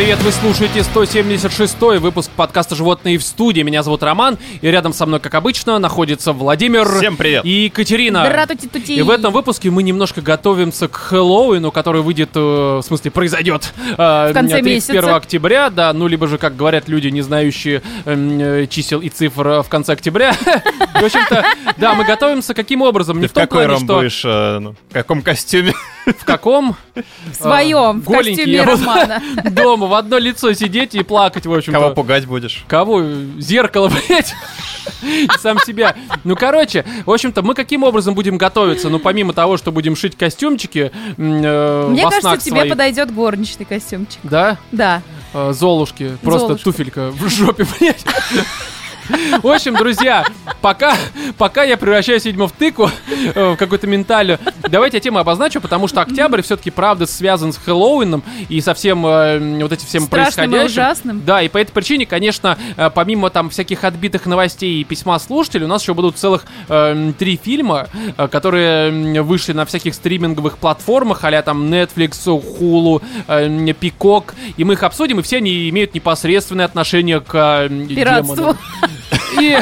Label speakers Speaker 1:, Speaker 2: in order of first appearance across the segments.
Speaker 1: привет! Вы слушаете 176 выпуск подкаста «Животные в студии». Меня зовут Роман, и рядом со мной, как обычно, находится Владимир
Speaker 2: Всем привет.
Speaker 1: и Екатерина.
Speaker 3: Здравствуйте,
Speaker 1: И в этом выпуске мы немножко готовимся к Хэллоуину, который выйдет, э, в смысле, произойдет э,
Speaker 3: В конце
Speaker 1: 31
Speaker 3: месяца.
Speaker 1: октября, да, ну, либо же, как говорят люди, не знающие эм, э, чисел и цифр э, в конце октября. В общем-то, да, мы готовимся каким образом? Не в том
Speaker 2: какой
Speaker 1: плане, что
Speaker 2: э, ну, в каком костюме?
Speaker 1: в каком
Speaker 3: В своем, в костюме. Романа.
Speaker 1: дома в одно лицо сидеть и плакать, в общем-то.
Speaker 2: Кого пугать будешь?
Speaker 1: Кого? Зеркало, блядь. И сам себя. Ну, короче, в общем-то, мы каким образом будем готовиться? Ну, помимо того, что будем шить костюмчики э,
Speaker 3: Мне кажется, тебе
Speaker 1: своих.
Speaker 3: подойдет горничный костюмчик.
Speaker 1: Да?
Speaker 3: Да.
Speaker 1: Э, Золушки. Просто
Speaker 3: Золушка.
Speaker 1: туфелька в жопе, блядь. В общем, друзья, пока, пока я превращаюсь, видимо, в тыку, э, в какую-то менталью, давайте я тему обозначу, потому что октябрь все-таки, правда, связан с Хэллоуином и со всем э, вот этим всем
Speaker 3: Страшным
Speaker 1: происходящим.
Speaker 3: ужасным.
Speaker 1: Да, и по этой причине, конечно, э, помимо там всяких отбитых новостей и письма слушателей, у нас еще будут целых э, три фильма, э, которые вышли на всяких стриминговых платформах, а там Netflix, Hulu, э, Peacock, и мы их обсудим, и все они имеют непосредственное отношение к э,
Speaker 3: Пиратству.
Speaker 1: демонам. И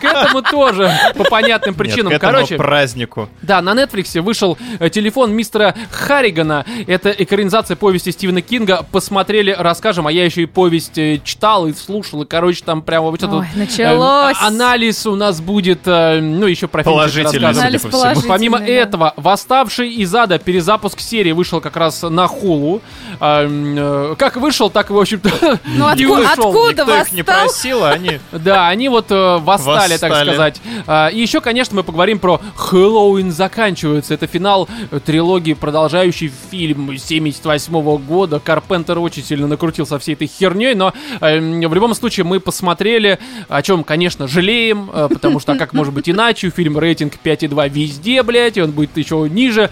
Speaker 1: к этому тоже по понятным причинам.
Speaker 2: Нет, к этому
Speaker 1: Короче,
Speaker 2: празднику.
Speaker 1: да, на Netflix вышел э, телефон мистера Харригана. Это экранизация повести Стивена Кинга. Посмотрели, расскажем, а я еще и повесть э, читал и слушал. И, короче, там прямо вот этот
Speaker 3: Ой, началось.
Speaker 1: анализ у нас будет, э, ну, еще про
Speaker 2: Положительный.
Speaker 3: Анализ
Speaker 2: по всему.
Speaker 3: положительный,
Speaker 1: Помимо
Speaker 3: да.
Speaker 1: этого, «Восставший из ада» перезапуск серии вышел как раз на Хулу. А, м, э, как вышел, так, в общем-то,
Speaker 3: Ну
Speaker 1: и
Speaker 3: отку-
Speaker 1: вышел.
Speaker 3: откуда
Speaker 2: Никто их не
Speaker 3: восстал?
Speaker 2: просил, а они...
Speaker 1: Да, они вот э, восстали, так
Speaker 2: Восстали.
Speaker 1: сказать. А, и еще, конечно, мы поговорим про «Хэллоуин заканчивается». Это финал э, трилогии, продолжающий фильм 78 года. Карпентер очень сильно накрутил со всей этой херней, но э, в любом случае мы посмотрели, о чем, конечно, жалеем, э, потому что, а как может быть иначе, фильм рейтинг 5,2 везде, блядь, и он будет еще ниже.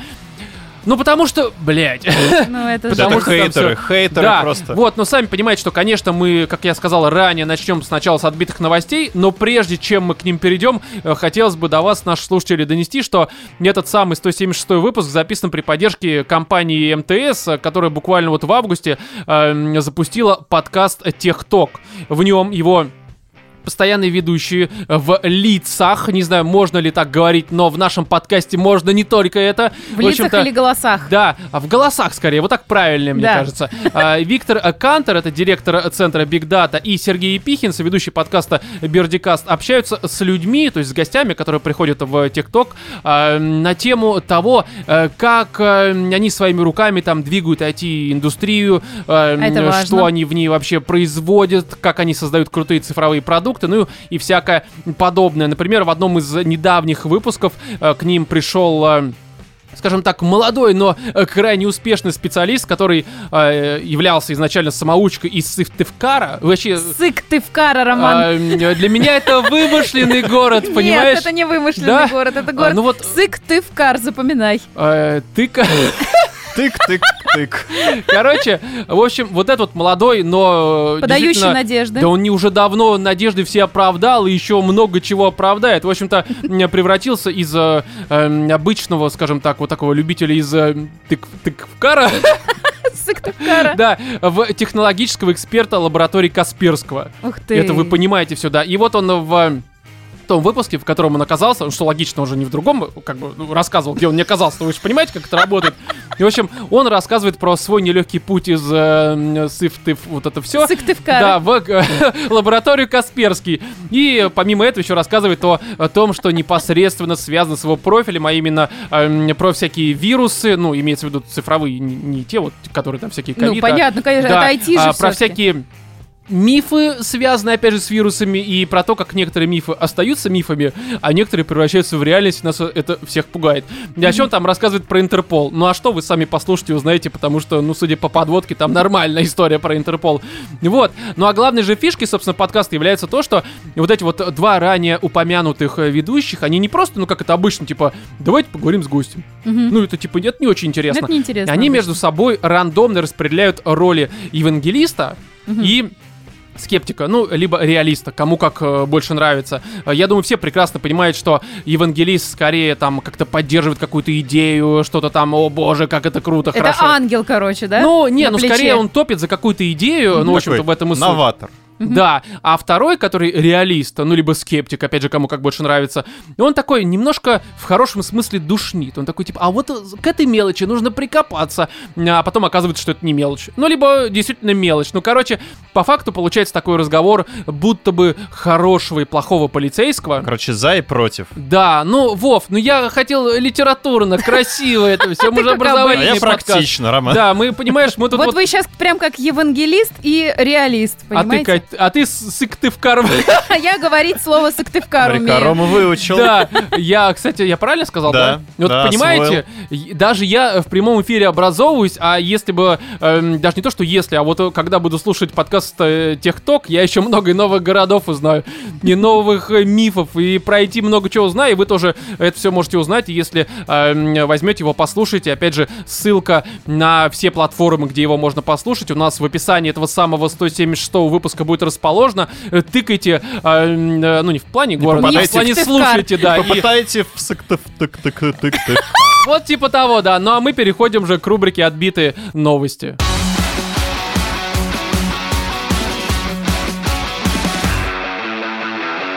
Speaker 1: Ну, потому что, блядь,
Speaker 3: Ну, это
Speaker 1: Потому
Speaker 2: Это
Speaker 1: что
Speaker 2: хейтеры,
Speaker 1: всё-
Speaker 2: хейтеры
Speaker 1: да,
Speaker 2: просто.
Speaker 1: вот, но сами понимаете, что, конечно, мы, как я сказал ранее, начнем сначала с отбитых новостей, но прежде чем мы к ним перейдем, э, хотелось бы до вас, наши слушатели, донести, что этот самый 176 выпуск записан при поддержке компании МТС, э, которая буквально вот в августе э, запустила подкаст «Техток». В нем его постоянные ведущие в лицах. Не знаю, можно ли так говорить, но в нашем подкасте можно не только это.
Speaker 3: в лицах
Speaker 1: общем-то,
Speaker 3: или голосах?
Speaker 1: да, а в голосах скорее, вот так правильнее, мне
Speaker 3: Да.
Speaker 1: кажется. А, Виктор э, Кантер, это директор э, центра Big Data, и Сергей Епихин, соведущий подкаста Бердикаст, общаются с людьми, то есть с гостями, которые приходят в ТикТок, а, на тему того, э, как э, они своими руками там двигают IT-индустрию, э,
Speaker 3: важно.
Speaker 1: что они в ней вообще производят, как они создают крутые цифровые продукты, ну и всякое подобное. Например, в одном из недавних выпусков э, к ним пришел... э, скажем так, молодой, но э, крайне успешный специалист, который э, являлся изначально самоучкой из Сыктывкара. Вообще,
Speaker 3: Сык ты в кара, Роман.
Speaker 1: а, м, для меня это вымышленный город, понимаешь?
Speaker 3: Нет, это не вымышленный
Speaker 1: Да?
Speaker 3: город, это
Speaker 1: А,
Speaker 3: город
Speaker 1: ну вот-
Speaker 3: Сык ты в кар, запоминай.
Speaker 1: Э, Ты, ка-
Speaker 2: Тык-тык-тык.
Speaker 1: короче, в общем, вот этот вот молодой, но... э,
Speaker 3: Подающий надежды.
Speaker 1: Да он не уже давно надежды все оправдал и еще много чего оправдает. В общем-то, превратился из э, эм, обычного, скажем так, вот такого любителя из э, тык- тыквкара
Speaker 3: Сык ты в кара.
Speaker 1: Да, в технологического эксперта лаборатории Касперского.
Speaker 3: Ух ты.
Speaker 1: Это вы понимаете все, да. И вот он в том выпуске, в котором он оказался, ну, что логично, уже не в другом, как бы ну, рассказывал, где он не оказался, но вы же понимаете, как это работает. И, в общем, он рассказывает про свой нелегкий путь из э, Сыфтыв, вот это все.
Speaker 3: Сык ты в кара.
Speaker 1: Да, в э, лабораторию Касперский. И помимо этого еще рассказывает о, о том, что непосредственно связано с его профилем, а именно э, про всякие вирусы, ну, имеется в виду цифровые, не, не те вот, которые там всякие
Speaker 3: Ну,
Speaker 1: ковид, а-
Speaker 3: понятно, конечно,
Speaker 1: да,
Speaker 3: это IT же
Speaker 1: а, про всякие мифы, связанные, опять же, с вирусами, и про то, как некоторые мифы остаются мифами, а некоторые превращаются в реальность, нас это всех пугает. И о чем там рассказывает про Интерпол? Ну а что, вы сами послушайте, узнаете, потому что, ну, судя по подводке, там нормальная история про Интерпол. Вот. Ну а главной же фишкой, собственно, подкаста является то, что вот эти вот два ранее упомянутых э, ведущих, они не просто, ну как это обычно, типа, давайте поговорим с гостем.
Speaker 3: Мгм.
Speaker 1: Ну это типа, нет, не очень интересно.
Speaker 3: Это неинтересно.
Speaker 1: Они
Speaker 3: обычно.
Speaker 1: между собой рандомно распределяют роли евангелиста
Speaker 3: Мгм.
Speaker 1: и скептика, ну, либо реалиста, кому как э, больше нравится. Э, Я думаю, все прекрасно понимают, что евангелист скорее там как-то поддерживает какую-то идею, что-то там, о боже, как это круто,
Speaker 3: Это
Speaker 1: хорошо.
Speaker 3: ангел, короче, да?
Speaker 1: Ну, не,
Speaker 3: На
Speaker 1: ну
Speaker 3: плече.
Speaker 1: скорее он топит за какую-то идею, ну, в общем-то, в этом и суть.
Speaker 2: Новатор.
Speaker 1: Да, а второй, который реалист, ну, либо скептик, опять же, кому как больше нравится, он такой немножко в хорошем смысле душнит. Он такой, типа, а вот к этой мелочи нужно прикопаться. А потом оказывается, что это не мелочь. Ну, либо действительно мелочь. Ну, короче, по факту получается такой разговор, будто бы хорошего и плохого полицейского.
Speaker 2: Короче, за и против.
Speaker 1: Да, ну, Вов, ну я хотел литературно, красиво это все, мы же
Speaker 3: как
Speaker 2: А
Speaker 1: образовательный
Speaker 2: я практично, Роман.
Speaker 1: Да, мы, понимаешь, мы тут
Speaker 3: Вот
Speaker 1: вот...
Speaker 3: вы сейчас прям как евангелист и реалист,
Speaker 1: А ты,
Speaker 3: понимаете?
Speaker 1: Кать, а ты Сыктывкар.
Speaker 3: Я говорить слово Сыктывкар умею.
Speaker 2: Рома выучил.
Speaker 1: Да, я, кстати, я правильно сказал, да?
Speaker 2: Да,
Speaker 1: Вот понимаете, даже я в прямом эфире образовываюсь, а если бы, эм, даже не то, что если, а вот э, когда буду слушать подкаст э, Техток, я еще много и новых городов узнаю, и новых э, мифов, и пройти много чего узнаю, и вы тоже это все можете узнать, если эм, возьмете его, послушайте, опять же, ссылка на все платформы, где его можно послушать, у нас в описании этого самого 176 выпуска будет расположено, Э, тыкайте, эм, э, ну не в плане города, а в плане слушайте, да, и-
Speaker 2: Попытайте в сыктыв тык тык тык тык
Speaker 1: вот типа того, да. Ну а мы переходим же к рубрике «Отбитые новости».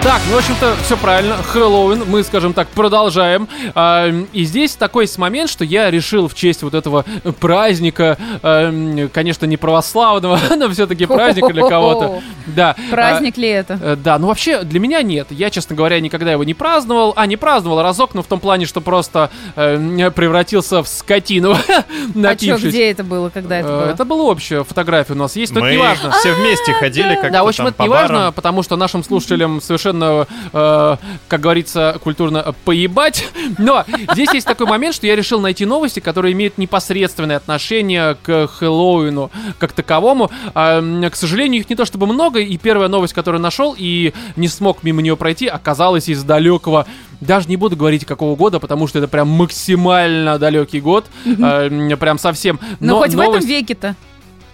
Speaker 1: Так, ну, в общем-то, все правильно. Хэллоуин, мы, скажем так, продолжаем. А, и здесь такой есть момент, что я решил в честь вот этого праздника, эм, конечно, не православного, но все-таки праздника для кого-то. Да. а,
Speaker 3: Праздник ли это?
Speaker 1: Э, Да, ну вообще для меня нет. Я, честно говоря, никогда его не праздновал. А, не праздновал разок, но в том плане, что просто э, превратился в скотину,
Speaker 3: А
Speaker 1: напившись.
Speaker 3: где это было, когда это
Speaker 1: Э,
Speaker 3: было?
Speaker 1: Это была общая фотография у нас есть, но это
Speaker 2: Мы
Speaker 1: не важно.
Speaker 2: все вместе ходили как-то
Speaker 1: Да, в общем, это
Speaker 2: по
Speaker 1: не важно,
Speaker 2: барам.
Speaker 1: потому что нашим слушателям совершенно, э, как говорится, культурно э, поебать. Но здесь есть такой момент, что я решил найти новости, которые имеют непосредственное отношение к Хэллоуину как таковому. А, м, к сожалению, их не то чтобы много, и первая новость, которую нашел, и не смог мимо нее пройти, оказалась из далекого даже не буду говорить какого года, потому что это прям максимально далекий год, э, прям совсем.
Speaker 3: Ну,
Speaker 1: Но
Speaker 3: хоть в этом
Speaker 1: новость-
Speaker 3: веке-то.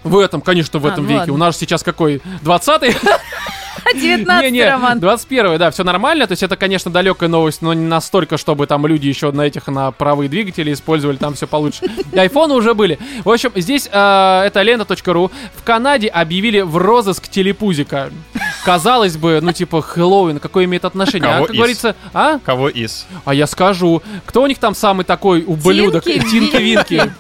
Speaker 1: в этом, конечно, в
Speaker 3: А,
Speaker 1: этом
Speaker 3: ну
Speaker 1: веке.
Speaker 3: ладно.
Speaker 1: У нас сейчас какой? 20-й?
Speaker 3: 19
Speaker 1: Не-не,
Speaker 3: роман.
Speaker 1: 21 да, все нормально. То есть это, конечно, далекая новость, но не настолько, чтобы там люди еще на этих на правые двигатели использовали, там все получше. Айфоны уже были. В общем, здесь э, это лента.ру. В Канаде объявили в розыск телепузика. Казалось бы, ну типа Хэллоуин, какое имеет отношение?
Speaker 2: Кого
Speaker 1: а, как
Speaker 2: из?
Speaker 1: говорится, а?
Speaker 2: Кого из?
Speaker 1: А я скажу, кто у них там самый такой ублюдок?
Speaker 3: Тинки
Speaker 1: Тинки-винки.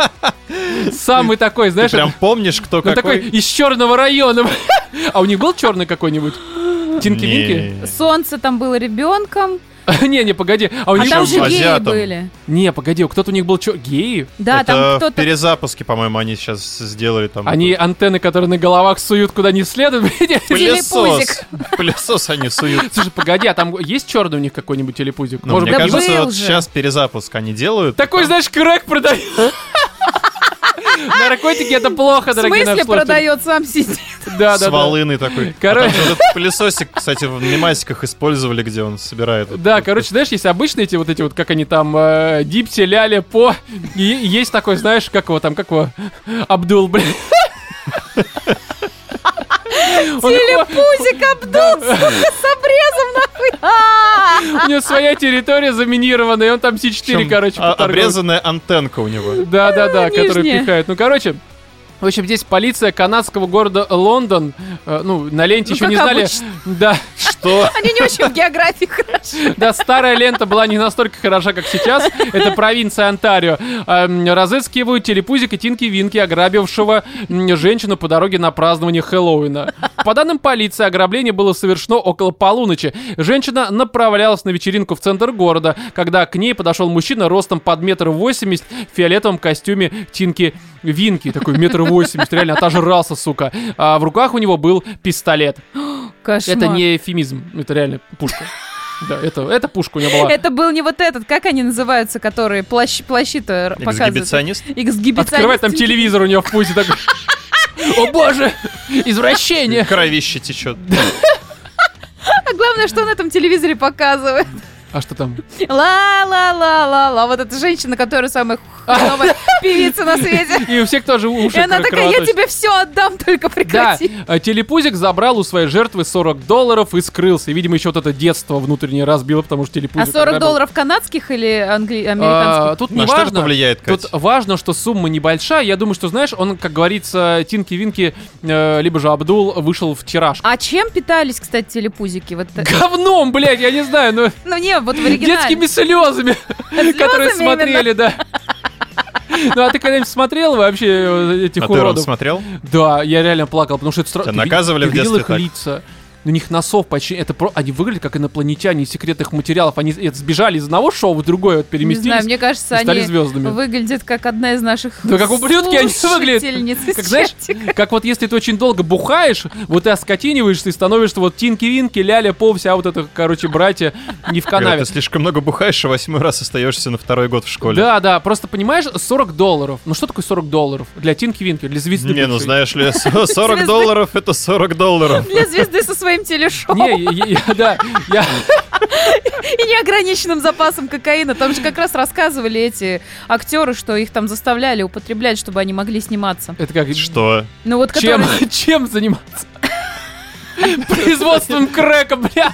Speaker 1: Самый такой, знаешь,
Speaker 2: Ты прям помнишь, кто
Speaker 1: ну, такой
Speaker 2: какой?
Speaker 1: из черного района. А у них был черный какой-нибудь? Тинки-винки?
Speaker 3: Солнце там было ребенком,
Speaker 1: Не, не, погоди. А у
Speaker 3: а
Speaker 1: них
Speaker 3: там
Speaker 1: был...
Speaker 3: же геи были.
Speaker 1: Не, погоди, кто-то у них был чё... Геи?
Speaker 3: Да,
Speaker 2: Это
Speaker 3: там
Speaker 2: в
Speaker 3: кто-то...
Speaker 2: перезапуске, по-моему, они сейчас сделали там.
Speaker 1: Они антенны, которые на головах суют куда не следует.
Speaker 2: Пылесос. Пылесос они суют.
Speaker 1: Слушай, погоди, а там есть черный у них какой-нибудь телепузик?
Speaker 2: Ну,
Speaker 1: Может
Speaker 2: мне кажется, вот сейчас перезапуск они делают.
Speaker 1: Такой, знаешь, крэк продает. Наркотики это плохо,
Speaker 3: В
Speaker 1: дорогие наши
Speaker 3: смысле продает сам сидит?
Speaker 1: Да,
Speaker 2: с
Speaker 1: да, да.
Speaker 2: волыной такой.
Speaker 1: Короче-
Speaker 2: этот пылесосик, кстати, в мемасиках использовали, где он собирает.
Speaker 1: Да, короче, знаешь, есть обычные эти вот эти вот, как они там, э, Дипси, Ляли, По. И есть такой, знаешь, как его там, как его, Абдул, блин.
Speaker 3: Телепузик Абдул, сука, с обрезом нахуй.
Speaker 1: У него своя территория заминированная, и он там С4,
Speaker 2: Причем,
Speaker 1: короче,
Speaker 2: а- обрезанная антенка у него.
Speaker 1: Да-да-да, который
Speaker 3: нижняя.
Speaker 1: пихает. Ну, короче, в общем, здесь полиция канадского города Лондон, э, ну, на ленте
Speaker 3: Ну,
Speaker 1: еще не знали.
Speaker 3: обычно.
Speaker 1: Да,
Speaker 2: Что?
Speaker 3: Они не очень в географии хороши.
Speaker 1: да, старая лента была не настолько хороша, как сейчас. Это провинция Онтарио. Эм, Разыскивают телепузик и Тинки-Винки, ограбившего женщину по дороге на празднование Хэллоуина. По данным полиции, ограбление было совершено около полуночи. Женщина направлялась на вечеринку в центр города, когда к ней подошел мужчина ростом под метр восемьдесят в фиолетовом костюме Тинки-Винки. Такой метр восемьдесят, реально отожрался, сука. А в руках у него был пистолет.
Speaker 3: Кошмар.
Speaker 1: Это не эфемизм, это реально пушка. Да, это, это пушка у него была.
Speaker 3: Это был не вот этот, как они называются, которые плащ, плащи-то показывают?
Speaker 2: Эксгибиционист?
Speaker 3: Эксгибиционист.
Speaker 1: Открывает там телевизор у него в пузе такой. О боже, извращение.
Speaker 2: Кровище течет.
Speaker 3: А главное, что он на этом телевизоре показывает.
Speaker 1: А что там?
Speaker 3: Ла-ла-ла-ла-ла. Вот эта женщина, которая самая хреновая певица на свете.
Speaker 1: И у всех тоже уши
Speaker 3: И она такая, я тебе все отдам, только
Speaker 1: Да,
Speaker 3: прекрати.
Speaker 1: э, телепузик забрал у своей жертвы 40 долларов и скрылся. И, видимо, еще вот это детство внутреннее разбило, потому что телепузик...
Speaker 3: А 40
Speaker 1: когда был-
Speaker 3: долларов канадских или
Speaker 1: А,
Speaker 3: американских?
Speaker 1: Тут не важно.
Speaker 2: повлияет, Кать?
Speaker 1: Тут важно, что сумма небольшая. Я думаю, что, знаешь, он, как говорится, Тинки-Винки, э, либо же Абдул вышел в тираж.
Speaker 3: А чем питались, кстати, телепузики? Вот,
Speaker 1: Говном, блядь, я не знаю, но
Speaker 3: ну не, вот в оригинале.
Speaker 1: детскими слезами, которые смотрели, да. Ну а ты когда-нибудь смотрел вообще э, этих
Speaker 2: А ты,
Speaker 1: уродов?
Speaker 2: смотрел?
Speaker 1: Да, я реально плакал, потому что это страшно.
Speaker 2: Тебя наказывали в детстве
Speaker 1: их
Speaker 2: так?
Speaker 1: лица. На них носов почти... Это про... Они выглядят как инопланетяне из секретных материалов. Они сбежали из одного шоу в другое, вот
Speaker 3: Не
Speaker 1: переместились
Speaker 3: знаю, мне кажется, они
Speaker 1: звездами.
Speaker 3: выглядят как одна из наших
Speaker 1: Да как ублюдки они выглядят. Как знаешь, как вот если ты очень долго бухаешь, вот ты оскотиниваешься и становишься вот Тинки-Винки, Ляля, По, вся вот это, короче, братья не в
Speaker 2: Когда
Speaker 1: канаве.
Speaker 2: ты слишком много бухаешь, и восьмой раз остаешься на второй год в школе.
Speaker 1: Да, да, просто понимаешь, 40 долларов. Ну что такое 40 долларов? Для Тинки-Винки, для звезды.
Speaker 2: Не, ну знаешь ли, 40
Speaker 3: Звезды.
Speaker 2: долларов это 40 долларов.
Speaker 3: Для звезды со своим телешоу
Speaker 1: Не, я- я- да, я...
Speaker 3: и неограниченным запасом кокаина. Там же как раз рассказывали эти актеры, что их там заставляли употреблять, чтобы они могли сниматься.
Speaker 1: Это как...
Speaker 2: Что?
Speaker 3: Ну вот
Speaker 1: Чем,
Speaker 3: которые...
Speaker 1: чем заниматься? Производством крека, бля.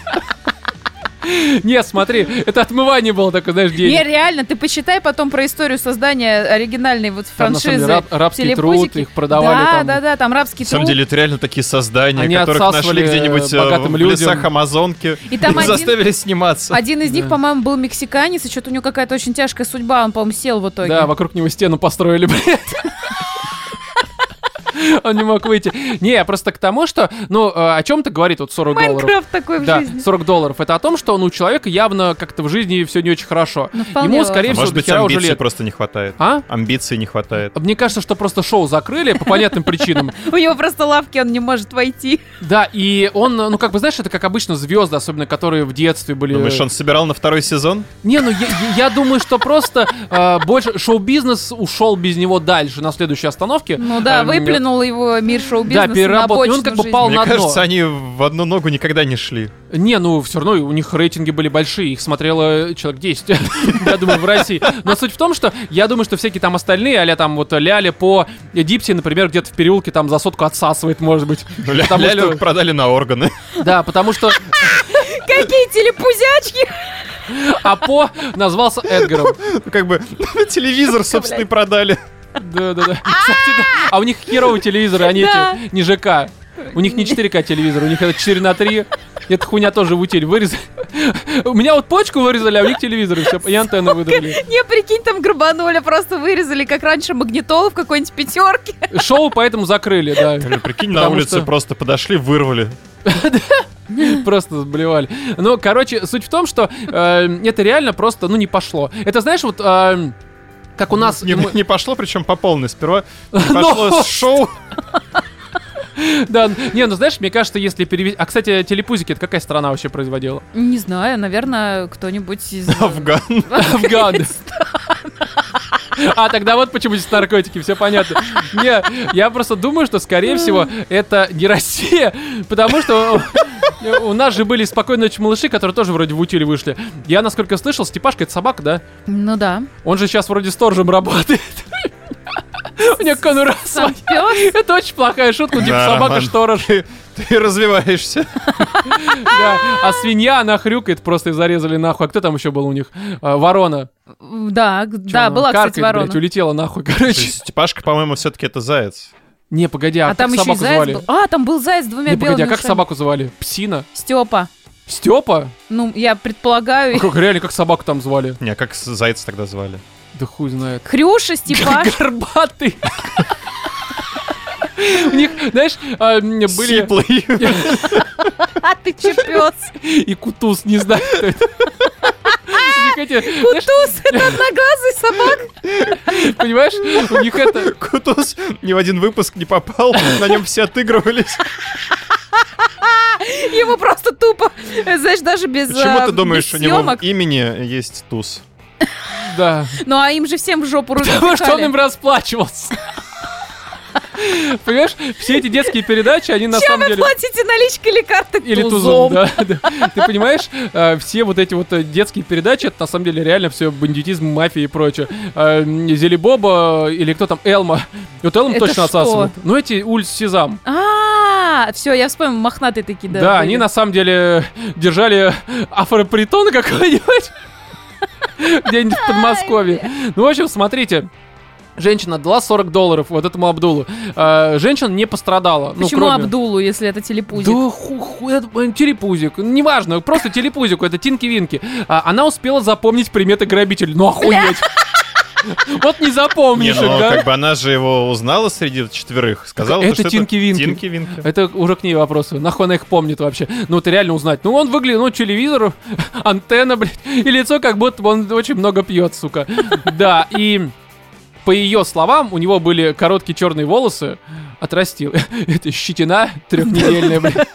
Speaker 1: Нет, смотри, это отмывание было такое, знаешь,
Speaker 3: Не,
Speaker 1: денег.
Speaker 3: реально, ты почитай потом про историю создания оригинальной вот
Speaker 1: Там, на самом деле,
Speaker 3: франшизы.
Speaker 1: раб- рабский труд, их продавали
Speaker 3: да,
Speaker 1: там.
Speaker 3: Да, да, там рабский
Speaker 2: На самом
Speaker 3: труд.
Speaker 2: деле, это реально такие создания,
Speaker 1: Они
Speaker 2: которых нашли где-нибудь э,
Speaker 1: богатым
Speaker 2: в
Speaker 1: людям.
Speaker 2: лесах Амазонки
Speaker 3: И там один-
Speaker 2: заставили сниматься.
Speaker 3: Один из них,
Speaker 1: Да.
Speaker 3: по-моему, был мексиканец, и что-то у него какая-то очень тяжкая судьба, он, по-моему, сел в итоге.
Speaker 1: Да, вокруг него стену построили, блядь. Он не мог выйти. Не, просто к тому, что, ну, э, о чем-то говорит вот 40 долларов.
Speaker 3: Майнкрафт такой в
Speaker 1: Да,
Speaker 3: жизни.
Speaker 1: 40 долларов. Это о том, что ну, у человека явно как-то в жизни все не очень хорошо.
Speaker 3: Ну,
Speaker 1: Ему, скорее
Speaker 2: А
Speaker 1: всего,
Speaker 2: Может быть, амбиций
Speaker 1: лет.
Speaker 2: просто не хватает.
Speaker 1: А?
Speaker 2: Амбиций не хватает.
Speaker 1: Мне кажется, что просто шоу закрыли по понятным причинам.
Speaker 3: У него просто лавки, он не может войти.
Speaker 1: Да, и он, ну, как бы, знаешь, это как обычно звезды, особенно которые в детстве были...
Speaker 2: Думаешь, он собирал на второй сезон?
Speaker 1: Не, ну, я, я- я думаю, что просто э, больше шоу-бизнес ушел без него дальше, на следующей остановке.
Speaker 3: Ну да,
Speaker 1: Эм,
Speaker 3: выплюнул его мир
Speaker 1: Да,
Speaker 3: шоу-бизнеса на
Speaker 1: переработал. И он как бы
Speaker 3: жизни.
Speaker 1: пал
Speaker 2: Мне
Speaker 1: на дно.
Speaker 2: кажется, они в одну ногу никогда не шли.
Speaker 1: Не, ну все равно у них рейтинги были большие, их смотрело человек 10, я думаю, в России. Но суть в том, что я думаю, что всякие там остальные, а там вот Ляля по Дипси, например, где-то в переулке там за сотку отсасывает, может быть.
Speaker 2: Ну, Лялю
Speaker 1: что-
Speaker 2: продали на органы.
Speaker 1: Да, потому что
Speaker 3: Какие телепузячки!
Speaker 1: А по назвался Эдгаром.
Speaker 2: Ну, Как бы телевизор, собственно, и продали.
Speaker 1: Да, да, да. Кстати, да. А у них херовые телевизоры, они эти, не ЖК. У них не 4К телевизор, у них это 4 на 3. Эта хуйня тоже в утиль вырезали. У меня вот почку вырезали, а у них телевизоры все, и антенны выдали.
Speaker 3: Не, прикинь, там грабанули, просто вырезали, как раньше, магнитолу в какой-нибудь пятерке.
Speaker 1: Шоу поэтому закрыли, да.
Speaker 2: Или, прикинь, на улице просто подошли, вырвали.
Speaker 1: Просто сблевали. Ну, короче, суть в том, что э, это реально просто, ну, не пошло. Это, знаешь, вот... э, как у нас...
Speaker 2: Не,
Speaker 1: мы-
Speaker 2: не пошло, причем по полной. Сперва не
Speaker 1: Но-
Speaker 2: пошло с шоу.
Speaker 1: Да, не, ну знаешь, мне кажется, если перевести... А, кстати, телепузики, это какая страна вообще производила?
Speaker 3: Не знаю, наверное, кто-нибудь из...
Speaker 2: Афган.
Speaker 1: Афган. А, тогда вот почему здесь наркотики, все понятно. Не, я просто думаю, что, скорее всего, это не Россия, потому что у нас же были «Спокойной ночи, малыши», которые тоже вроде в утиле вышли. Я, насколько слышал, Степашка — это собака, да?
Speaker 3: Ну да.
Speaker 1: Он же сейчас вроде сторожем работает. У него конура. Это очень плохая шутка, типа собака-сторож.
Speaker 2: Ты, развиваешься.
Speaker 1: А свинья, она хрюкает, просто и зарезали нахуй. А кто там еще был у них? А, Ворона.
Speaker 3: Да, да, была, кстати, ворона.
Speaker 1: блядь, улетела нахуй, короче.
Speaker 2: Степашка, по-моему, все-таки это заяц.
Speaker 1: Не, погоди, а,
Speaker 3: А там еще
Speaker 1: собаку
Speaker 3: заяц
Speaker 1: звали?
Speaker 3: был. А, там был заяц с двумя
Speaker 1: Не, погоди, а как
Speaker 3: ушами.
Speaker 1: собаку звали? Псина?
Speaker 3: Степа.
Speaker 1: Степа?
Speaker 3: Ну, я предполагаю.
Speaker 1: Как реально, как собаку там звали?
Speaker 2: Не, а как зайца тогда звали?
Speaker 1: Да хуй знает.
Speaker 3: Хрюша, Степаш.
Speaker 1: Горбатый. У них, знаешь, а, были
Speaker 2: Сиплый.
Speaker 3: А ты че, пес?
Speaker 1: и кутуз, не знаю, кто это. У них эти, знаешь,
Speaker 3: Туз, это одноглазый собак.
Speaker 1: понимаешь, у них это...
Speaker 2: Кутус ни в один выпуск не попал, на нем все отыгрывались.
Speaker 3: Ему просто тупо, знаешь, даже без
Speaker 2: Почему
Speaker 3: а,
Speaker 2: ты думаешь,
Speaker 3: без
Speaker 2: у него имени есть туз?
Speaker 1: Да.
Speaker 3: Ну, а им же всем в жопу руки
Speaker 1: Потому что он им расплачивался. Понимаешь, все эти детские передачи, они на
Speaker 3: Чем
Speaker 1: самом
Speaker 3: вы
Speaker 1: деле...
Speaker 3: платите наличкой или картой?
Speaker 1: Или тузом, да, да. Ты понимаешь, э, все вот эти вот э, детские передачи, это на самом деле реально все бандитизм, мафия и прочее. Э, Зелебоба или кто там, Элма. Вот Элма
Speaker 3: Это
Speaker 1: точно
Speaker 3: что?
Speaker 1: отсасывает. Ну эти улиц Сезам.
Speaker 3: А, все, я вспомнил, мохнатые такие, да.
Speaker 1: Да,
Speaker 3: были.
Speaker 1: они на самом деле держали афропритон какой-нибудь где-нибудь в Подмосковье. Ну, в общем, смотрите. Женщина отдала 40 долларов вот этому Абдулу. А, женщина не пострадала. ну,
Speaker 3: Почему
Speaker 1: кроме-
Speaker 3: Абдулу, если это телепузик?
Speaker 1: Да ху, ху- это, э, телепузик. Неважно, просто телепузику, это Тинки-Винки. А, она успела запомнить приметы грабителя. Ну охуеть. Вот не
Speaker 2: Не,
Speaker 1: запомнишь их,
Speaker 2: ну,
Speaker 1: да?
Speaker 2: как бы она же его узнала среди четверых. Сказала,
Speaker 1: Это
Speaker 2: что
Speaker 1: Тинки-Винки.
Speaker 2: Тинки-Винки.
Speaker 1: Это уже к ней вопросы. Нахуй она их помнит вообще? Ну, это реально узнать. Ну, он выглядит, ну, телевизор, антенна, блядь, и лицо, как будто бы он очень много пьет, сука. Да, и по ее словам, у него были короткие черные волосы, отрастил. Это щетина трехнедельная, блядь.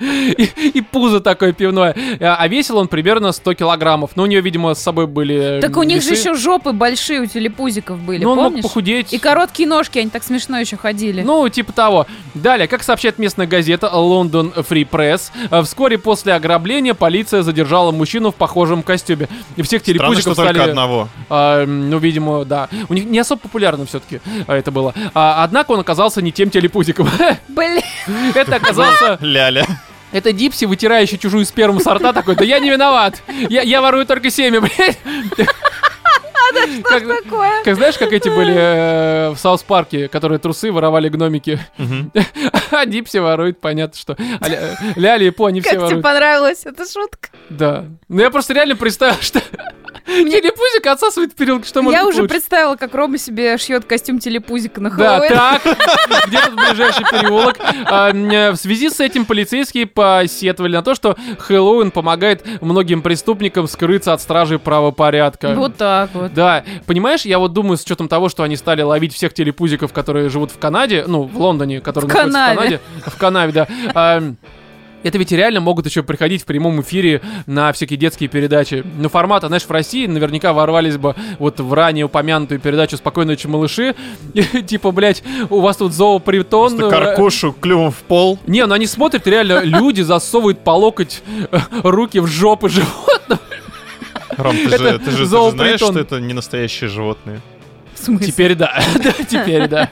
Speaker 1: И, и пузо такое пивное. А а весил он примерно 100 килограммов. Но у нее, видимо, с собой были
Speaker 3: Так у них же
Speaker 1: весы.
Speaker 3: еще жопы большие у телепузиков были,
Speaker 1: Ну, он мог
Speaker 3: помнишь?
Speaker 1: похудеть.
Speaker 3: И короткие ножки, они так смешно еще ходили.
Speaker 1: Ну, типа того. Далее, как сообщает местная газета London Free Press, э, вскоре после ограбления полиция задержала мужчину в похожем костюме. И всех
Speaker 2: Странно,
Speaker 1: телепузиков
Speaker 2: только
Speaker 1: стали...
Speaker 2: одного.
Speaker 1: а, ну, видимо, да. У них не особо популярно все-таки это было. А, однако он оказался не тем телепузиком.
Speaker 3: Блин,
Speaker 1: Это оказался...
Speaker 2: Ляля.
Speaker 1: Это Дипси, вытирающий чужую сперму с рта, такой, да я не виноват. Я, я ворую только семя, блядь. Как-
Speaker 3: такое.
Speaker 1: Как знаешь, как эти были э, в South Park е, которые трусы воровали гномики. А Дипси ворует, понятно, что. А Ля- Ляли и По, они все
Speaker 3: Как тебе
Speaker 1: воруют.
Speaker 3: понравилась эта шутка?
Speaker 1: Да. Ну я просто реально представил, что телепузик отсасывает переулке, что может
Speaker 3: Я уже представила, как Рома себе шьет костюм телепузика на
Speaker 1: Да,
Speaker 3: Хэллоуин.
Speaker 1: так, где тут ближайший переулок? А, э, В связи с этим полицейские посетовали на то, что Хэллоуин помогает многим преступникам скрыться от стражей правопорядка.
Speaker 3: Вот так вот.
Speaker 1: Да, понимаешь, я вот думаю, с учетом того, что они стали ловить всех телепузиков, которые живут в Канаде, ну, в Лондоне, которые
Speaker 3: В
Speaker 1: находятся
Speaker 3: Канаве.
Speaker 1: в Канаде, в Канаве, да. Это ведь реально могут еще приходить в прямом эфире на всякие детские передачи. Ну, формата, знаешь, в России наверняка ворвались бы вот в ранее упомянутую передачу «Спокойной ночи, малыши». Типа, блядь, у вас тут зоопритон.
Speaker 2: Просто
Speaker 1: э,
Speaker 2: каркушу клювом в пол.
Speaker 1: Не, ну они смотрят, реально, люди засовывают по локоть э, руки в жопы животных.
Speaker 2: Ром, ты же, ты же- ты же знаешь, что это не настоящие животные.
Speaker 3: Смысле?
Speaker 1: Теперь да. Да, теперь да.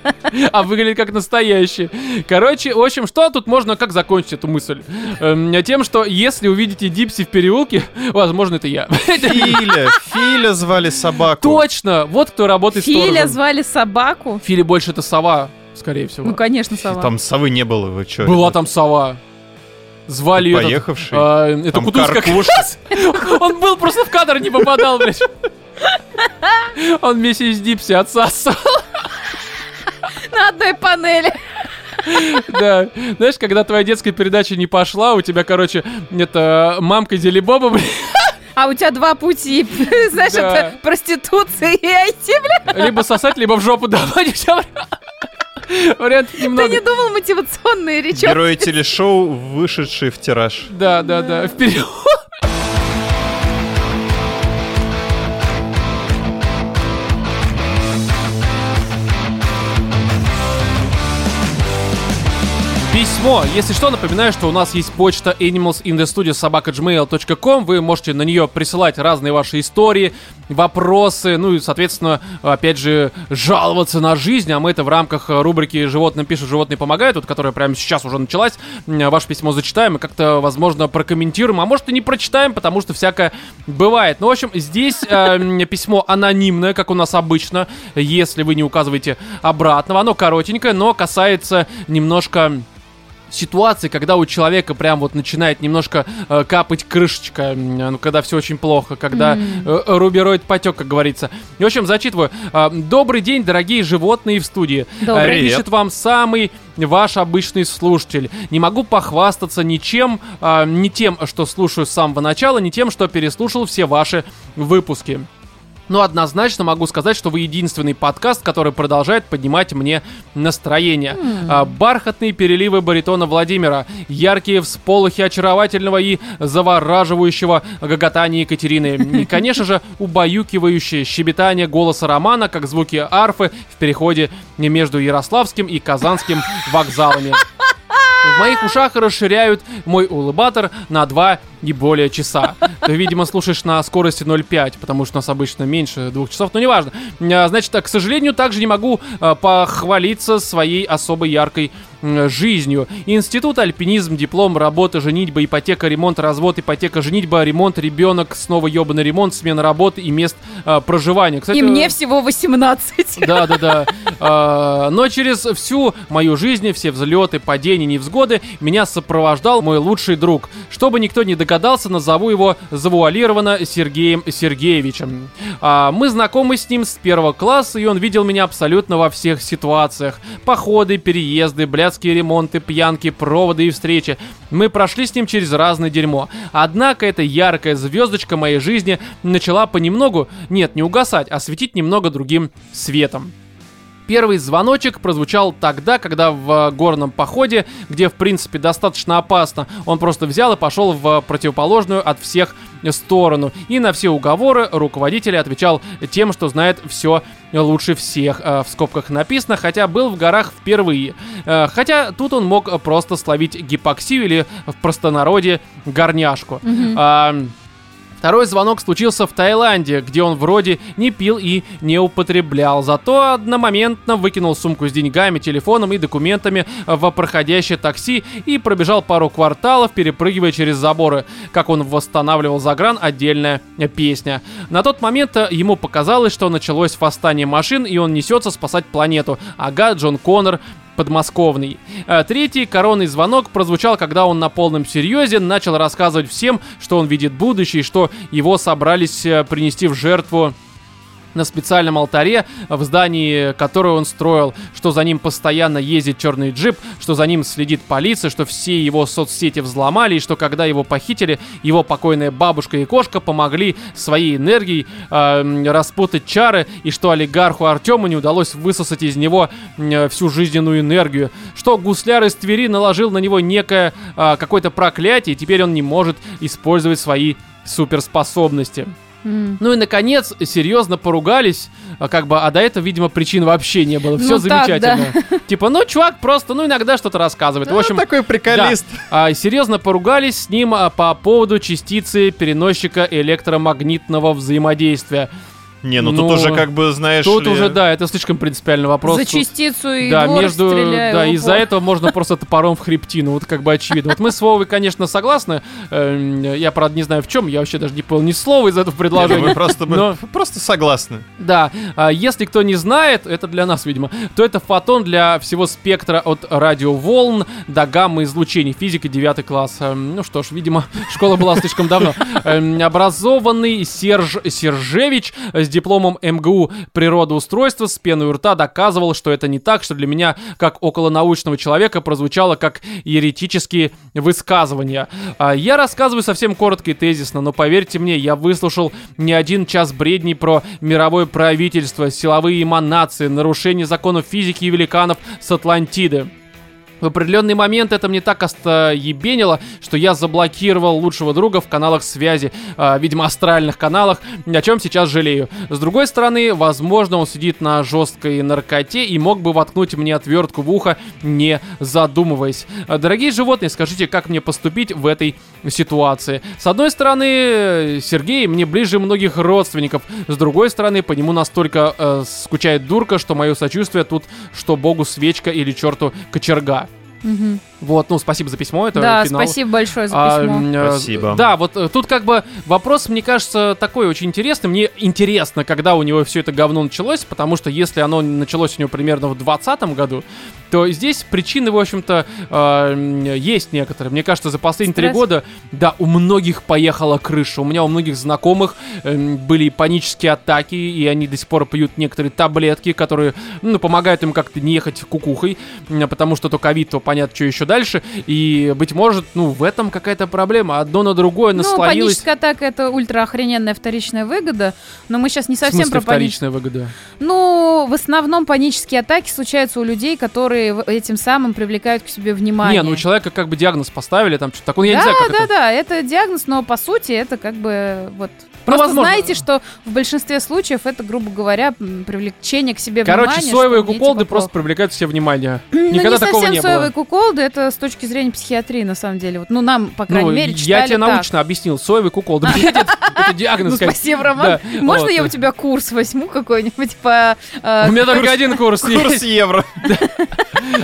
Speaker 1: А выглядит как настоящий. Короче, в общем, что тут можно, как закончить эту мысль? Эм, Тем, что если увидите Дипси в переулке, возможно, это я.
Speaker 2: Филя, Филя звали собаку.
Speaker 1: Точно! Вот кто работает
Speaker 3: Филя
Speaker 1: сторожем.
Speaker 3: звали собаку.
Speaker 1: Фили больше это сова, скорее всего.
Speaker 3: Ну, конечно, сова.
Speaker 2: Там совы не было, вы чё?
Speaker 1: Была
Speaker 2: это?
Speaker 1: там сова. Звали ее...
Speaker 2: Поехавший.
Speaker 1: Это
Speaker 2: Там
Speaker 1: Кутузка как
Speaker 2: Каркуша.
Speaker 1: раз. Он был просто в кадр не попадал, блядь. Он вместе с Дипси отсасывал.
Speaker 3: На одной панели.
Speaker 1: Да. Знаешь, когда твоя детская передача не пошла, у тебя, короче, это мамка Зелебоба, блин,
Speaker 3: А у тебя два пути. Знаешь,
Speaker 1: Да.
Speaker 3: это проституция и IT, бля.
Speaker 1: либо сосать, либо в жопу давать. Вариантов
Speaker 3: Ты
Speaker 1: немного.
Speaker 3: не думал мотивационные речи?
Speaker 2: Герои телешоу, вышедшие в тираж.
Speaker 1: Да, да, да. Вперед. Письмо. Если что, напоминаю, что у нас есть почта animalsinthestudio.gmail.com. Вы можете на нее присылать разные ваши истории, вопросы, ну и, соответственно, опять же, жаловаться на жизнь. А мы это в рамках э, рубрики «Животным пишут, животные помогают», вот, которая прямо сейчас уже началась. Ваше письмо зачитаем и как-то, возможно, прокомментируем. А может и не прочитаем, потому что всякое бывает. Ну, в общем, здесь э, письмо анонимное, как у нас обычно, если вы не указываете обратного. Оно коротенькое, но касается немножко ситуации, когда у человека прям вот начинает немножко э, капать крышечка, ну, когда все очень плохо, когда э, рубероид потек, как говорится. И, в общем, зачитываю. Э, Добрый день, дорогие животные в студии.
Speaker 3: Добрый.
Speaker 1: Э,
Speaker 2: Привет.
Speaker 1: Пишет вам самый ваш обычный слушатель. Не могу похвастаться ничем, э, не тем, что слушаю с самого начала, не тем, что переслушал все ваши выпуски. Но однозначно могу сказать, что вы единственный подкаст, который продолжает поднимать мне настроение. А, бархатные переливы баритона Владимира, яркие всполохи очаровательного и завораживающего гоготания Екатерины. И, конечно же, убаюкивающее щебетание голоса Романа, как звуки арфы в переходе между Ярославским и Казанским вокзалами. В моих ушах расширяют мой улыбатор на 2 и более часа. Ты, видимо, слушаешь на скорости 0,5, потому что у нас обычно меньше двух часов, но неважно. А, Значит, к сожалению, также не могу а, похвалиться своей особо яркой жизнью. Институт, альпинизм, диплом, работа, женитьба, ипотека, ремонт, развод, ипотека, женитьба, ремонт, ребенок, снова ебаный ремонт, смена работы и мест а, проживания. Кстати,
Speaker 3: И мне всего 18.
Speaker 1: да, да, да. А, Но через всю мою жизнь, все взлеты, падения, невзгоды, меня сопровождал мой лучший друг. Чтобы никто не догадался, назову его завуалированно Сергеем Сергеевичем. А, Мы знакомы с ним с первого класса, и он видел меня абсолютно во всех ситуациях. Походы, переезды, блядские ремонты, пьянки, проводы и встречи. Мы прошли с ним через разное дерьмо. Однако эта яркая звездочка моей жизни начала понемногу, нет, не угасать, а светить немного другим светом. Первый звоночек прозвучал тогда, когда в горном походе, где в принципе достаточно опасно, он просто взял и пошел в противоположную от всех сторону. И на все уговоры руководитель отвечал тем, что знает все лучше всех, э, в скобках написано, хотя был в горах впервые. Э, Хотя тут он мог просто словить гипоксию или в простонародье горняшку. А, Второй звонок случился в Таиланде, где он вроде не пил и не употреблял, зато одномоментно выкинул сумку с деньгами, телефоном и документами в проходящее такси и пробежал пару кварталов, перепрыгивая через заборы. Как он восстанавливал загран, отдельная песня. На тот момент э, ему показалось, что началось восстание машин, и он несется спасать планету. Ага, Джон Коннор подмосковный. А Третий коронный звонок прозвучал, когда он на полном серьезе начал рассказывать всем, что он видит будущее, и что его собрались э, принести в жертву на специальном алтаре в здании, которое он строил, что за ним постоянно ездит черный джип, что за ним следит полиция, что все его соцсети взломали, и что когда его похитили, его покойная бабушка и кошка помогли своей энергией э, распутать чары, и что олигарху Артему не удалось высосать из него э, всю жизненную энергию, что гусляр из Твери наложил на него некое э, какое-то проклятие, и теперь он не может использовать свои суперспособности. Ну и, наконец, серьезно поругались, а, как бы, а до этого, видимо, причин вообще не было. Все
Speaker 3: Ну так,
Speaker 1: замечательно. Типа, ну, чувак просто, ну, иногда что-то рассказывает. В общем,
Speaker 2: такой приколист.
Speaker 1: а, серьезно поругались с ним а, по поводу частицы переносчика электромагнитного взаимодействия.
Speaker 2: Не, ну,
Speaker 1: Ну,
Speaker 2: тут уже как бы, знаешь
Speaker 1: Тут
Speaker 2: ли,
Speaker 1: уже, да, это слишком принципиальный вопрос.
Speaker 3: За
Speaker 1: Тут-
Speaker 3: частицу и
Speaker 1: да, между,
Speaker 3: стреляю
Speaker 1: да, из-за этого можно просто топором в хребтину, вот как бы очевидно. Вот мы с Вовой, конечно, согласны. Эм, Я, правда, не знаю в чем, я вообще даже не понял ни слова из этого
Speaker 2: ну,
Speaker 1: предложения.
Speaker 2: мы просто, мы
Speaker 1: Но-
Speaker 2: просто согласны.
Speaker 1: Да, а если кто не знает, это для нас, видимо, то это фотон для всего спектра от радиоволн до гамма излучений. Физика 9 класс. Эм, Ну что ж, видимо, школа была слишком давно. Эм, Образованный Серж Сержевич дипломом МГУ природоустройства с пеной у рта доказывал, что это не так, что для меня, как околонаучного человека, прозвучало как еретические высказывания. А, Я рассказываю совсем коротко и тезисно, но поверьте мне, я выслушал не один час бредней про мировое правительство, силовые эманации, нарушение законов физики и великанов с Атлантиды. В определенный момент это мне так остоебенило, что я заблокировал лучшего друга в каналах связи, а, видимо, астральных каналах, о чем сейчас жалею. С другой стороны, возможно, он сидит на жесткой наркоте и мог бы воткнуть мне отвертку в ухо, не задумываясь. Дорогие животные, скажите, как мне поступить в этой ситуации? С одной стороны, Сергей мне ближе многих родственников, с другой стороны, по нему настолько э, скучает дурка, что мое сочувствие тут, что богу свечка или черту кочерга.
Speaker 3: Mm-hmm.
Speaker 1: Вот, ну, спасибо за письмо, это
Speaker 3: Да,
Speaker 1: финал.
Speaker 3: спасибо большое за
Speaker 1: А,
Speaker 3: письмо.
Speaker 1: э,
Speaker 2: Спасибо.
Speaker 1: Да, вот э, тут как бы вопрос, мне кажется, такой очень интересный. Мне интересно, когда у него все это говно началось, потому что если оно началось у него примерно в 2020 году, то здесь причины, в общем-то, э, есть некоторые. Мне кажется, за последние три года, да, у многих поехала крыша. У меня у многих знакомых эм, были панические атаки, и они до сих пор пьют некоторые таблетки, которые, ну, помогают им как-то не ехать кукухой, потому что то ковид, то понятно, что еще дальше. И, быть может, ну, в этом какая-то проблема. Одно на другое
Speaker 3: Ну,
Speaker 1: наслоилось.
Speaker 3: паническая атака это ультра охрененная вторичная выгода, но мы сейчас не
Speaker 1: В
Speaker 3: совсем
Speaker 1: смысле,
Speaker 3: про паническую.
Speaker 1: вторичная выгода.
Speaker 3: Ну, в основном панические атаки случаются у людей, которые этим самым привлекают к себе внимание.
Speaker 1: Не, ну у человека как бы диагноз поставили, там что-то такое. Ну, Я
Speaker 3: да,
Speaker 1: не знаю, как
Speaker 3: да,
Speaker 1: это.
Speaker 3: да, это диагноз, но по сути это как бы вот.
Speaker 1: Ну,
Speaker 3: Просто
Speaker 1: возможно.
Speaker 3: знаете, что в большинстве случаев это, грубо говоря, привлечение к себе
Speaker 1: Короче,
Speaker 3: внимания.
Speaker 1: соевые
Speaker 3: что мне,
Speaker 1: куколды просто привлекают к себе внимание.
Speaker 3: Ну,
Speaker 1: Никогда
Speaker 3: не
Speaker 1: такого не
Speaker 3: соевые
Speaker 1: было.
Speaker 3: куколды, это с точки зрения психиатрии, на самом деле. Вот, ну, нам, по крайней
Speaker 1: Ну,
Speaker 3: мере,
Speaker 1: я
Speaker 3: читали
Speaker 1: тебе
Speaker 3: так.
Speaker 1: научно объяснил. Соевый куколды. Это диагноз.
Speaker 3: Ну, спасибо, Роман. Можно я у тебя курс возьму какой-нибудь по... э,
Speaker 1: У меня только один курс
Speaker 2: Курс евро.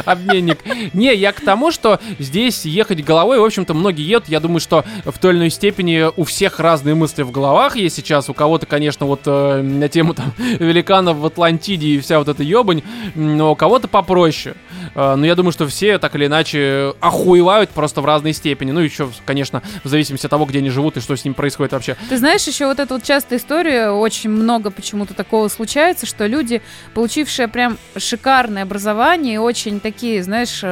Speaker 1: обменник. Не, я к тому, что здесь ехать головой, в общем-то, многие едут. Я думаю, что в той или иной степени у всех разные мысли в головах есть сейчас. У кого-то, конечно, вот э, на тему там великанов в Атлантиде и вся вот эта ебань, но у кого-то попроще. Э, но я думаю, что все так или иначе охуевают просто в разной степени. Ну, еще, конечно, в зависимости от того, где они живут и что с ним происходит вообще.
Speaker 3: Ты знаешь, еще вот эта вот частая история, очень много почему-то такого случается, что люди, получившие прям шикарное образование, очень такие, знаешь,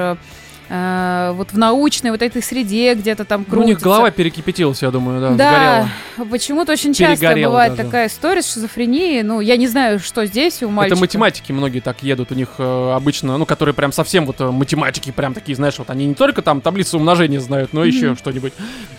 Speaker 3: э, вот в научной вот этой среде где-то там
Speaker 1: Ну,
Speaker 3: крутятся.
Speaker 1: у них голова перекипятилась, я думаю, да,
Speaker 3: Да,
Speaker 1: сгорела.
Speaker 3: почему-то очень часто
Speaker 1: Перегорела
Speaker 3: бывает
Speaker 1: даже.
Speaker 3: такая история с шизофренией. Ну, я не знаю, что здесь у мальчика.
Speaker 1: Это математики многие так едут, у них э, обычно, ну, которые прям совсем вот э, математики, прям такие, знаешь, вот они не только там таблицу умножения знают, но еще
Speaker 3: Мгм.
Speaker 1: что-нибудь.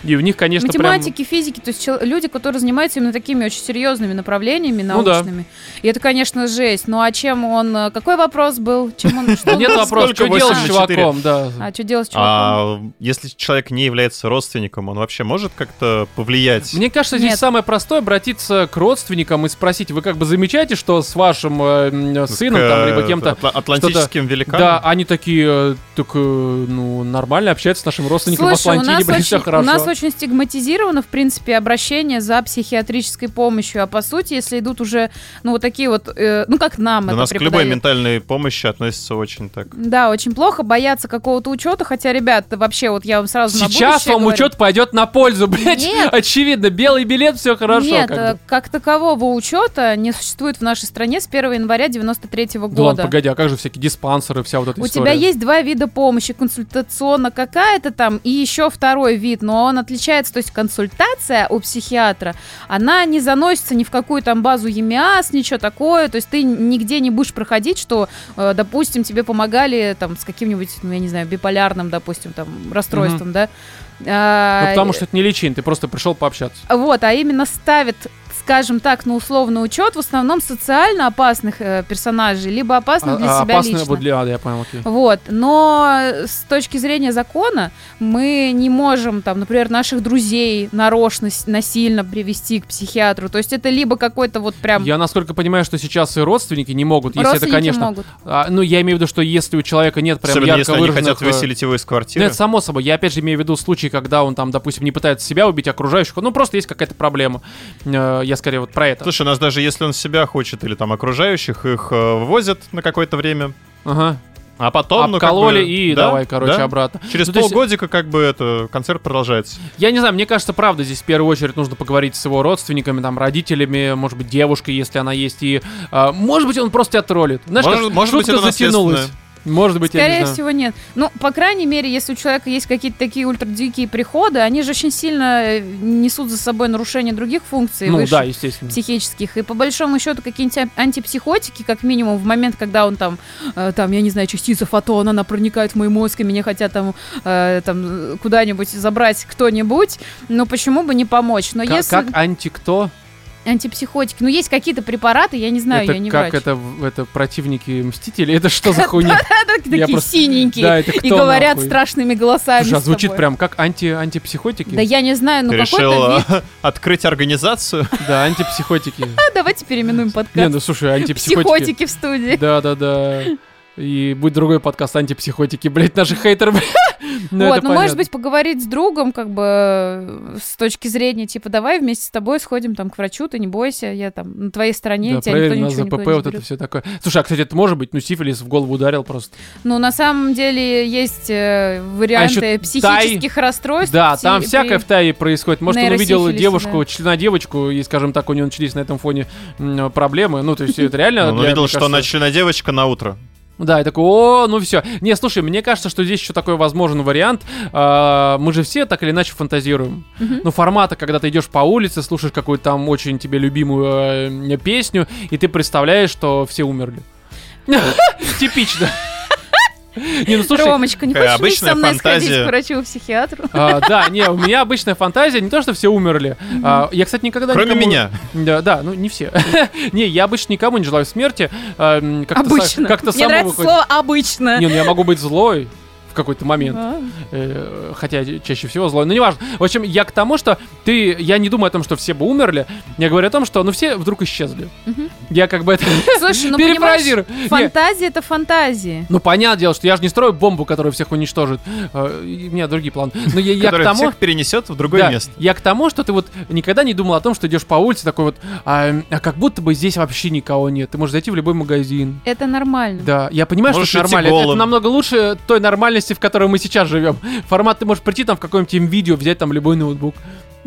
Speaker 1: И у них, конечно,
Speaker 3: Математики, физики, то есть чел- люди, которые занимаются именно такими очень серьезными направлениями
Speaker 1: Ну да.
Speaker 3: научными. И это, конечно, жесть. Ну а чем он... Какой вопрос был? Чем он...
Speaker 1: прям... Нет вопроса,
Speaker 2: Сколько
Speaker 1: что делать с
Speaker 2: 84?
Speaker 1: чуваком, да.
Speaker 3: А что делать с чуваком?
Speaker 2: А если человек не является родственником, он вообще может как-то повлиять?
Speaker 1: Мне кажется, здесь
Speaker 3: Нет.
Speaker 1: самое простое обратиться к родственникам и спросить, вы как бы замечаете, что с вашим э, сыном там,
Speaker 2: К,
Speaker 1: либо
Speaker 2: э,
Speaker 1: кем-то
Speaker 2: атла- Атлантическим великаном?
Speaker 1: Да, они такие, э, так, э, ну, нормально общаются с нашим родственником в
Speaker 3: Слушай, у
Speaker 1: Атлантиде,
Speaker 3: нас,
Speaker 1: блин,
Speaker 3: очень,
Speaker 1: все хорошо.
Speaker 3: у нас очень стигматизировано, в принципе, обращение за психиатрической помощью. А по сути, если идут уже, ну, вот такие вот, э, ну, как нам
Speaker 2: Да
Speaker 3: это
Speaker 2: у нас к любой ментальной помощи относятся очень так.
Speaker 3: Да, очень плохо, бояться какого-то учета, хотя, ребят, вообще, вот я вам сразу на
Speaker 1: Сейчас
Speaker 3: будущее
Speaker 1: вам
Speaker 3: говорю.
Speaker 1: учет пойдет на пользу, блядь.
Speaker 3: Нет.
Speaker 1: Очевидно, белый билет, все хорошо.
Speaker 3: Нет,
Speaker 1: как
Speaker 3: э,
Speaker 1: бы.
Speaker 3: как такового учета не существует в нашей стране с 1 января 93
Speaker 1: Да ладно,
Speaker 3: года.
Speaker 1: погоди, а как же всякие диспансеры, вся вот эта
Speaker 3: У
Speaker 1: история?
Speaker 3: тебя есть два вида помощи. Консультационно какая-то там и еще второй вид, но он отличается. То есть консультация у психиатра, она не заносится ни в какую там базу ЕМИАС, ничего такое. То есть ты нигде не будешь проходить, что, э, допустим, тебе помогали там с каким-нибудь, ну, я не знаю, биполярным, допустим, там, расстройством, да? А,
Speaker 1: Ну, потому что это не лечение, ты просто пришел пообщаться.
Speaker 3: Вот, а именно ставит, скажем так, на условный учет в основном социально опасных э, персонажей, либо опасных для
Speaker 1: А- а
Speaker 3: себя
Speaker 1: опасно
Speaker 3: лично.
Speaker 1: вот для... А, да, я понял, окей.
Speaker 3: Вот, но с точки зрения закона мы не можем, там, например, наших друзей нарочно, насильно привести к психиатру. То есть это либо какой-то вот прям...
Speaker 1: Я насколько понимаю, что сейчас и родственники не могут, если это,
Speaker 3: родственники
Speaker 1: конечно...
Speaker 3: могут.
Speaker 1: а, ну, я имею в виду, что если у человека нет прям
Speaker 2: Особенно
Speaker 1: ярко
Speaker 2: если они
Speaker 1: выраженных...
Speaker 2: хотят
Speaker 1: э,
Speaker 2: выселить его из
Speaker 1: Ну,
Speaker 2: квартиры.
Speaker 1: это само собой. Я опять же имею в виду случаи, когда он там, допустим, не пытается себя убить, окружающих. Ну, просто есть какая-то проблема. Э, Я скорее вот про это.
Speaker 2: Слушай, у нас даже если он себя хочет или там окружающих, их э, вывозят на какое-то время,
Speaker 1: Ага.
Speaker 2: а потом, ну, как бы,
Speaker 1: и
Speaker 2: да,
Speaker 1: давай, короче,
Speaker 2: да.
Speaker 1: обратно.
Speaker 2: Через
Speaker 1: Ну, то есть-
Speaker 2: полгодика как бы это концерт продолжается.
Speaker 1: Я не знаю, мне кажется, правда, здесь в первую очередь нужно поговорить с его родственниками, там, родителями, может быть, девушкой, если она есть, и, а, может быть, он просто тебя троллит. Знаешь,
Speaker 2: Может-
Speaker 1: как
Speaker 2: может быть,
Speaker 1: шутка
Speaker 2: это
Speaker 1: затянулась. Может быть, я не
Speaker 3: Скорее
Speaker 1: знаю.
Speaker 3: всего, нет. Ну, по крайней мере, если у человека есть какие-то такие ультрадикие приходы, они же очень сильно э, несут за собой нарушение других функций
Speaker 1: Ну
Speaker 3: высших.
Speaker 1: да, естественно.
Speaker 3: психических. И по большому счету какие-нибудь антипсихотики, как минимум, в момент, когда он там, э, там, я не знаю, частица фотона, она проникает в мой мозг, и меня хотят там, э, там э, куда-нибудь забрать кто-нибудь, но почему бы не помочь? Но
Speaker 1: Ка-
Speaker 3: если
Speaker 1: Как анти-кто?
Speaker 3: Антипсихотики, ну есть какие-то препараты, я не знаю,
Speaker 1: это
Speaker 3: я не
Speaker 1: как
Speaker 3: врач.
Speaker 1: это, это противники Мстителей? Это что за хуйня?
Speaker 3: Такие
Speaker 1: просто-
Speaker 3: синенькие. И говорят страшными голосами.
Speaker 1: Слушай, а звучит прям как анти антипсихотики?
Speaker 3: Да я не знаю, ну какой-то
Speaker 2: э, открыть организацию?
Speaker 1: Да, антипсихотики.
Speaker 3: А, Давайте переименуем
Speaker 1: Не,
Speaker 3: подкаст.
Speaker 1: ну слушай, антипсихотики.
Speaker 3: Психотики в студии.
Speaker 1: Да, да, да. И будет другой подкаст антипсихотики, блять, наших хейтеров. Ну,
Speaker 3: вот, ну, может
Speaker 1: понятно.
Speaker 3: быть, поговорить с другом, как бы, э, с точки зрения, типа, давай вместе с тобой сходим там к врачу, ты не бойся, я там на твоей стороне,
Speaker 1: Да,
Speaker 3: тебя никто
Speaker 1: проверим на
Speaker 3: ничего
Speaker 1: ЗПП,
Speaker 3: не
Speaker 1: вот это все такое. Слушай, а, кстати, это может быть, ну, сифилис в голову ударил просто.
Speaker 3: Ну, на самом деле, есть э, варианты
Speaker 1: А
Speaker 3: психических расстройств.
Speaker 1: Да,
Speaker 3: пси-
Speaker 1: там
Speaker 3: при-
Speaker 1: всякое в Тае происходит. Может, он увидел девушку,
Speaker 3: да.
Speaker 1: члена девочку, и, скажем так, у него начались на этом фоне проблемы. Ну, то есть это реально...
Speaker 2: Он увидел, что она члена девочка на утро.
Speaker 1: Да, и такой, о, ну все. Не, слушай, мне кажется, что здесь еще такой возможен вариант. А, мы же все так или иначе фантазируем.
Speaker 3: Мгм.
Speaker 1: Ну, формата, когда ты идешь по улице, слушаешь какую-то там очень тебе любимую э, песню, и ты представляешь, что все умерли. Типично. Не, ну слушай,
Speaker 3: Ромочка, не
Speaker 2: такая
Speaker 3: хочешь со мной сходить
Speaker 2: фантазия.
Speaker 3: к врачу-психиатру?
Speaker 1: а, да, не, у меня обычная фантазия, не то, что все умерли. А, я, кстати, никогда
Speaker 2: Кроме
Speaker 1: никому-
Speaker 2: меня.
Speaker 1: Да, да, ну не все. не, я обычно никому не желаю смерти. а, м, как-то
Speaker 3: Обычно.
Speaker 1: Как-то
Speaker 3: Мне
Speaker 1: само
Speaker 3: нравится
Speaker 1: выходит.
Speaker 3: слово «обычно».
Speaker 1: Не, ну я могу быть злой какой-то момент.
Speaker 3: А.
Speaker 1: Э, хотя чаще всего злой, но неважно. В общем, я к тому, что ты, я не думаю о том, что все бы умерли, я говорю о том, что ну все вдруг исчезли. Я как бы это
Speaker 3: Слушай, ну
Speaker 1: перефразирую. Не,
Speaker 3: фантазия — это фантазии.
Speaker 1: Ну, понятное дело, что я же не строю бомбу, которая всех уничтожит. Э, У меня другие планы. Но я, я к тому...
Speaker 2: всех перенесет в другое
Speaker 1: Да,
Speaker 2: место.
Speaker 1: я к тому, что ты вот никогда не думал о том, что идешь по улице такой вот, а, а как будто бы здесь вообще никого нет. Ты можешь зайти в любой магазин.
Speaker 3: Это нормально.
Speaker 1: Да, я понимаю,
Speaker 2: Можешь
Speaker 1: что это нормально. Это, намного лучше той нормальности, в которой мы сейчас живем. Формат ты можешь прийти там в каком-нибудь видео, взять там любой ноутбук.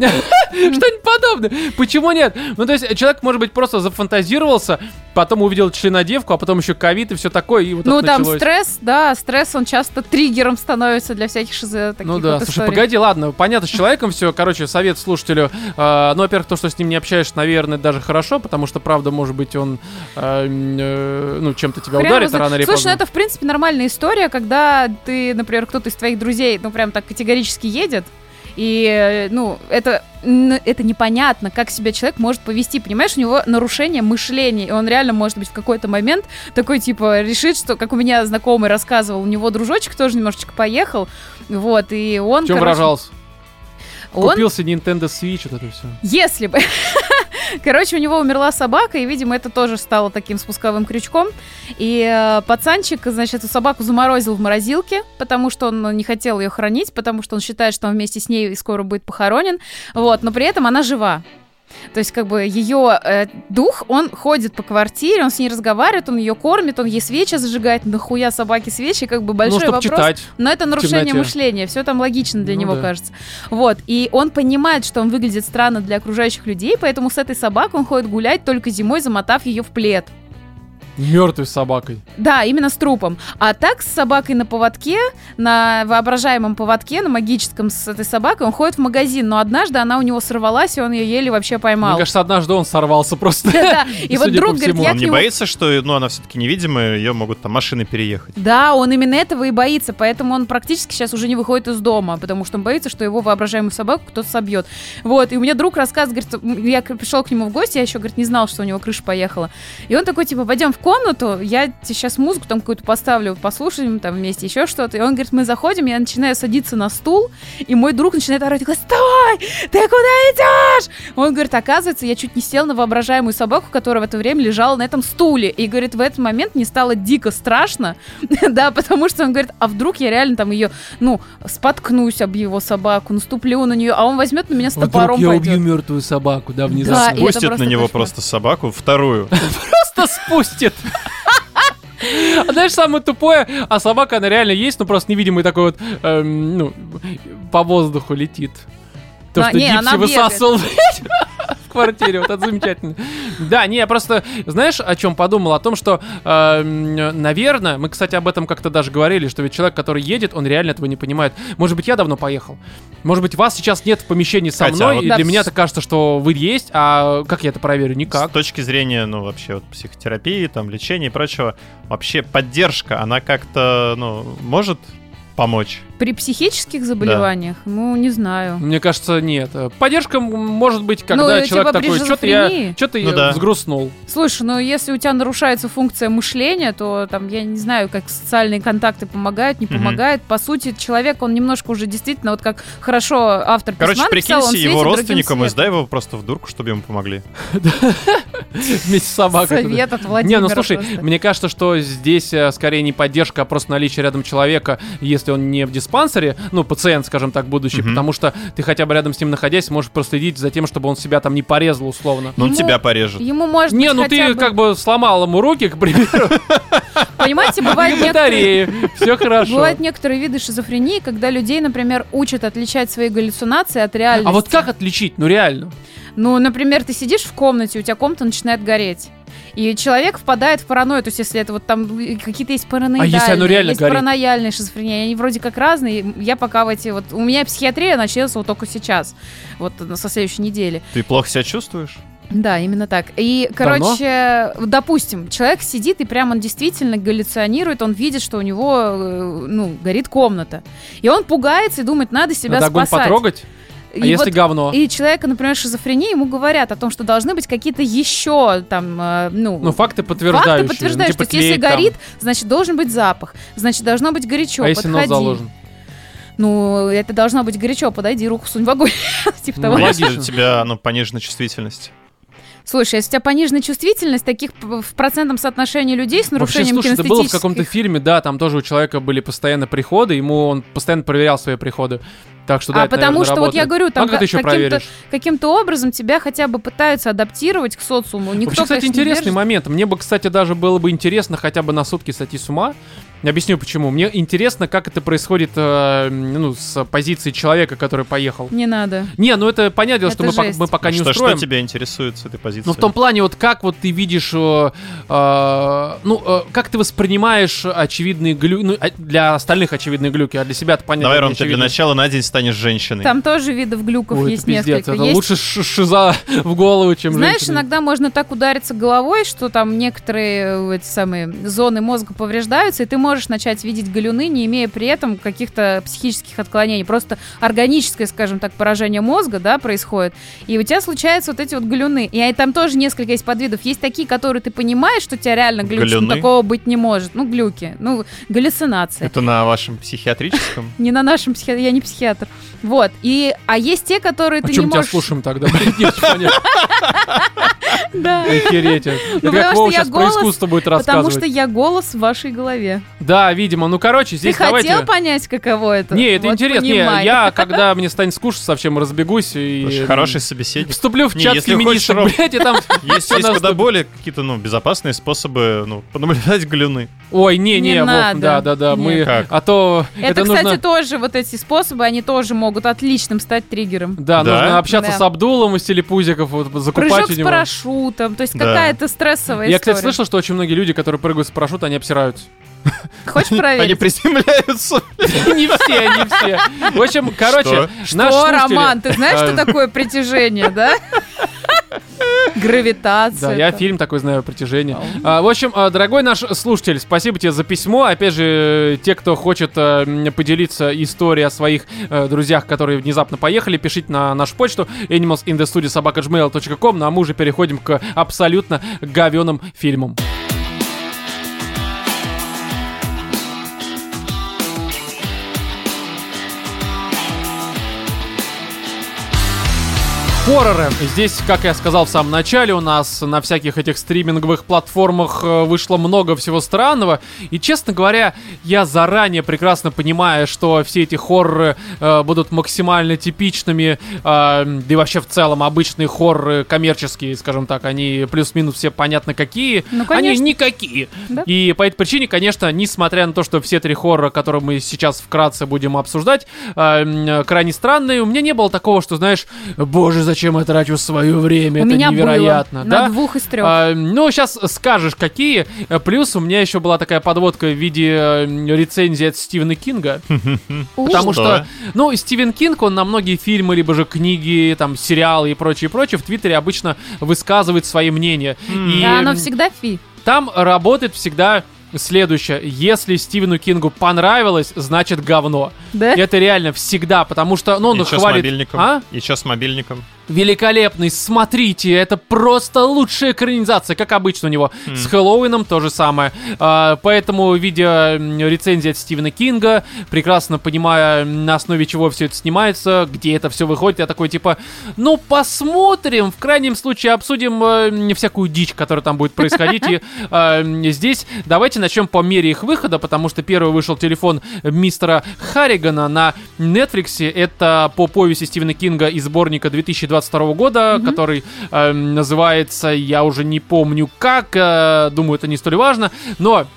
Speaker 1: Что-нибудь подобное. Почему нет? Ну, то есть, человек, может быть, просто зафантазировался, потом увидел членодевку, а потом еще ковид и все такое, и вот
Speaker 3: Ну, там
Speaker 1: началось.
Speaker 3: стресс, да, стресс, он часто триггером становится для всяких шизо таких
Speaker 1: Ну да,
Speaker 3: вот
Speaker 1: слушай,
Speaker 3: историй.
Speaker 1: погоди, ладно, понятно, с человеком все, короче, совет слушателю. э, ну, во-первых, то, что с ним не общаешься, наверное, даже хорошо, потому что, правда, может быть, он, э, э, ну, чем-то тебя
Speaker 3: его
Speaker 1: ударит
Speaker 3: знает.
Speaker 1: рано или
Speaker 3: Слушай,
Speaker 1: поздно.
Speaker 3: ну это, в принципе, нормальная история, когда ты, например, кто-то из твоих друзей, ну, прям так категорически едет, и, э, ну, это, это непонятно, как себя человек может повести, понимаешь, у него нарушение мышления, и он реально, может быть, в какой-то момент такой, типа, решит, что, как у меня знакомый рассказывал, у него дружочек тоже немножечко поехал, вот, и он,
Speaker 1: В чем
Speaker 3: короче,
Speaker 1: выражался?
Speaker 3: Он
Speaker 1: Купился Nintendo Switch, вот это все.
Speaker 3: Если бы. Короче, у него умерла собака, и, видимо, это тоже стало таким спусковым крючком. И э, пацанчик, значит, эту собаку заморозил в морозилке, потому что он не хотел ее хранить, потому что он считает, что он вместе с ней скоро будет похоронен. Вот, но при этом она жива. То есть, как бы, ее э, дух, он ходит по квартире, он с ней разговаривает, он ее кормит, он ей свечи зажигает. Нахуя собаке свечи? Как бы
Speaker 1: Ну,
Speaker 3: большой
Speaker 1: чтобы
Speaker 3: вопрос.
Speaker 1: читать.
Speaker 3: Но это нарушение
Speaker 1: темноте.
Speaker 3: мышления, все там логично для
Speaker 1: Ну
Speaker 3: него
Speaker 1: да.
Speaker 3: кажется. Вот, и он понимает, что он выглядит странно для окружающих людей, поэтому с этой собакой он ходит гулять только зимой, замотав ее в плед.
Speaker 1: Мертвой собакой.
Speaker 3: Да, именно с трупом. А так с собакой на поводке, на воображаемом поводке, на магическом с этой собакой, он ходит в магазин, но однажды она у него сорвалась, и он ее еле вообще
Speaker 1: Мне
Speaker 3: поймал.
Speaker 1: кажется, однажды он сорвался просто.
Speaker 3: Да, и вот друг говорит, я
Speaker 2: Он не боится, что ну, она все-таки невидимая, ее могут там машины переехать.
Speaker 3: Да, он именно этого и боится, поэтому он практически сейчас уже не выходит из дома, потому что он боится, что его воображаемую собаку кто-то собьет. Вот, и у меня друг рассказывает, говорит, я пришел к нему в гости, я еще, говорит, не знал, что у него крыша поехала. И он такой, типа, пойдем в комнату, я тебе сейчас музыку там какую-то поставлю, послушаем там вместе еще что-то. И он говорит, мы заходим, я начинаю садиться на стул, и мой друг начинает орать, говорит, стой, ты куда идешь? Он говорит, оказывается, я чуть не сел на воображаемую собаку, которая в это время лежала на этом стуле. И говорит, в этот момент мне стало дико страшно, да, потому что он говорит, а вдруг я реально там ее, ну, споткнусь об его собаку, наступлю на нее, а он возьмет на меня с топором пойдет.
Speaker 1: мертвую собаку, да,
Speaker 3: Да,
Speaker 1: внезапно.
Speaker 3: это
Speaker 2: Спустит на него
Speaker 3: кошмар.
Speaker 2: просто собаку, вторую.
Speaker 1: Просто спустит. А знаешь, самое тупое, а собака, она реально есть, но просто невидимый такой вот, эм, ну, по воздуху летит. То,
Speaker 3: А,
Speaker 1: что
Speaker 3: не,
Speaker 1: Дипси высасывал квартире, вот это замечательно. Да, не, я просто, знаешь, о чем подумал? О том, что, эм, наверное, мы, кстати, об этом как-то даже говорили, что ведь человек, который едет, он реально этого не понимает. Может быть, я давно поехал. Может быть, вас сейчас нет в помещении со мной,
Speaker 2: а вот-
Speaker 1: и
Speaker 3: Да,
Speaker 1: для меня это кажется, что вы есть, а как я это проверю? Никак.
Speaker 2: С точки зрения, ну, вообще, вот, психотерапии, там, лечения и прочего, вообще поддержка, она как-то, ну, может помочь?
Speaker 3: При психических заболеваниях, ну, не знаю.
Speaker 1: Мне кажется, нет. Поддержка может быть, когда
Speaker 3: Ну,
Speaker 1: человек
Speaker 3: типа
Speaker 1: такой, что-то я, что-то
Speaker 2: Ну
Speaker 1: я
Speaker 2: да.
Speaker 1: взгрустнул.
Speaker 3: Слушай, ну если у тебя нарушается функция мышления, то там, я не знаю, как социальные контакты помогают, не
Speaker 2: Мгм.
Speaker 3: помогают. По сути, человек, он немножко уже действительно, вот как хорошо автор
Speaker 2: Короче,
Speaker 3: письма написал, он
Speaker 2: прикинься его родственникам и сдай его просто в дурку, чтобы ему помогли.
Speaker 1: Вместе с собакой.
Speaker 3: Совет от
Speaker 1: Не, ну слушай, мне кажется, что здесь э, скорее не поддержка, а просто наличие рядом человека, если он не в диспансере, ну, пациент, скажем так, будущий,
Speaker 2: Мгм.
Speaker 1: потому что ты хотя бы рядом с ним находясь, можешь проследить за тем, чтобы он себя там не порезал условно.
Speaker 2: Ну, он тебя порежет.
Speaker 3: Ему может
Speaker 1: Не,
Speaker 3: быть
Speaker 1: ну
Speaker 3: хотя
Speaker 1: ты
Speaker 3: бы-
Speaker 1: как бы сломал ему руки, к примеру,
Speaker 3: Понимаете, бывают
Speaker 1: и
Speaker 3: некоторые...
Speaker 1: батареи, все хорошо.
Speaker 3: Бывают некоторые виды шизофрении, когда людей, например, учат отличать свои галлюцинации от реальности.
Speaker 1: А вот как отличить? Ну реально.
Speaker 3: Ну, например, ты сидишь в комнате, у тебя комната начинает гореть. И человек впадает в паранойю, то есть если это вот там какие-то есть параноидальные,
Speaker 1: А если оно реально
Speaker 3: есть
Speaker 1: горит?
Speaker 3: паранояльная шизофрения, они вроде как разные, я пока в эти вот... У меня психиатрия началась вот только сейчас, вот со следующей недели.
Speaker 2: Ты плохо себя чувствуешь?
Speaker 3: Да, именно так. И, короче, допустим, человек сидит и прям он действительно галлюционирует, он видит, что у него, э, ну, горит комната. И он пугается и думает, надо себя
Speaker 1: Надо огонь
Speaker 3: спасать.
Speaker 1: потрогать? А
Speaker 3: И
Speaker 1: если
Speaker 3: вот-
Speaker 1: говно?
Speaker 3: И человека, например, шизофрения, ему говорят о том, что должны быть какие-то еще там, э, ну,
Speaker 1: Ну, факты подтверждающие.
Speaker 3: факты
Speaker 1: ну,
Speaker 3: подтверждают,
Speaker 1: типа
Speaker 3: что если
Speaker 1: там.
Speaker 3: горит, значит, должен быть запах, значит, должно быть горячо,
Speaker 1: А если нос
Speaker 3: подходи.
Speaker 1: заложен?
Speaker 3: Ну, это должно быть горячо, подойди, руку сунь в огонь. Типа
Speaker 1: Ну,
Speaker 3: того.
Speaker 2: Ну, если у тебя, ну, пониженная чувствительность.
Speaker 3: Слушай, если у тебя пониженная чувствительность, таких в процентном соотношении людей с
Speaker 1: Вообще,
Speaker 3: нарушением
Speaker 1: слушай, это было в каком-то фильме, да, там тоже у человека были постоянно приходы, ему он постоянно проверял свои приходы. Так что да,
Speaker 3: а
Speaker 1: это,
Speaker 3: потому
Speaker 1: наверное,
Speaker 3: что вот я
Speaker 1: работает.
Speaker 3: говорю, там
Speaker 1: как еще
Speaker 3: каким-то, каким-то образом тебя хотя бы пытаются адаптировать к социуму. Никто,
Speaker 1: Вообще, кстати,
Speaker 3: конечно, не
Speaker 1: интересный момент. Мне бы, кстати, даже было бы интересно хотя бы на сутки сойти с ума. Объясню почему. Мне интересно, как это происходит э, ну, с позиции человека, который поехал.
Speaker 3: Не надо.
Speaker 1: Не, ну это понятно,
Speaker 3: Это
Speaker 1: что мы, пока- мы пока не
Speaker 2: что,
Speaker 1: устроим.
Speaker 2: что тебя интересует с этой позиции?
Speaker 1: Ну, в том плане, вот как вот ты видишь, э, э, ну, э, как ты воспринимаешь очевидные глюки, ну, а- для остальных очевидные глюки, а для себя это понятно.
Speaker 2: Давай,
Speaker 1: не
Speaker 2: Ром, ты для начала на день станешь женщиной.
Speaker 3: Там тоже видов глюков
Speaker 1: Ой,
Speaker 3: есть
Speaker 1: это пиздец,
Speaker 3: несколько.
Speaker 1: это
Speaker 3: Есть-
Speaker 1: лучше ш- шиза в голову, чем
Speaker 3: Знаешь,
Speaker 1: женщина.
Speaker 3: иногда можно так удариться головой, что там некоторые э, эти самые зоны мозга повреждаются, и ты можешь начать видеть галюны, не имея при этом каких-то психических отклонений. Просто органическое, скажем так, поражение мозга, да, происходит. И у тебя случаются вот эти вот галюны. И а, там тоже несколько есть подвидов. Есть такие, которые ты понимаешь, что у тебя реально глюк, что
Speaker 2: Галюны?
Speaker 3: такого быть не может. Ну, глюки. Ну, галлюцинации.
Speaker 2: Это на вашем психиатрическом?
Speaker 3: Не на нашем психиатре, я не психиатр. Вот. И, а есть те, которые
Speaker 1: О
Speaker 3: ты
Speaker 1: чем
Speaker 3: не
Speaker 1: тебя
Speaker 3: можешь...
Speaker 1: слушаем тогда? понятно.
Speaker 3: Да.
Speaker 1: Охереть.
Speaker 3: Ну, потому что я голос-
Speaker 1: искусство будет
Speaker 3: Потому что я голос в вашей голове.
Speaker 1: Да, видимо. Ну, короче, здесь
Speaker 3: Ты
Speaker 1: давайте...
Speaker 3: хотел понять, каково это?
Speaker 1: Не, это
Speaker 3: Вот
Speaker 1: интересно. Не, я, когда мне станет скучно, совсем разбегусь и...
Speaker 2: Слушай, хороший собеседник.
Speaker 1: Вступлю в
Speaker 2: Не,
Speaker 1: чат феминисток, блядь, и там...
Speaker 2: Есть, есть куда более какие-то, ну, безопасные способы, ну, понаблюдать галюны.
Speaker 1: Ой, не-не,
Speaker 3: Не
Speaker 1: Вов,
Speaker 3: надо.
Speaker 1: да-да-да, мы...
Speaker 3: Нет.
Speaker 2: Как?
Speaker 1: А то
Speaker 3: Это,
Speaker 1: это
Speaker 3: кстати,
Speaker 1: нужно...
Speaker 3: тоже вот эти способы, они тоже могут отличным стать триггером.
Speaker 1: Да,
Speaker 2: Да?
Speaker 1: нужно общаться
Speaker 3: Да.
Speaker 1: с Абдулом из телепузиков, вот, закупать
Speaker 3: Прыжок
Speaker 1: у
Speaker 3: с
Speaker 1: него.
Speaker 3: парашютом, то есть
Speaker 2: Да.
Speaker 3: какая-то стрессовая
Speaker 1: Я,
Speaker 3: история.
Speaker 1: кстати, слышал, что очень многие люди, которые прыгают с парашюта, они обсираются.
Speaker 3: Хочешь
Speaker 2: Они
Speaker 3: проверить?
Speaker 2: приземляются.
Speaker 1: Не все, не все. В общем, короче,
Speaker 2: Что?
Speaker 1: наши
Speaker 3: О,
Speaker 1: слушатели-
Speaker 3: Роман, ты знаешь, что
Speaker 1: э,
Speaker 3: такое притяжение, да? Гравитация.
Speaker 1: Да, я фильм такой знаю, «Притяжение». А, в общем, а, дорогой наш слушатель, спасибо тебе за письмо. Опять же, те, кто хочет а, м, поделиться историей о своих э, друзьях, которые внезапно поехали, пишите на нашу почту animalsinthestudio.gmail.com, ну а мы уже переходим к абсолютно говеным фильмам. Хорроры. Здесь, как я сказал в самом начале, у нас на всяких этих стриминговых платформах э, вышло много всего странного. И, честно говоря, я заранее прекрасно понимаю, что все эти хорроры э, будут максимально типичными. э, да и вообще в целом обычные хорроры коммерческие, скажем так, они плюс-минус все понятно какие.
Speaker 3: Ну,
Speaker 1: они никакие.
Speaker 3: Да.
Speaker 1: И по этой причине, конечно, несмотря на то, что все три хоррора, которые мы сейчас вкратце будем обсуждать, э, м, крайне странные, у меня не было такого, что, знаешь, боже, зачем я трачу свое время,
Speaker 3: У
Speaker 1: это
Speaker 3: меня
Speaker 1: невероятно.
Speaker 3: было
Speaker 1: да?
Speaker 3: на двух из трех.
Speaker 1: А, ну, сейчас скажешь, какие. Плюс у меня еще была такая подводка в виде э, рецензии от Стивена Кинга. Потому
Speaker 2: Что?
Speaker 1: ну, Стивен Кинг, он на многие фильмы, либо же книги, там, сериалы и прочее, прочее, в Твиттере обычно высказывает свои мнения. И
Speaker 3: оно всегда фи.
Speaker 1: там работает всегда следующее. Если Стивену Кингу понравилось, значит говно.
Speaker 3: Да?
Speaker 1: Это реально всегда, потому что, ну, он
Speaker 2: И чё с
Speaker 1: хвалит...
Speaker 2: мобильником?
Speaker 1: А?
Speaker 2: И что с мобильником?
Speaker 1: Великолепный, смотрите, это просто лучшая экранизация, как обычно у него.
Speaker 2: Хм.
Speaker 1: С Хэллоуином то же самое. А, поэтому, видя рецензии от Стивена Кинга, прекрасно понимая, на основе чего все это снимается, где это все выходит, я такой типа, ну посмотрим, в крайнем случае обсудим э, всякую дичь, которая там будет происходить. И э, здесь давайте начнем по мере их выхода, потому что первый вышел телефон мистера Харригана на Netflix. Это по повести Стивена Кинга из сборника 2022 года, который э, называется, я уже не помню как, э, думаю, это не столь важно, но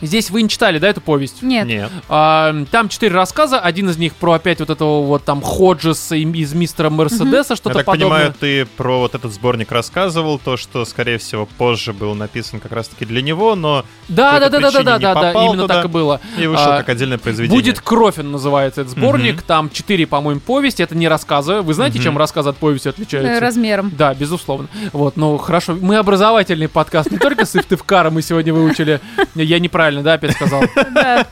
Speaker 1: Здесь вы не читали, да, эту повесть?
Speaker 3: Нет.
Speaker 2: Нет.
Speaker 1: А, там четыре рассказа, один из них про опять вот этого вот там Ходжеса из мистера Мерседеса,
Speaker 2: Я
Speaker 1: что-то
Speaker 2: так
Speaker 1: подобное.
Speaker 2: понимаю, ты про вот этот сборник рассказывал, то, что, скорее всего, позже был написан как раз-таки для него, но
Speaker 1: Да, да, да, да, да, да,
Speaker 2: не
Speaker 1: да, именно
Speaker 2: туда
Speaker 1: так и было.
Speaker 2: и вышел
Speaker 1: А,
Speaker 2: как отдельное произведение.
Speaker 1: Будет кровь, он называется этот сборник.
Speaker 2: Мгм.
Speaker 1: Там четыре, по-моему, повести. Это не рассказы. Вы знаете,
Speaker 2: Мгм.
Speaker 1: чем рассказы от повести
Speaker 3: Э,
Speaker 1: отличаются?
Speaker 3: Размером.
Speaker 1: Да, безусловно. Вот, ну хорошо. Мы образовательный подкаст. Не только Сыктывкара мы сегодня выучили. Я неправильно, да, опять сказал?
Speaker 3: Да.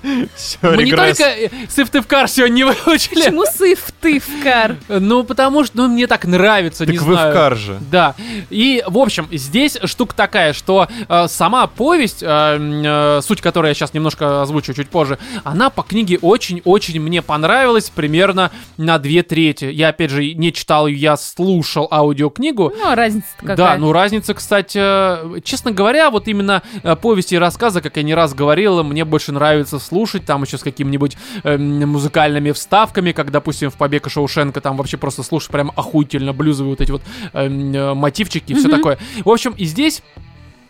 Speaker 1: Мы не только Сыктывкар сегодня не выучили.
Speaker 3: Почему сыв ты в кар?
Speaker 1: Ну, потому что ну, мне так нравится, не
Speaker 2: Так
Speaker 1: знаю.
Speaker 2: кар же.
Speaker 1: Да. И, в общем, здесь штука такая, что э, сама повесть, э, э, суть которой я сейчас немножко озвучу чуть позже, она по книге очень-очень мне понравилась примерно на две трети. Я, опять же, не читал ее, я слушал аудиокнигу.
Speaker 3: Ну, а разница-то какая?
Speaker 1: Да, ну разница, кстати, честно говоря, вот именно повести и рассказы, как я не раз говорил, мне больше нравится слушать, там еще с какими-нибудь эм, музыкальными вставками, как, допустим, в «Побег из Шоушенка», там вообще просто слушаешь прям охуительно блюзовые вот эти вот эм, э, мотивчики и все
Speaker 3: Мгм.
Speaker 1: такое. В общем, и здесь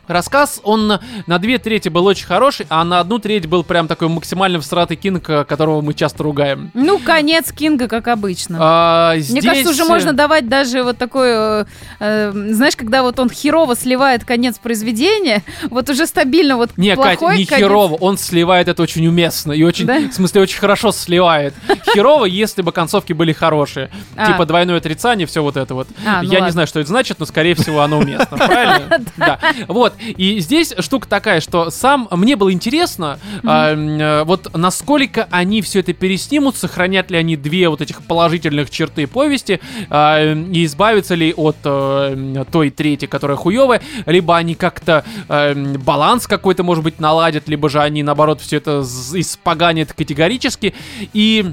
Speaker 1: Рассказ, он на- две трети был очень хороший, а на одну треть был прям такой максимально всратый кинг, которого мы часто ругаем.
Speaker 3: Ну, конец Кинга, как обычно.
Speaker 1: А,
Speaker 3: Мне
Speaker 1: здесь,
Speaker 3: кажется, уже
Speaker 1: э,
Speaker 3: можно давать даже вот такой, э, э, знаешь, когда вот он херово сливает конец произведения, вот уже стабильно вот
Speaker 1: Не, Кать,
Speaker 3: плохой
Speaker 1: не
Speaker 3: конец.
Speaker 1: херово, он сливает это очень уместно и очень,
Speaker 3: Да?
Speaker 1: в смысле, очень хорошо сливает. Херово, если бы концовки были хорошие.
Speaker 3: А.
Speaker 1: Типа двойное отрицание, все вот это вот.
Speaker 3: А, ну
Speaker 1: Я не
Speaker 3: ладно.
Speaker 1: знаю, что это значит, но, скорее всего, оно уместно. Правильно? Да. Вот. И здесь штука такая, что сам мне было интересно, м, э, вот насколько они все это переснимут, сохранят ли они две вот этих положительных черты повести, м, и избавятся ли от э, той трети, которая хуевая, либо они как-то э, баланс какой-то, может быть, наладят, либо же они, наоборот, все это испоганят категорически. И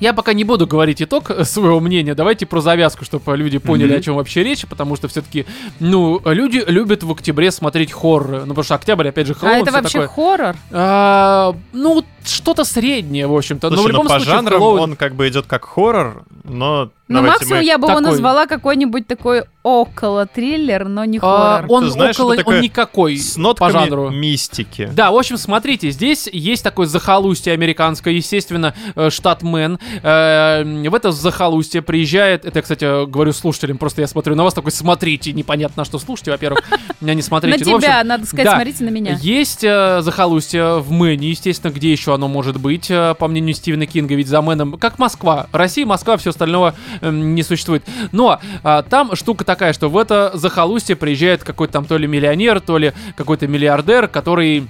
Speaker 1: я пока не буду говорить итог э, своего мнения. Давайте про завязку, чтобы люди поняли,
Speaker 2: Мгм.
Speaker 1: о чем вообще речь, потому что все-таки, ну, люди любят в октябре смотреть хорроры. Ну, потому что октябрь, опять же,
Speaker 3: А
Speaker 1: Хэллоуин,
Speaker 3: это вообще
Speaker 1: такое.
Speaker 3: хоррор?
Speaker 1: А, ну, что-то среднее, в общем-то. но в
Speaker 2: Слушай,
Speaker 1: любом
Speaker 2: ну, по
Speaker 1: случае,
Speaker 2: жанрам
Speaker 1: Хэллоуин-
Speaker 2: он как бы идет как хоррор, но
Speaker 3: Ну,
Speaker 2: давайте
Speaker 3: максимум
Speaker 2: мы...
Speaker 3: я бы его
Speaker 1: такой-
Speaker 3: назвала какой-нибудь такой около триллер, но не
Speaker 1: А,
Speaker 3: хоррор.
Speaker 1: он
Speaker 2: Ты знаешь,
Speaker 1: около, он никакой
Speaker 2: с
Speaker 1: по
Speaker 2: нотками
Speaker 1: жанру.
Speaker 2: мистики.
Speaker 1: Да, в общем, смотрите, здесь есть такое захолустье американское, естественно, э, штат Мэн. Э, В это захолустье приезжает, это, я, кстати, говорю слушателям, просто я смотрю на вас, такой, смотрите, непонятно, на что слушайте, во-первых, меня не
Speaker 3: На
Speaker 1: смотрите. Ну, в общем,
Speaker 3: тебя, надо сказать, смотрите на меня.
Speaker 1: Есть э, захолустье в Мэне, естественно, где еще оно может быть, по мнению Стивена Кинга, ведь за Мэном, как Москва. Россия, Москва, все остального эм, не существует. Но а, там штука такая, что в это захолустье приезжает какой-то там то ли миллионер, то ли какой-то миллиардер, который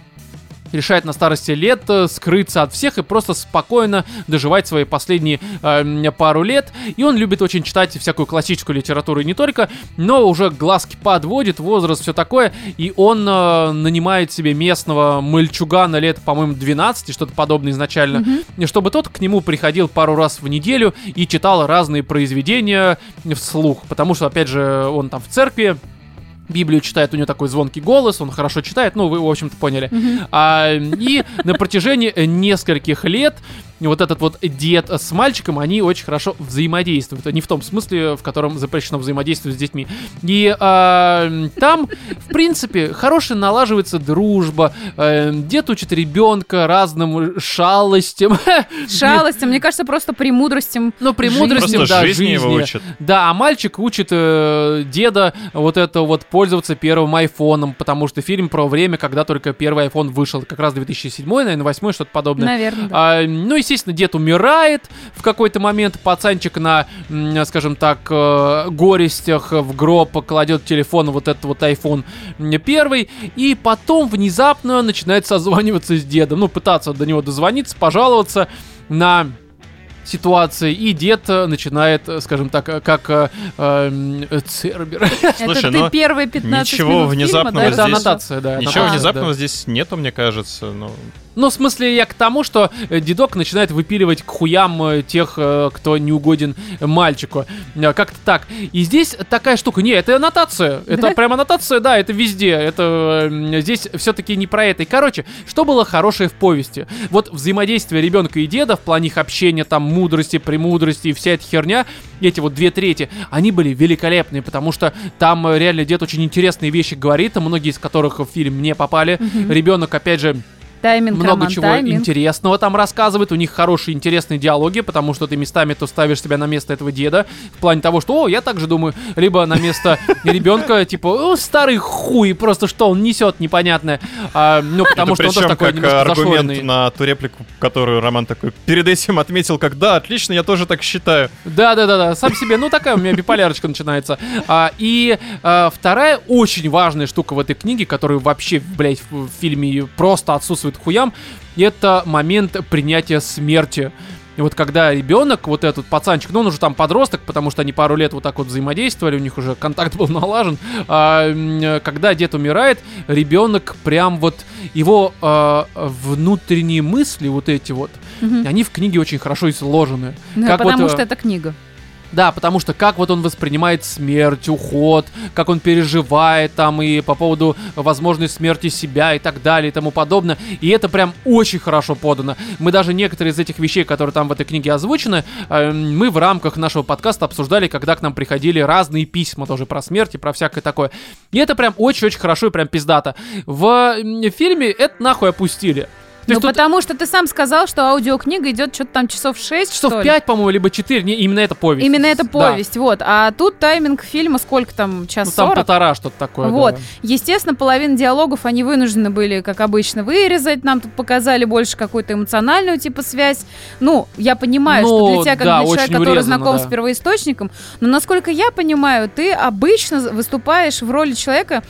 Speaker 1: решает на старости лет э, скрыться от всех и просто спокойно доживать свои последние э, пару лет. И он любит очень читать всякую классическую литературу и не только, но уже глазки подводит, возраст, все такое. И он э, нанимает себе местного мальчугана лет, по-моему, 12, что-то подобное изначально, и чтобы тот к нему приходил пару раз в неделю и читал разные произведения вслух. Потому что, опять же, он там в церкви, Библию читает, у него такой звонкий голос, он хорошо читает, ну, вы, в общем-то, поняли. А, и на протяжении нескольких лет вот этот вот дед с мальчиком, они очень хорошо взаимодействуют. Не в том смысле, в котором запрещено взаимодействовать с детьми. И а, там, в принципе, хорошая налаживается дружба. Э, Дед учит ребенка разным шалостям.
Speaker 3: Шалостям, мне кажется, просто премудростям.
Speaker 1: Ну, премудростям, да,
Speaker 2: жизни его учат.
Speaker 1: Да, а мальчик учит э, деда вот это вот пользоваться первым айфоном, потому что фильм про время, когда только первый iPhone вышел, как раз 2007, наверное, 8 что-то подобное.
Speaker 3: Наверное. да.
Speaker 1: А, ну, естественно, дед умирает в какой-то момент, пацанчик на, скажем так, э, горестях в гроб кладет телефон, вот этот вот iPhone первый, и потом внезапно начинает созваниваться с дедом, ну, пытаться до него дозвониться, пожаловаться на ситуации, и дед э, начинает, э, скажем так, как э, э, Цербер.
Speaker 2: Слушай,
Speaker 3: Это ты
Speaker 2: ну,
Speaker 3: первые 15
Speaker 2: ничего
Speaker 3: минут
Speaker 2: внезапного
Speaker 3: фильма, да,
Speaker 1: Это
Speaker 2: здесь-
Speaker 1: аннотация, да.
Speaker 2: Ничего
Speaker 1: аннотация,
Speaker 2: внезапного
Speaker 1: да.
Speaker 2: здесь нету, мне кажется. Ну,
Speaker 1: Ну, в смысле, я к тому, что э, дедок начинает выпиливать к хуям э, тех, э, кто не угоден мальчику. Как-то так. И здесь такая штука. Не, это аннотация. Это прям аннотация, да, это везде. Это здесь все-таки не про это. И, короче, что было хорошее в повести? Вот взаимодействие ребенка и деда в плане их общения, там, мудрости, премудрости и вся эта херня, эти вот две трети, они были великолепные, потому что там реально дед очень интересные вещи говорит, многие из которых в фильм не попали. Ребенок, опять же,
Speaker 3: Тайминг,
Speaker 1: много
Speaker 3: роман,
Speaker 1: чего
Speaker 3: тайминг.
Speaker 1: интересного там рассказывает. У них хорошие интересные диалоги, потому что ты местами то ставишь себя на место этого деда. В плане того, что, о, я так же думаю. Либо на место ребенка, типа, о, старый хуй, просто что он несет непонятное. А, ну, потому
Speaker 2: Это
Speaker 1: что он тоже такой
Speaker 2: как
Speaker 1: немножко
Speaker 2: аргумент на ту реплику, которую Роман такой перед этим отметил, как да, отлично, я тоже так считаю.
Speaker 1: Да, да, да, да, сам себе, ну такая у меня биполярочка начинается. А, и а, вторая очень важная штука в этой книге, которая вообще, блядь, в в фильме просто отсутствует к хуям, это момент принятия смерти. И вот когда ребенок, вот этот пацанчик, ну он уже там подросток, потому что они пару лет вот так вот взаимодействовали, у них уже контакт был налажен. а, когда дед умирает, ребенок прям вот его а, внутренние мысли вот эти вот,
Speaker 3: Мгм.
Speaker 1: они в книге очень хорошо изложены.
Speaker 3: Ну,
Speaker 1: как
Speaker 3: потому
Speaker 1: вот, э,
Speaker 3: что это книга.
Speaker 1: Да, потому что как вот он воспринимает смерть, уход, как он переживает там и по поводу возможной смерти себя и так далее и тому подобное. И это прям очень хорошо подано. Мы даже некоторые из этих вещей, которые там в этой книге озвучены, э, мы в рамках нашего подкаста обсуждали, когда к нам приходили разные письма тоже про смерть и про всякое такое. И это прям очень-очень хорошо и прям пиздато. В фильме это нахуй опустили.
Speaker 3: Ну,
Speaker 1: тут
Speaker 3: потому что ты сам сказал, что аудиокнига идет что-то там часов 6,
Speaker 1: часов
Speaker 3: что ли?
Speaker 1: 5, по-моему, либо 4, не, именно это повесть.
Speaker 3: Именно это
Speaker 1: Да.
Speaker 3: повесть, вот. А тут тайминг фильма сколько там, час
Speaker 1: Ну, там
Speaker 3: 40?
Speaker 1: полтора что-то такое.
Speaker 3: Вот.
Speaker 1: да.
Speaker 3: Естественно, половину диалогов они вынуждены были, как обычно, вырезать. Нам тут показали больше какую-то эмоциональную типа связь. Ну, я понимаю,
Speaker 1: Ну,
Speaker 3: что для тебя, как
Speaker 1: да,
Speaker 3: для человека, который
Speaker 1: урезано,
Speaker 3: знаком
Speaker 1: да.
Speaker 3: с первоисточником, но насколько я понимаю, ты обычно выступаешь в роли человека,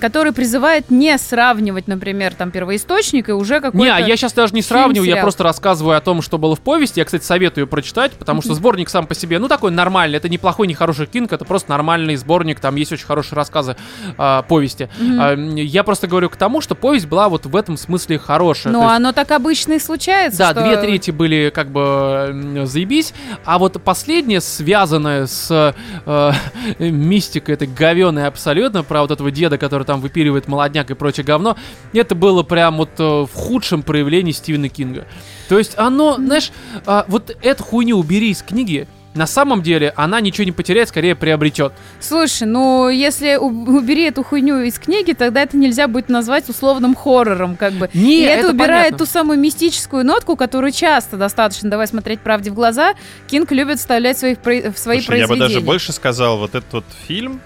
Speaker 3: который призывает не сравнивать, например, там первоисточник и уже какой-то...
Speaker 1: Не, а я сейчас даже не сравниваю, я просто рассказываю о том, что было в повести. Я, кстати, советую прочитать, потому что сборник сам по себе, ну, такой нормальный. Это не плохой, не хороший кинг, это просто нормальный сборник. Там есть очень хорошие рассказы а, повести. А, м, я просто говорю к тому, что повесть была вот в этом смысле хорошая. Есть-
Speaker 3: оно так обычно и случается,
Speaker 1: да,
Speaker 3: что-
Speaker 1: две трети были как бы заебись, а вот последняя, связанная с э, мистикой этой говёной абсолютно, про вот этого деда, который там выпиливает молодняк и прочее говно, это было прям вот э, в худшем проявлении Стивена Кинга. То есть оно, знаешь, а, вот эту хуйню убери из книги, на самом деле она ничего не потеряет, скорее приобретет.
Speaker 3: Слушай, ну если убери эту хуйню из книги, тогда это нельзя будет назвать условным хоррором, как бы.
Speaker 1: Не,
Speaker 3: И это,
Speaker 1: это
Speaker 3: убирает
Speaker 1: понятно.
Speaker 3: ту самую мистическую нотку, которую часто достаточно, давай смотреть правде в глаза, Кинг любит вставлять в своих в свои
Speaker 2: Слушай, я бы
Speaker 3: произведения.
Speaker 2: даже больше сказал, вот этот вот фильм,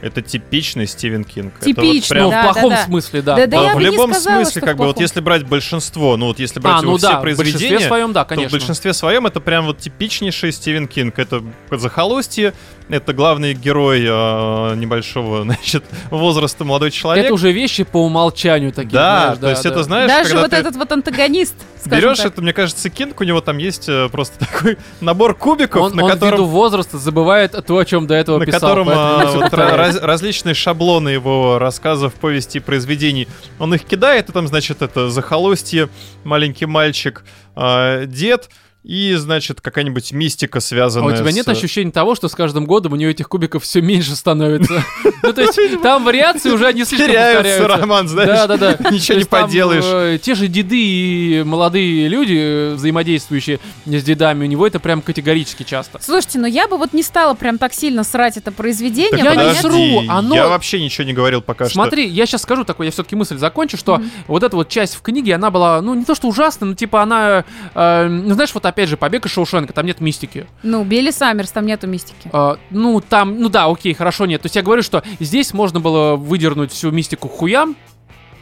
Speaker 2: это типичный Стивен Кинг. Это вот
Speaker 3: Типичный,
Speaker 2: прям
Speaker 1: Ну,
Speaker 3: да,
Speaker 1: в плохом
Speaker 3: да, да.
Speaker 1: смысле, да.
Speaker 3: Да, да
Speaker 2: Да, в любом
Speaker 3: сказала,
Speaker 2: смысле, как бы, вот если брать большинство, ну вот если брать
Speaker 1: А,
Speaker 2: его
Speaker 1: ну
Speaker 2: все
Speaker 1: да, в большинстве
Speaker 2: произведения,
Speaker 1: своем, да,
Speaker 2: то в
Speaker 1: конечно.
Speaker 2: большинстве своем это прям вот типичнейший Стивен Кинг. Это захолустье, это главный герой э, небольшого, значит, возраста молодой человек.
Speaker 1: Это уже вещи по умолчанию такие,
Speaker 2: да,
Speaker 1: знаешь,
Speaker 2: то есть
Speaker 1: да.
Speaker 2: это знаешь,
Speaker 3: Даже
Speaker 2: когда
Speaker 3: вот
Speaker 2: ты
Speaker 3: этот вот антагонист,
Speaker 2: берешь
Speaker 3: так.
Speaker 2: это, мне кажется, Кинг, у него там есть э, просто такой набор кубиков,
Speaker 1: Он,
Speaker 2: на
Speaker 1: он
Speaker 2: котором
Speaker 1: ввиду возраста забывает то, о чем до этого
Speaker 2: на
Speaker 1: писал.
Speaker 2: котором а,
Speaker 1: всё
Speaker 2: вот раз- различные шаблоны его рассказов, повести, произведений. Он их кидает, и там, значит, это захолустье, маленький мальчик, а, дед, и, значит, какая-нибудь мистика,
Speaker 1: А
Speaker 2: связанная
Speaker 1: у тебя нет
Speaker 2: с...
Speaker 1: ощущения того, что с каждым годом у нее этих кубиков все меньше становится? Ну, то есть там вариации уже не слишком
Speaker 2: Теряются. Роман, знаешь,
Speaker 1: Да, да, да.
Speaker 2: ничего не поделаешь.
Speaker 1: э, те же деды и молодые люди, э, взаимодействующие с дедами, у него это прям категорически часто.
Speaker 3: Слушайте, но я бы вот не стала прям так сильно срать это произведение.
Speaker 1: Я не сру, оно-
Speaker 2: я вообще ничего не говорил пока что.
Speaker 1: Смотри, я сейчас скажу такой, я все-таки мысль закончу, что вот эта вот часть в книге, она была, ну, не то что ужасная, но типа она, э, ну, знаешь, вот опять же, «Побег из Шоушенка», там нет мистики.
Speaker 3: Ну, Билли Саммерс, там нету мистики.
Speaker 1: А, ну, там, ну да, окей, хорошо, нет. То есть я говорю, что здесь можно было выдернуть всю мистику хуям,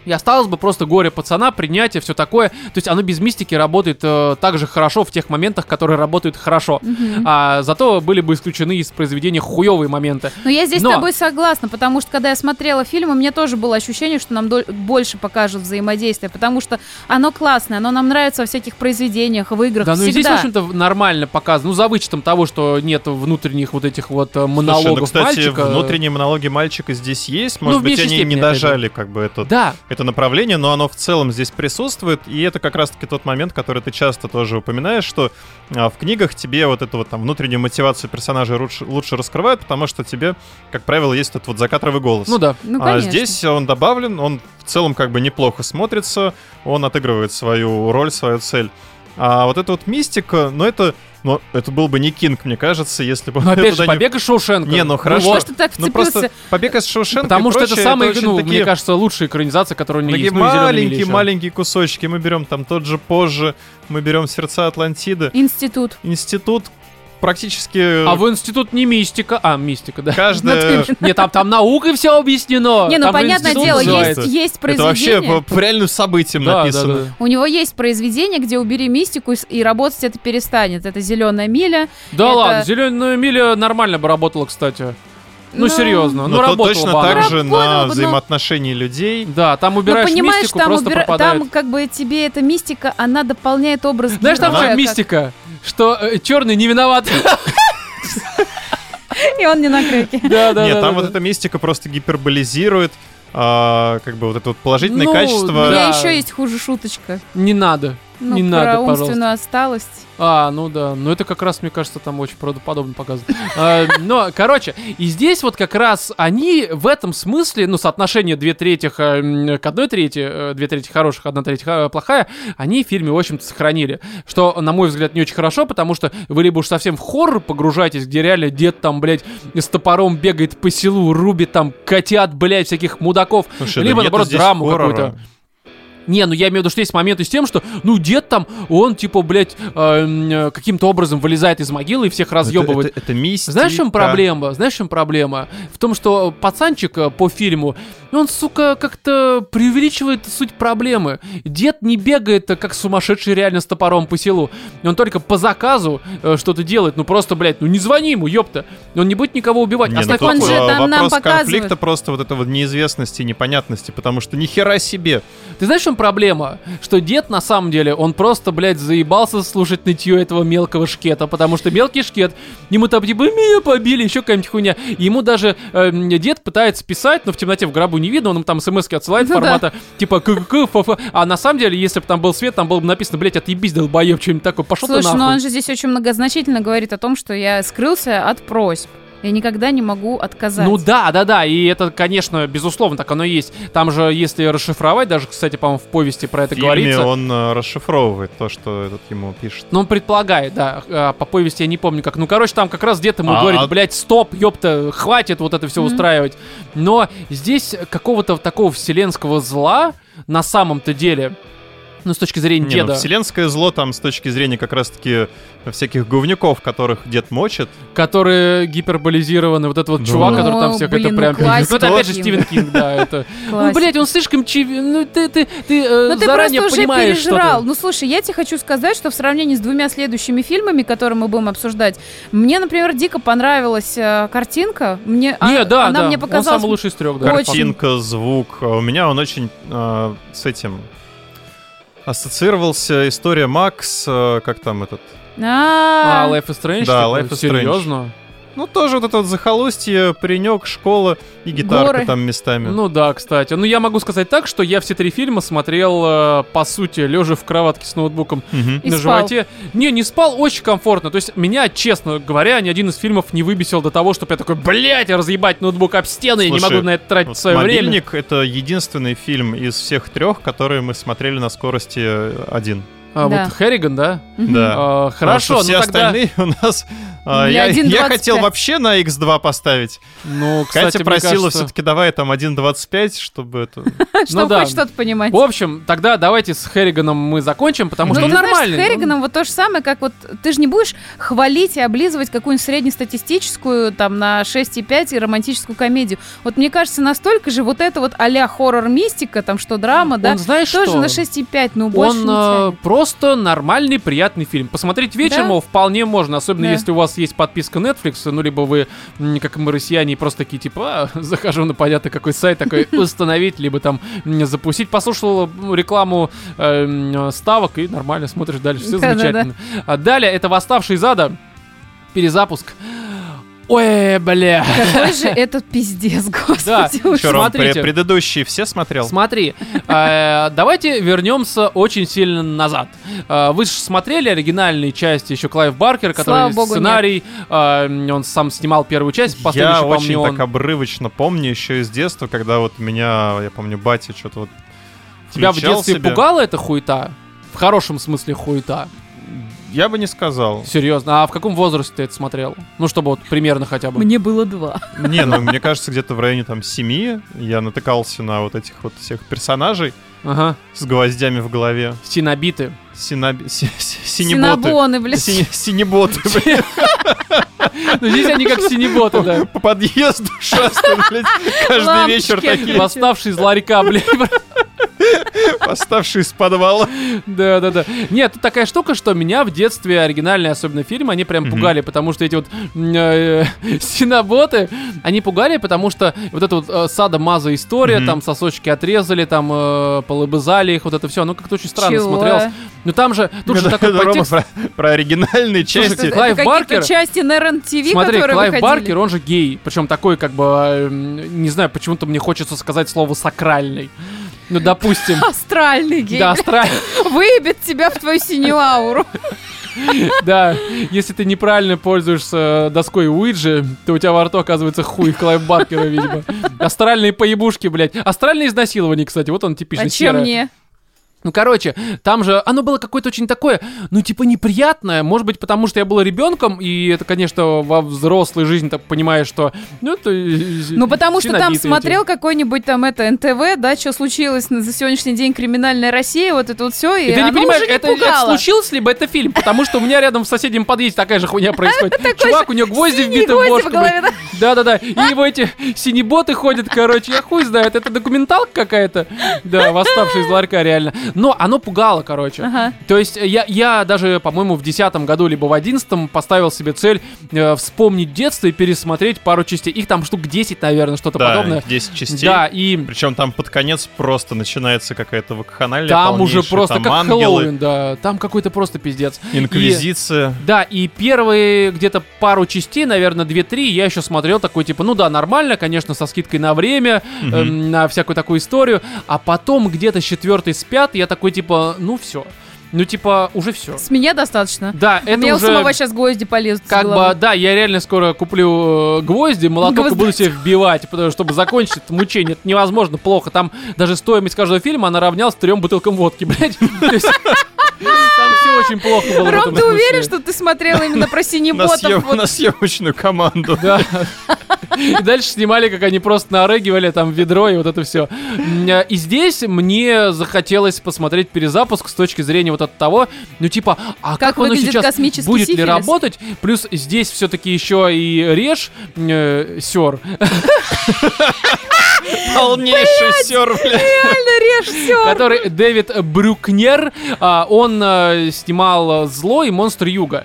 Speaker 1: и осталось бы просто горе пацана, принятие, все такое. То есть оно без мистики работает э, так же хорошо в тех моментах, которые работают хорошо.
Speaker 3: Мгм.
Speaker 1: А зато были бы исключены из произведения хуевые моменты.
Speaker 3: Но я здесь
Speaker 1: Но-
Speaker 3: с тобой согласна, потому что когда я смотрела фильм, у меня тоже было ощущение, что нам больше покажут взаимодействие, потому что оно классное, оно нам нравится во всяких произведениях, в играх,
Speaker 1: Да, ну и здесь, в
Speaker 3: всегда.
Speaker 1: общем-то, нормально показано. Ну, за вычетом того, что нет внутренних вот этих вот э,
Speaker 2: Слушай,
Speaker 1: монологов
Speaker 2: ну, кстати,
Speaker 1: мальчика.
Speaker 2: внутренние монологи мальчика здесь есть.
Speaker 1: Ну,
Speaker 2: Может
Speaker 1: в
Speaker 2: быть, они
Speaker 1: степени,
Speaker 2: не дожали как бы это,
Speaker 1: Да,
Speaker 2: это направление, но оно в целом здесь присутствует. И это как раз-таки тот момент, который ты часто тоже упоминаешь, что а, в книгах тебе вот эту вот там внутреннюю мотивацию персонажей лучше, лучше раскрывают, потому что тебе, как правило, есть этот вот закадровый голос.
Speaker 1: ну да.
Speaker 3: Ну,
Speaker 2: а
Speaker 3: конечно.
Speaker 2: здесь он добавлен, он в целом как бы неплохо смотрится, он отыгрывает свою роль, свою цель. А вот эта вот мистика, ну это, ну это был бы не Кинг, мне кажется, если бы
Speaker 1: Но
Speaker 2: он
Speaker 1: опять же,
Speaker 2: туда не-
Speaker 1: побег из Шоушенка.
Speaker 2: Не, ну хорошо.
Speaker 3: Что ты так
Speaker 2: Ну
Speaker 3: вцепился?
Speaker 2: просто побег из Шоушенка
Speaker 1: Потому что это
Speaker 2: прочее,
Speaker 1: самая,
Speaker 2: очень
Speaker 1: ну,
Speaker 2: такие-
Speaker 1: мне кажется, лучшая экранизация, которая у
Speaker 2: Такие
Speaker 1: есть. Ну,
Speaker 2: маленькие,
Speaker 1: ещё.
Speaker 2: маленькие кусочки. Мы берем там тот же позже, мы берем сердца Атлантиды.
Speaker 3: Институт.
Speaker 2: Институт практически
Speaker 1: А в институт не мистика. А, мистика, да.
Speaker 2: каждая...
Speaker 1: Нет, там, там наукой все объяснено.
Speaker 3: Не, ну
Speaker 1: Там
Speaker 3: понятное дело, есть, есть
Speaker 2: Это вообще
Speaker 3: произведение.
Speaker 2: по, по реальным событиям
Speaker 1: Да, да,
Speaker 2: написано.
Speaker 1: да.
Speaker 3: У него есть произведение, где убери мистику, и, с- и работать это перестанет. Это зеленая миля.
Speaker 1: Да
Speaker 3: Это-
Speaker 1: ладно, зеленая миля нормально бы работала, кстати. Ну,
Speaker 3: Ну,
Speaker 1: серьезно, ну,
Speaker 2: Но то
Speaker 1: работала
Speaker 2: точно
Speaker 1: бы она.
Speaker 2: так же на
Speaker 3: но-
Speaker 2: взаимоотношении людей.
Speaker 1: Да, там
Speaker 3: Ну,
Speaker 1: убираешь
Speaker 3: понимаешь,
Speaker 1: мистику,
Speaker 3: там,
Speaker 1: просто
Speaker 3: убира-
Speaker 1: пропадает.
Speaker 3: там как бы тебе эта мистика, она дополняет образ
Speaker 1: Знаешь, там же
Speaker 3: как-
Speaker 1: мистика, что черный не виноват.
Speaker 3: И он не на креке.
Speaker 1: Да, да,
Speaker 2: Нет,
Speaker 1: да,
Speaker 2: там вот эта мистика просто гиперболизирует а, как бы вот это вот положительное
Speaker 1: Ну,
Speaker 3: У
Speaker 2: качество.
Speaker 1: да.
Speaker 3: меня еще есть хуже шуточка.
Speaker 1: Не надо.
Speaker 3: Ну,
Speaker 1: Не
Speaker 3: про
Speaker 1: надо, пожалуйста.
Speaker 3: умственную отсталость.
Speaker 1: А, ну да, ну это как раз, мне кажется, там очень правдоподобно показано. А, Но, короче, и здесь вот как раз они в этом смысле, ну, соотношение две трети э, к одной трети, э, две трети хороших, одна треть э, плохая, они в фильме, в общем-то, сохранили. Что, на мой взгляд, не очень хорошо, потому что вы либо уж совсем в хоррор погружаетесь, где реально дед там, блядь, с топором бегает по селу, рубит там котят, блядь, всяких мудаков,
Speaker 2: Слушай, да
Speaker 1: либо,
Speaker 2: нету
Speaker 1: наоборот, драму какую-то. Не, ну я имею в виду, что есть моменты с тем, что, ну, дед там, он, типа, блядь, э, м, э, каким-то образом вылезает из могилы и всех разъебывает.
Speaker 2: Это, это, это мистика.
Speaker 1: Знаешь, в чем проблема? Знаешь, в чем проблема? В том, что пацанчик э, по фильму, он, сука, как-то преувеличивает суть проблемы. Дед не бегает как сумасшедший реально с топором по селу. Он только по заказу э, что-то делает. Ну просто, блядь, ну не звони ему, ёпта. Он не будет никого убивать.
Speaker 2: Не,
Speaker 1: А
Speaker 2: ну
Speaker 3: он же
Speaker 2: э,
Speaker 3: там нам
Speaker 2: вопрос
Speaker 3: показывает.
Speaker 2: конфликта просто вот этого неизвестности и непонятности, потому что ни хера себе.
Speaker 1: Ты знаешь, в чем проблема? Что дед, на самом деле, он просто, блядь, заебался слушать нытье этого мелкого шкета, потому что мелкий шкет, ему там типа, меня побили, еще какая-нибудь хуйня. И Ему даже э, дед пытается писать, но в темноте в гробу не видно, он ему там смс отсылает
Speaker 3: Ну
Speaker 1: формата, типа, ККК, фф. А на самом деле, если бы там был свет, там было бы написано, блядь, отъебись, долбоеб, что-нибудь такое, пошел ты
Speaker 3: Слушай,
Speaker 1: нахуй.
Speaker 3: ну он же здесь очень многозначительно говорит о том, что я скрылся от просьб. Я никогда не могу отказать.
Speaker 1: Ну да, да, да, и это, конечно, безусловно, так оно и есть. Там же, если расшифровать, даже, кстати, по-моему, в повести про
Speaker 2: В
Speaker 1: это
Speaker 2: фильме
Speaker 1: говорится.
Speaker 2: он э, расшифровывает то, что этот ему пишет.
Speaker 1: Ну, он предполагает, да. А, По повести я не помню как. Ну, короче, там как раз дед ему
Speaker 2: А,
Speaker 1: говорит,
Speaker 2: а-
Speaker 1: блядь, стоп, ёпта, хватит вот это все
Speaker 3: Мгм.
Speaker 1: устраивать. Но здесь какого-то такого вселенского зла на самом-то деле, ну, с точки зрения
Speaker 2: Не, ну,
Speaker 1: деда,
Speaker 2: вселенское зло там с точки зрения как раз-таки всяких говнюков, которых дед мочит.
Speaker 1: которые гиперболизированы, вот этот вот
Speaker 2: Ну.
Speaker 1: чувак, который там
Speaker 3: Ну,
Speaker 1: всех
Speaker 3: блин,
Speaker 1: это
Speaker 3: ну,
Speaker 1: прям...
Speaker 3: классика.
Speaker 1: Ну, это опять же
Speaker 3: Что?
Speaker 1: Стивен Кинг, да, это... Ну, блядь, он слишком чив... Ну, ты, ты, ты э,
Speaker 3: Ну ты
Speaker 1: заранее
Speaker 3: просто уже
Speaker 1: понимаешь
Speaker 3: пережрал.
Speaker 1: что-то.
Speaker 3: Ну слушай, я тебе хочу сказать, что в сравнении с двумя следующими фильмами, которые мы будем обсуждать, мне, например, дико понравилась э, картинка. Мне, а-
Speaker 1: Не, да,
Speaker 3: она
Speaker 1: да,
Speaker 3: мне
Speaker 1: он
Speaker 3: показалась...
Speaker 1: самый лучший из трех, да.
Speaker 2: Картинка, звук. А У меня он очень э, с этим ассоциировался история Макс, э, как там этот...
Speaker 1: А,
Speaker 3: А,
Speaker 1: Life is Strange?
Speaker 2: Да,
Speaker 1: такой?
Speaker 2: Life is Strange.
Speaker 1: Серьезно?
Speaker 2: Ну, тоже вот это вот захолустье, паренек, школа и гитарка
Speaker 3: Горы.
Speaker 2: там местами.
Speaker 1: Ну да, кстати. Ну я могу сказать так, что я все три фильма смотрел, э, по сути, лежа в кроватке с ноутбуком
Speaker 2: Мгм.
Speaker 3: И
Speaker 1: на
Speaker 3: спал.
Speaker 1: животе. Не, не спал, очень комфортно. То есть меня, честно говоря, ни один из фильмов не выбесил до того, чтобы я такой, блядь, разъебать ноутбук об стены, я не
Speaker 2: Слушай,
Speaker 1: могу на это тратить
Speaker 2: Вот
Speaker 1: свое время.
Speaker 2: «Мобильник» — это единственный фильм из всех трех, которые мы смотрели на скорости один.
Speaker 1: А,
Speaker 3: Да.
Speaker 1: вот Херриган, да?
Speaker 2: Да.
Speaker 1: А, хорошо,
Speaker 2: все
Speaker 1: ну тогда...
Speaker 2: остальные у нас... а, я,
Speaker 3: 1.25.
Speaker 2: я хотел вообще на X2 поставить.
Speaker 1: Ну, кстати,
Speaker 2: Катя просила
Speaker 1: кажется-
Speaker 2: все-таки давай там 1.25, чтобы это...
Speaker 3: Чтобы
Speaker 1: ну
Speaker 3: хоть что-то понимать.
Speaker 1: В общем, тогда давайте с Херриганом мы закончим, потому
Speaker 3: Ну,
Speaker 1: что нормальный.
Speaker 3: с Херриганом вот то же самое, как вот ты же не будешь хвалить и облизывать какую-нибудь среднестатистическую там на 6,5 и романтическую комедию. Вот мне кажется, настолько же вот это вот а-ля хоррор-мистика, там что драма, да, тоже на 6,5, ну больше
Speaker 1: Он
Speaker 3: не
Speaker 1: э,
Speaker 3: тянет.
Speaker 1: Просто нормальный, приятный фильм. Посмотреть вечером
Speaker 3: Да?
Speaker 1: его вполне можно, особенно
Speaker 3: Да.
Speaker 1: если у вас есть подписка Netflix, ну, либо вы, как мы, россияне, просто такие, типа, а, захожу на понятно какой сайт, такой, установить, либо там запустить. Послушал рекламу э, м, ставок и нормально смотришь дальше, все замечательно. А далее, это «Восставший из ада», перезапуск. Ой, бля.
Speaker 3: Какой же этот пиздец,
Speaker 1: Да.
Speaker 3: господи. ужас.
Speaker 2: Чё, Ром,
Speaker 1: Смотрите.
Speaker 2: пре- предыдущие все смотрел?
Speaker 1: Смотри, э, давайте вернемся очень сильно назад. Э, Вы же смотрели оригинальные части еще Клайв Баркер, который
Speaker 3: Слава богу,
Speaker 1: сценарий, э, он сам снимал первую часть,
Speaker 2: Я
Speaker 1: еще,
Speaker 2: очень
Speaker 1: помню, он.
Speaker 2: так обрывочно помню еще из детства, когда вот меня, я помню, батя что-то вот
Speaker 1: Тебя в детстве
Speaker 2: себе.
Speaker 1: пугала эта хуета? В хорошем смысле хуета.
Speaker 2: Я бы не сказал.
Speaker 1: Серьезно, а в каком возрасте ты это смотрел? Ну, чтобы вот примерно хотя бы.
Speaker 3: Мне было два.
Speaker 2: Не, ну мне кажется, где-то в районе там семи я натыкался на вот этих вот всех персонажей
Speaker 1: Ага.
Speaker 2: с гвоздями в голове.
Speaker 1: Синобиты.
Speaker 2: Синоб... си- си- Синеботы.
Speaker 3: Синабоны, блядь.
Speaker 2: Сине- Синеботы, блядь.
Speaker 1: Ну, здесь они как синеботы, да.
Speaker 2: По подъезду шастают, блядь, каждый вечер такие,
Speaker 1: Восставшие из ларька, блядь.
Speaker 2: Восставшие из подвала.
Speaker 1: Да, да, да. Нет, тут такая штука, что меня в детстве оригинальные, особенно фильмы, они прям пугали, потому что эти вот м, э, синоботы, они пугали, потому что вот эта вот э, сада-маза история,
Speaker 2: Мгм.
Speaker 1: там сосочки отрезали, там э, полыбызали их, вот это все, ну как-то очень странно смотрелось. Ну там же, тут же такой подтекст.
Speaker 2: про, оригинальные части.
Speaker 1: Клайв Баркер-
Speaker 3: части на РЕН-ТВ,
Speaker 1: Смотри, Клайв. Баркер, он же гей, причем такой, как бы, э, не знаю, почему-то мне хочется сказать слово сакральный. Ну, допустим.
Speaker 3: Астральный гей.
Speaker 1: Да, астральный.
Speaker 3: Выебет тебя в твою синюю ауру.
Speaker 1: Да, если ты неправильно пользуешься доской Уиджи, то у тебя во рту оказывается хуй Клайв Баркера, видимо. Астральные поебушки, блядь. Астральное изнасилование, кстати, вот он типично
Speaker 3: А чем мне?
Speaker 1: Ну, короче, там же оно было какое-то очень такое, ну, типа, неприятное. Может быть, потому что я был ребенком, и это, конечно, во взрослой жизни так понимаешь, что... Ну, это...
Speaker 3: Ну, потому что там смотрел какой-нибудь там это НТВ, да, что случилось на- за сегодняшний день криминальная Россия, вот это вот все, и,
Speaker 1: И ты не понимаешь,
Speaker 3: не
Speaker 1: это, это случилось, либо это фильм, потому что у меня рядом в соседнем подъезде такая же хуйня происходит. Чувак, у него гвозди вбиты в бошку. Да-да-да, и его эти синеботы ходят, короче, я хуй знает, это документалка какая-то, да, восставшая из ларька реально. Но оно пугало, короче.
Speaker 3: Ага.
Speaker 1: То есть я, я даже, по-моему, в десятом году, либо в одиннадцатом поставил себе цель э, вспомнить детство и пересмотреть пару частей. Их там штук 10, наверное, что-то
Speaker 2: Да,
Speaker 1: подобное.
Speaker 2: 10 частей.
Speaker 1: Да, и
Speaker 2: Причем там под конец просто начинается какая-то вакханалия
Speaker 1: там уже
Speaker 2: полнейшая,
Speaker 1: просто
Speaker 2: там
Speaker 1: как
Speaker 2: ангелы,
Speaker 1: Хэллоуин, да. Там какой-то просто пиздец. И-
Speaker 2: инквизиция.
Speaker 1: Да, и первые где-то пару частей, наверное, 2-3, я еще смотрел такой, типа, ну да, нормально, конечно, со скидкой на время,
Speaker 2: Мгм.
Speaker 1: эм, на всякую такую историю. А потом где-то с четвертой, с пятой я такой, типа, ну все. Ну, типа, уже все.
Speaker 3: С меня достаточно.
Speaker 1: Да,
Speaker 3: У
Speaker 1: это
Speaker 3: меня у
Speaker 1: уже...
Speaker 3: самого сейчас гвозди полезут
Speaker 1: Как бы, да, я реально скоро куплю э, гвозди, молоток и буду себе вбивать, потому, чтобы закончить это мучение. Это невозможно, плохо. Там даже стоимость каждого фильма, она равнялась трем бутылкам водки, блядь. Там все очень плохо было
Speaker 3: Ром, ты уверен, что ты смотрел именно про синеботов?
Speaker 2: на съемочную команду.
Speaker 1: Да. И дальше снимали, как они просто нарыгивали там ведро и вот это все. И здесь мне захотелось посмотреть перезапуск с точки зрения вот от того, ну типа, а как,
Speaker 3: Как
Speaker 1: оно сейчас
Speaker 3: космический
Speaker 1: будет ли
Speaker 3: сифилис?
Speaker 1: работать? Плюс здесь все-таки еще и режь, э, сер.
Speaker 2: Полнейший сер, блядь.
Speaker 3: реально режь все.
Speaker 1: который Дэвид Брюкнер, а, он э, снимал «Зло» и «Монстр Юга».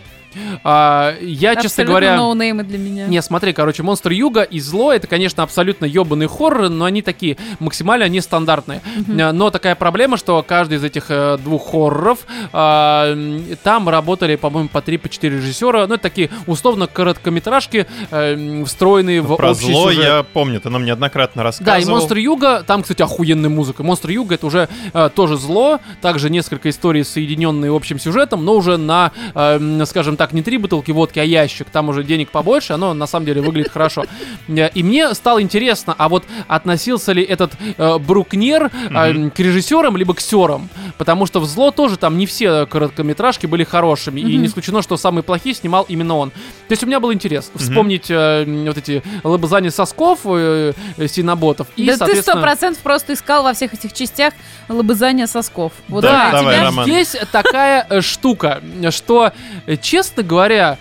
Speaker 1: А, я, честно говоря...
Speaker 3: ноунеймы для меня.
Speaker 1: Не, смотри, короче, Монстр Юга и Зло это, конечно, абсолютно ебаный хоррор, но они такие максимально нестандартные. Э, Но такая проблема, что каждый из этих э, двух хорроров а, м, там работали, по-моему, по 3 по 4 режиссера. Ну, это такие условно короткометражки, э, встроенные в
Speaker 2: Про
Speaker 1: общий
Speaker 2: зло
Speaker 1: сюжет.
Speaker 2: я помню, ты нам неоднократно
Speaker 1: Да,
Speaker 2: рассказывал.
Speaker 1: и Монстр Юга, там, кстати, охуенная музыка. Монстр Юга это уже э, тоже зло, также несколько историй, соединенные общим сюжетом, но уже на, э, скажем так, не три бутылки водки, а ящик. Там уже денег побольше, оно на самом деле выглядит хорошо. Э, И мне стало интересно, а вот относился ли этот э, Брукнер э, к режиссерам либо к сёрам? Потому что в зло тоже там не все короткометражки были хорошими, и не исключено, что самые плохие снимал именно он. То есть у меня был интерес вспомнить э, вот эти лобызания сосков э, э, синоботов. И,
Speaker 3: да ты сто процентов просто искал во всех этих частях лобызание сосков. Вот
Speaker 2: Да, давай,
Speaker 3: тебя-
Speaker 2: Роман.
Speaker 1: здесь такая э, штука, что, э, честно говоря,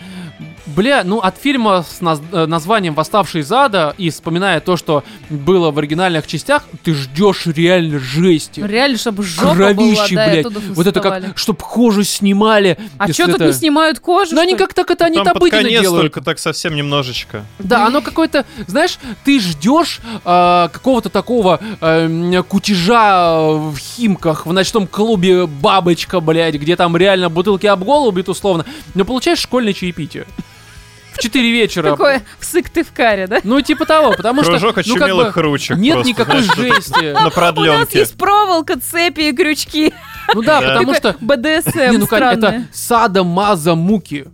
Speaker 1: Бля, ну от фильма с наз- э, названием «Восставший из ада» и вспоминая то, что было в оригинальных частях, ты ждешь реально жести.
Speaker 3: Реально, чтобы жопа
Speaker 1: Кровище,
Speaker 3: была, да,
Speaker 1: блядь.
Speaker 3: оттуда
Speaker 1: Вот это как, чтоб кожу снимали.
Speaker 3: А что тут
Speaker 1: это-
Speaker 3: не снимают кожу?
Speaker 1: Ну они как так это, они
Speaker 2: Там под конец
Speaker 1: делают.
Speaker 2: только так совсем немножечко.
Speaker 1: Да, оно какое-то, знаешь, ты ждешь э, какого-то такого э, м, кутежа э, в Химках, в ночном клубе бабочка, блядь, где там реально бутылки об голову бьют условно, но получаешь школьное чаепитие. В 4 вечера.
Speaker 3: Такое всык ты в каре, да?
Speaker 1: Ну, типа того, потому что...
Speaker 2: Кружок
Speaker 1: ну, как
Speaker 2: очумелых
Speaker 1: бы,
Speaker 2: ручек.
Speaker 1: Нет
Speaker 2: просто,
Speaker 1: никакой
Speaker 2: знаешь,
Speaker 1: жести.
Speaker 2: На
Speaker 3: У нас
Speaker 2: продленке.
Speaker 3: есть проволока, цепи и крючки.
Speaker 1: Ну да,
Speaker 2: Да.
Speaker 1: потому что...
Speaker 3: БДСМ
Speaker 1: Не, ну, Кань, это
Speaker 3: странное.
Speaker 1: сада, маза, муки.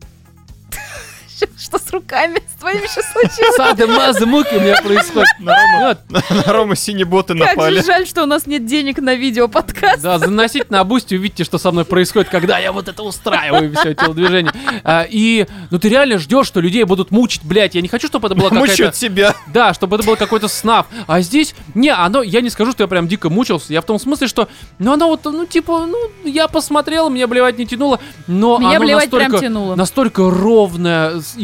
Speaker 3: Что с руками с твоими сейчас случилось?
Speaker 1: Сады, мазы, муки у меня происходит.
Speaker 2: На Рому,
Speaker 1: Вот,
Speaker 2: на Рому синие боты
Speaker 3: Как
Speaker 2: напали.
Speaker 3: же жаль, что у нас нет денег на видео-подкаст.
Speaker 1: Да, заносите на Boosty, увидите, что со мной происходит, когда я вот это устраиваю, все телодвижение. А, и, ну ты реально ждешь, что людей будут мучить, блядь. Я не хочу, чтобы это было какая-то...
Speaker 2: Мучают себя.
Speaker 1: Да, чтобы это был какой-то snuff. А здесь, не, оно, я не скажу, что я прям дико мучился. Я в том смысле, что, ну, оно вот, ну, типа, ну, я посмотрел, меня блевать не тянуло, но
Speaker 3: Меня
Speaker 1: оно
Speaker 3: блевать прям
Speaker 1: настолько,
Speaker 3: тянуло.
Speaker 1: настолько ровное с-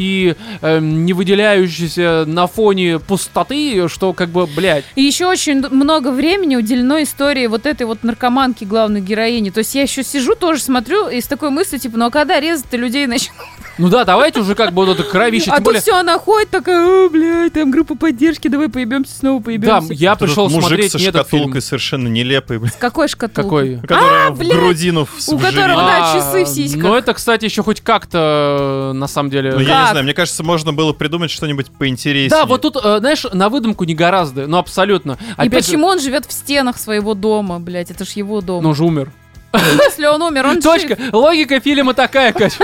Speaker 1: эм, не выделяющееся на фоне пустоты, что, как бы, блядь.
Speaker 3: И еще очень много времени уделено истории вот этой вот наркоманки главной героини. То есть я еще сижу, тоже смотрю и с такой мыслью, типа, ну а когда резать-то людей начнут?
Speaker 1: Ну да, давайте уже как бы вот это кровище,
Speaker 3: А тут
Speaker 1: более...
Speaker 3: все, она ходит такая, о, блядь, там группа поддержки, давай поебемся, снова
Speaker 1: Да,
Speaker 3: поебемся.
Speaker 1: я
Speaker 2: Тут
Speaker 1: пришел
Speaker 2: мужик
Speaker 1: смотреть
Speaker 2: со
Speaker 1: этот фильм.
Speaker 2: шкатулкой совершенно нелепый,
Speaker 3: С какой шкатулкой?
Speaker 1: Какой?
Speaker 2: которая в
Speaker 3: блядь,
Speaker 2: грудину
Speaker 3: у которого, да, часы в сиськах.
Speaker 1: Ну это, кстати, еще хоть как-то, э, на самом деле...
Speaker 2: Ну, я не знаю, мне кажется, можно было придумать что-нибудь поинтереснее.
Speaker 1: Да, вот тут, э, знаешь, на выдумку не гораздо, ну абсолютно.
Speaker 3: И почему он живет в стенах своего дома, блядь, это ж его дом.
Speaker 1: Он же умер.
Speaker 3: Если он умер, он
Speaker 1: Точка.
Speaker 3: жив.
Speaker 1: Логика фильма такая, Кать.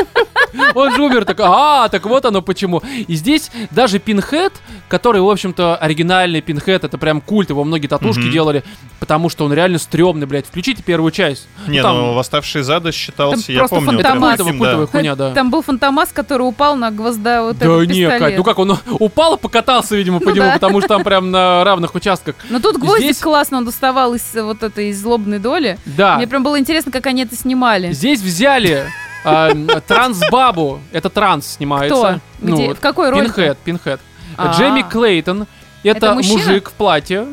Speaker 1: Он же умер, такой, а, так вот оно почему. И здесь даже Пинхед, который, в общем-то, оригинальный Пинхед, это прям культ, его многие татушки
Speaker 2: Мгм.
Speaker 1: делали, потому что он реально стрёмный, блядь. Включите первую часть.
Speaker 2: Не,
Speaker 1: там-
Speaker 2: ну, «Восставшие зада» считался,
Speaker 3: Там
Speaker 2: я
Speaker 3: просто
Speaker 2: помню.
Speaker 1: Это культовая,
Speaker 2: таким, да.
Speaker 1: культовая хуйня, да.
Speaker 3: Там был фантомас, который упал на гвозда вот
Speaker 1: Да
Speaker 3: этот
Speaker 1: не,
Speaker 3: пистолет.
Speaker 1: Кать, ну как, он упал и покатался, видимо, по
Speaker 3: Ну
Speaker 1: нему,
Speaker 3: да.
Speaker 1: потому что там прям на равных участках.
Speaker 3: Но тут гвоздик
Speaker 1: Здесь-
Speaker 3: классно он доставал из вот этой из злобной доли.
Speaker 1: Да.
Speaker 3: Мне прям было интересно, как они это снимали.
Speaker 1: Здесь взяли а, трансбабу, это транс снимается.
Speaker 3: Кто? Где? В какой роли?
Speaker 1: Пинхед, Пинхед.
Speaker 3: А.
Speaker 1: Джейми Клейтон. Это,
Speaker 3: Это
Speaker 1: мужик в платье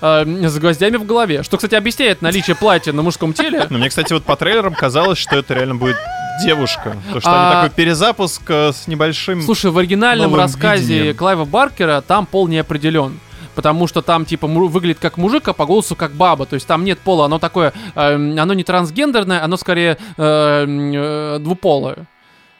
Speaker 1: а, с гвоздями в голове. Что, кстати, объясняет наличие платья на мужском теле.
Speaker 2: Но мне, кстати, вот по трейлерам казалось, что это реально будет девушка. Потому что
Speaker 1: А-
Speaker 2: они такой перезапуск э, с небольшим...
Speaker 1: Слушай, в оригинальном рассказе
Speaker 2: видением.
Speaker 1: Клайва Баркера там пол не определен. Потому что там, типа, выглядит как мужик, а по голосу как баба. То есть там нет пола. Оно такое, эм, оно не трансгендерное, оно скорее эм, э, двуполое.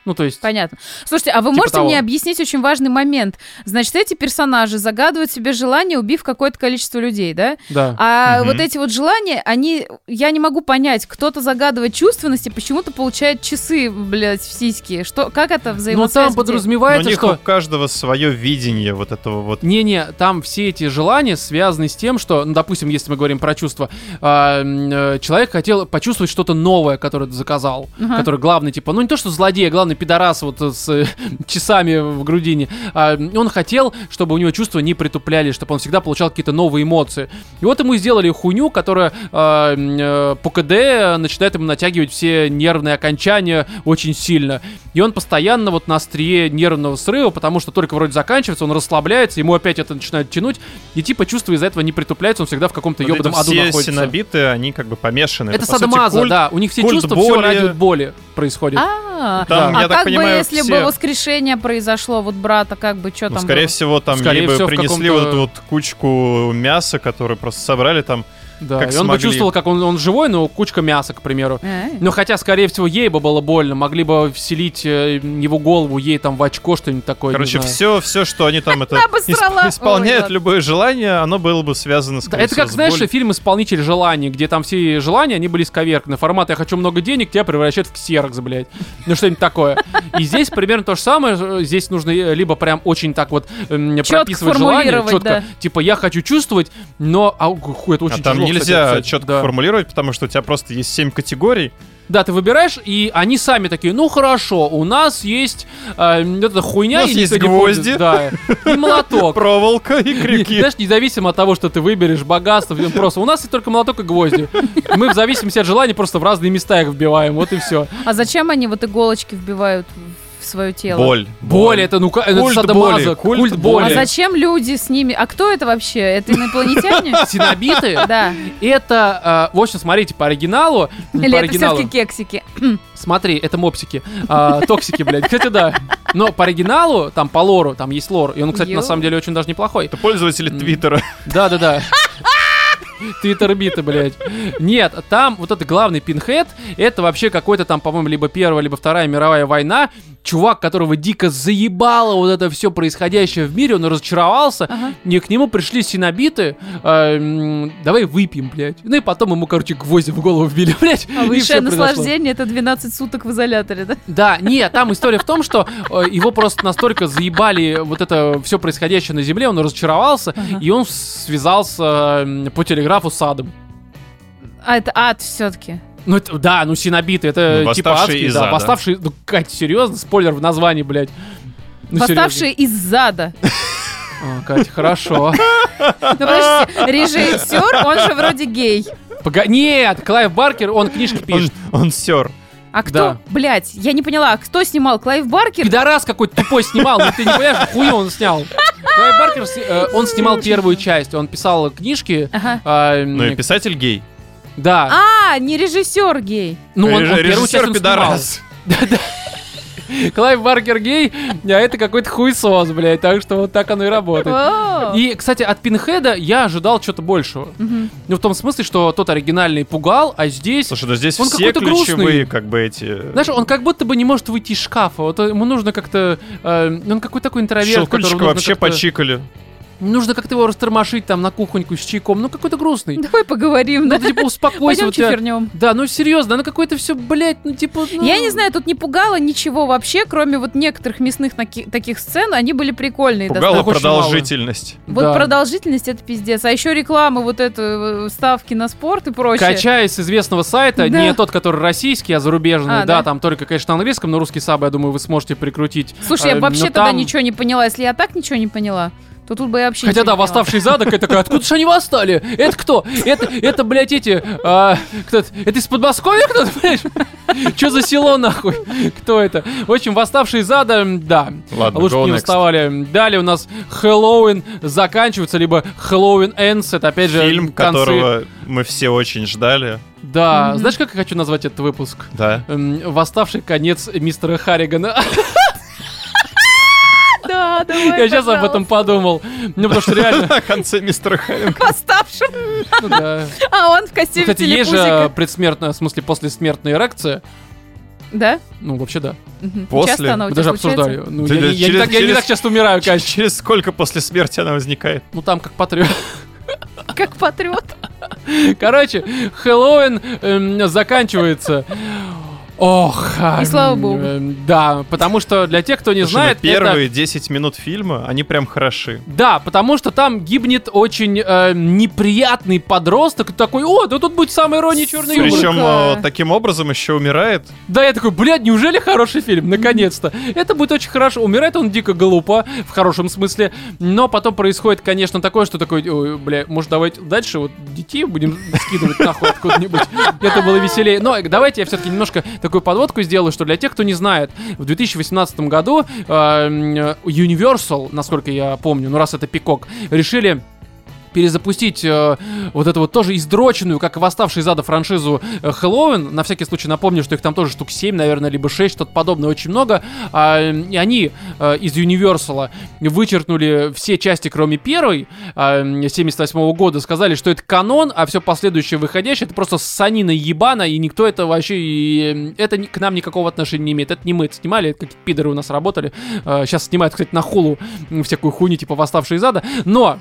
Speaker 1: Ну, то есть...
Speaker 3: Понятно. Слушайте, а вы
Speaker 1: Типа
Speaker 3: можете
Speaker 1: того.
Speaker 3: мне объяснить очень важный момент? Значит, эти персонажи загадывают себе желание, убив какое-то количество людей, да?
Speaker 1: Да.
Speaker 3: А
Speaker 2: Мгм.
Speaker 3: вот эти вот желания, они, я не могу понять, кто-то загадывает чувственности, почему-то получает часы, блядь, в сиськи. Что, как это
Speaker 1: Ну,
Speaker 3: взаимосвязь?
Speaker 1: там
Speaker 3: где?
Speaker 2: Но у
Speaker 1: подразумевается,
Speaker 2: них
Speaker 1: что...
Speaker 2: у каждого свое видение вот этого вот.
Speaker 1: Не-не, там все эти желания связаны с тем, что, ну, допустим, если мы говорим про чувства, а, э, человек хотел почувствовать что-то новое, которое ты заказал,
Speaker 3: Ага.
Speaker 1: который главный, типа, ну не то что злодей, а главный пидорас вот с э, часами в грудине. А, он хотел, чтобы у него чувства не притуплялись, чтобы он всегда получал какие-то новые эмоции. И вот ему сделали хуйню, которая а, м, э, по КД начинает ему натягивать все нервные окончания очень сильно. И он постоянно вот на острие нервного срыва, потому что только вроде заканчивается, он расслабляется, ему опять это начинает тянуть, и типа чувства из-за этого не притупляются, он всегда в каком-то ебаном аду
Speaker 2: все
Speaker 1: находится.
Speaker 2: синобиты, они как бы помешаны.
Speaker 1: Это,
Speaker 2: по сути,
Speaker 1: садомаза,
Speaker 2: культ.
Speaker 1: да. У них все чувства все
Speaker 2: боли.
Speaker 1: ради боли происходит.
Speaker 3: А,
Speaker 2: Там,
Speaker 1: Да.
Speaker 2: Я
Speaker 3: а
Speaker 2: так
Speaker 3: как
Speaker 2: понимаю,
Speaker 3: бы, если
Speaker 2: все-
Speaker 3: бы воскрешение произошло, вот брата, как бы, что
Speaker 2: Ну,
Speaker 3: там
Speaker 2: скорее
Speaker 3: было?
Speaker 2: всего, там
Speaker 1: Скорее
Speaker 2: либо
Speaker 1: всего,
Speaker 2: принесли вот эту вот кучку мяса, которую просто собрали там.
Speaker 1: Да,
Speaker 2: как
Speaker 1: и он бы
Speaker 2: смогли.
Speaker 1: чувствовал, как он, он живой, но кучка мяса, к примеру. Ну, хотя, скорее всего, ей бы было больно. Могли бы вселить э, его голову ей там в очко, что-нибудь такое.
Speaker 2: Короче, все, все, что они там это исп- исполняют,
Speaker 3: Ой,
Speaker 2: любое желание, оно было бы связано с
Speaker 1: Да, это как, знаешь, фильм «Исполнитель желаний», где там все желания, они были сковерканы. Формат «я хочу много денег», тебя превращают в ксерокс, блядь. Ну, что-нибудь такое. И здесь примерно то же самое. Здесь нужно э, либо прям очень так вот
Speaker 3: Чётко
Speaker 1: прописывать желание,
Speaker 3: формулировать,
Speaker 1: четко.
Speaker 3: да.
Speaker 1: Типа, я хочу чувствовать, но... А, это очень
Speaker 2: А там
Speaker 1: тяжело,
Speaker 2: нельзя
Speaker 1: описать.
Speaker 2: четко
Speaker 1: Да.
Speaker 2: формулировать, потому что у тебя просто есть семь категорий.
Speaker 1: Да, ты выбираешь, и они сами такие, ну хорошо, у нас есть э, эта хуйня.
Speaker 2: У нас есть гвозди.
Speaker 1: Да, и молоток.
Speaker 2: Проволока и крюки.
Speaker 1: Знаешь, независимо от того, что ты выберешь, богатство, просто у нас есть только молоток и гвозди. Мы в зависимости от желания просто в разные места их вбиваем, вот и все.
Speaker 3: А зачем они вот иголочки вбивают свое тело?
Speaker 2: Боль.
Speaker 1: Боль, это ну это
Speaker 2: Культ
Speaker 1: садомаза,
Speaker 2: боли,
Speaker 1: культ,
Speaker 2: культ
Speaker 3: А
Speaker 1: боли.
Speaker 3: зачем люди с ними? А кто это вообще? Это инопланетяне?
Speaker 1: Синобиты?
Speaker 3: Да.
Speaker 1: Это, э, в общем, смотрите, по оригиналу,
Speaker 3: Или это все-таки кексики?
Speaker 1: смотри, это мопсики, а, токсики, блядь, кстати, да. Но по оригиналу, там по лору, там есть лор, и он, кстати, на самом деле очень даже неплохой.
Speaker 2: Это пользователи. Твиттера.
Speaker 1: Да-да-да. Твиттер биты, блядь. Нет, там вот этот главный пинхед, это вообще какой-то там, по-моему, либо первая, либо вторая мировая война, чувак, которого дико заебало вот это все происходящее в мире, он разочаровался,
Speaker 3: Ага.
Speaker 1: и к нему пришли синобиты, э, давай выпьем, блядь. Ну и потом ему, короче, гвозди в голову вбили, блядь.
Speaker 3: А высшее наслаждение это 12 суток в изоляторе, да?
Speaker 1: Да, нет, там история в том, что э, его просто настолько заебали вот это все происходящее на Земле, он разочаровался,
Speaker 3: Ага.
Speaker 1: и он связался по телеграфу с адом.
Speaker 3: А это ад все-таки.
Speaker 1: Ну, это, да, ну, синобиты, это
Speaker 2: Ну,
Speaker 1: типа адские,
Speaker 2: из
Speaker 1: да,
Speaker 2: ада.
Speaker 1: восставшие, ну, Кать, серьезно, спойлер в названии, блядь. Ну,
Speaker 3: Восставшие из зада.
Speaker 1: Кать, хорошо.
Speaker 3: Ну подождите, режиссер, он же вроде гей.
Speaker 1: Пога- Нет, Клайв Баркер, он книжки
Speaker 2: Он,
Speaker 1: пишет.
Speaker 2: он сер.
Speaker 3: А кто,
Speaker 1: Да.
Speaker 3: блядь, я не поняла, а кто снимал? Клайв Баркер?
Speaker 1: Пидорас какой-то тупой снимал, ну ты не понимаешь, хуйню он снял. Клайв Баркер, э, он снимал первую часть, он писал книжки.
Speaker 3: Ага.
Speaker 1: а,
Speaker 2: Ну и писатель гей.
Speaker 1: Да.
Speaker 3: А, не режиссер гей.
Speaker 1: Ну, он, он первую часть
Speaker 2: Режиссер
Speaker 1: он
Speaker 2: пидорас.
Speaker 1: снимал. Клайв Баркер гей, а это какой-то хуесос, блядь, так что вот так оно и работает. И, кстати, от Пинхеда я ожидал что-то большего. Ну, в том смысле, что тот оригинальный пугал, а здесь...
Speaker 2: Слушай, да здесь
Speaker 1: Он
Speaker 2: все
Speaker 1: какой-то грустный.
Speaker 2: ключевые, как бы эти...
Speaker 1: Знаешь, он как будто бы не может выйти из шкафа. Вот ему нужно как-то... э, он какой-то такой интроверт,
Speaker 2: Щелкунчика вообще почикали.
Speaker 1: Нужно как-то его растормошить там на кухоньку с чайком. Ну, какой-то грустный.
Speaker 3: Давай поговорим, да?
Speaker 1: Ну, типа, успокойся. тебя-
Speaker 3: вернем.
Speaker 1: Да, ну серьезно, ну какое-то все, блядь, ну типа... ну-
Speaker 3: Я не знаю, тут не пугало ничего вообще, кроме вот некоторых мясных наки- таких сцен, они были прикольные.
Speaker 1: Очень
Speaker 2: продолжительность.
Speaker 3: Вот
Speaker 1: Да.
Speaker 3: продолжительность это пиздец. А еще реклама, вот это э, ставки на спорт и прочее.
Speaker 1: Качай с известного сайта,
Speaker 3: Да.
Speaker 1: не тот, который российский, а зарубежный.
Speaker 3: А,
Speaker 1: да,
Speaker 3: да?
Speaker 1: там только, конечно, на английском, но русский саб, я думаю, вы сможете прикрутить.
Speaker 3: Слушай, я
Speaker 1: Э,
Speaker 3: вообще тогда
Speaker 1: там-
Speaker 3: ничего не поняла. Если я так ничего не поняла, то тут бы я вообще
Speaker 1: Хотя да, восставший задок, я такой, откуда же они восстали? Это кто? Это, это блядь, эти... а, кто это? Это из Подмосковья кто-то, понимаешь? Что за село, нахуй? Кто это? В общем, восставшие зада, м, да.
Speaker 2: Ладно,
Speaker 1: Лучше не
Speaker 2: next.
Speaker 1: восставали. Далее у нас Хэллоуин заканчивается, либо Хэллоуин Ends, это опять же
Speaker 2: Фильм,
Speaker 1: концы.
Speaker 2: которого мы все очень ждали.
Speaker 1: Да,
Speaker 3: Мгм.
Speaker 1: знаешь, как я хочу назвать этот выпуск?
Speaker 2: Да.
Speaker 1: Эм, Восставший конец мистера Харригана.
Speaker 3: Да, давай,
Speaker 1: Я сейчас об этом подумал. Ну, потому что реально...
Speaker 2: На конце мистера Харринга.
Speaker 3: Восставшим.
Speaker 1: ну да.
Speaker 3: А он в костюме
Speaker 1: Кстати, есть же предсмертная, в смысле, послесмертная эрекция.
Speaker 3: Да?
Speaker 1: Ну, вообще да.
Speaker 2: После?
Speaker 3: Часто она у тебя
Speaker 1: даже
Speaker 3: случается?
Speaker 1: обсуждали. Ну,
Speaker 2: Ты-
Speaker 1: я, не- я не
Speaker 2: через-
Speaker 1: так, я не
Speaker 2: через-
Speaker 1: так часто умираю, Кать.
Speaker 2: Через сколько после смерти она возникает?
Speaker 1: Ну, там как патриот.
Speaker 3: Как патриот.
Speaker 1: Короче, Хэллоуин эм, заканчивается. Ох.
Speaker 3: И слава богу.
Speaker 1: эм, Да, потому что для тех, кто не
Speaker 2: Слушай, ну,
Speaker 1: знает, это-
Speaker 2: первые 10 минут фильма, они прям хороши.
Speaker 1: Да, потому что там гибнет очень э, неприятный подросток, такой, о, да тут будет самая ирония черный юмор.
Speaker 2: Причем э, таким образом еще умирает.
Speaker 1: Да, я такой, блядь, неужели хороший фильм? Наконец-то. Это будет очень хорошо. Умирает он дико глупо, в хорошем смысле. Но потом происходит, конечно, такое, что такой, ой, бля, может, давайте дальше вот детей будем скидывать нахуй откуда-нибудь. Это было веселее. Но давайте я все-таки немножко такую подводку сделаю, что для тех, кто не знает, в 2018 году э, Universal, насколько я помню, ну раз это Пикок, решили перезапустить э, вот эту вот тоже издроченную, как и восставший из ада франшизу э, Хэллоуин. На всякий случай напомню, что их там тоже штук 7, наверное, либо 6, что-то подобное, очень много. А, и они э, из Universal вычеркнули все части, кроме первой, а, 78 года, сказали, что это канон, а все последующее выходящее, это просто санина ебана, и никто это вообще, и, э, это к нам никакого отношения не имеет. Это не мы это снимали, это какие-то пидоры у нас работали. Э, сейчас снимают, кстати, на хулу всякую хуйню, типа восставшие из ада. Но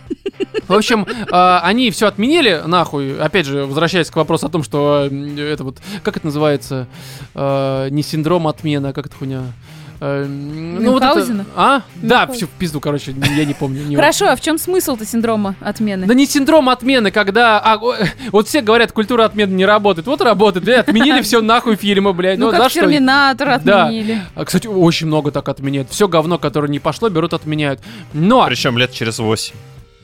Speaker 1: в общем, э, они все отменили, нахуй. Опять же, возвращаясь к вопросу о том, что э, это вот, как это называется, Э, не синдром отмены, а как это хуйня? Э, ну, вот это-? А? Да, все в пизду, короче, я не помню. не-
Speaker 3: Хорошо, а в чем смысл-то синдрома отмены?
Speaker 1: Да не синдром отмены, когда... а, о, вот все говорят, культура отмены не работает. Вот работает, блядь, отменили все нахуй фильмы, блядь.
Speaker 3: ну,
Speaker 1: Ну, за
Speaker 3: как
Speaker 1: что?
Speaker 3: Терминатор
Speaker 1: Да.
Speaker 3: отменили.
Speaker 1: А, Кстати, очень много так отменяют. Все говно, которое не пошло, берут, отменяют. Но
Speaker 2: Причем лет через 8.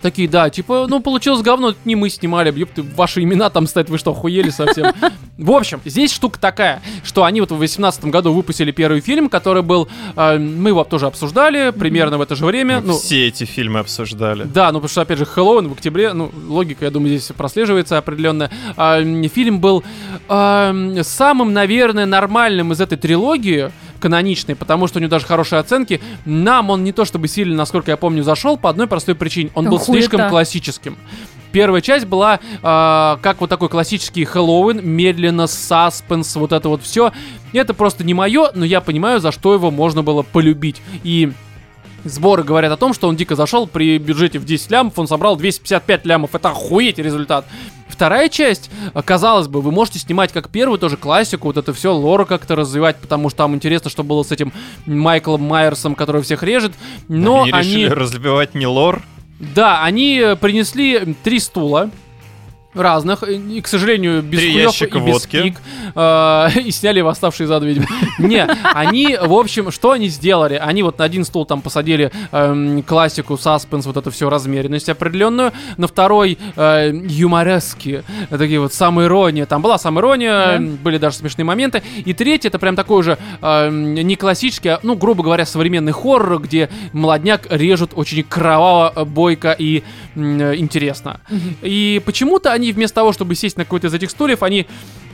Speaker 1: Такие, да, типа, ну, получилось говно, это не мы снимали, ёпты, ваши имена там стоят, вы что, охуели совсем? В общем, здесь штука такая, что они вот в 2018 году выпустили первый фильм, который был, э, мы его тоже обсуждали, примерно в это же время,
Speaker 2: Мы
Speaker 1: ну,
Speaker 2: все эти фильмы обсуждали.
Speaker 1: да, ну потому что, опять же, Хэллоуин в октябре, ну, логика, я думаю, здесь прослеживается определенная. А, фильм был м, самым, наверное, нормальным из этой трилогии, каноничной, потому что у него даже хорошие оценки. Нам он не то чтобы сильно, насколько я помню, зашел по одной простой причине. Он
Speaker 3: Да
Speaker 1: был
Speaker 3: хуета.
Speaker 1: слишком классическим. Первая часть была э, как вот такой классический Хэллоуин, медленно, саспенс, вот это вот все. Это просто не мое, но я понимаю, за что его можно было полюбить. И Сборы говорят о том, что он дико зашел при бюджете в 10 лямов, он собрал 255 лямов. Это охуеть результат. Вторая часть, э, казалось бы, вы можете снимать как первую, тоже классику, вот это все, лора как-то развивать, потому что там интересно, что было с этим Майклом Майерсом, который всех режет. Но
Speaker 2: они,
Speaker 1: они...
Speaker 2: решили развивать не лор.
Speaker 1: Да, они э, принесли три стула, разных, и, к сожалению, без
Speaker 2: Три
Speaker 1: хуёв и без
Speaker 2: водки.
Speaker 1: книг, э, и сняли восставшие зад, видимо. Не, они, в общем, что они сделали? Они вот на один стул там посадили эм, классику, саспенс, вот это все размеренность определенную, на второй э, юморески, такие вот самоирония, там была самоирония,
Speaker 3: Да.
Speaker 1: были даже смешные моменты, и третий это прям такой уже эм, не классический, а, ну, грубо говоря, современный хоррор, где молодняк режут очень кроваво, бойко и э, интересно. И почему-то они вместо того, чтобы сесть на какой-то из этих стульев, они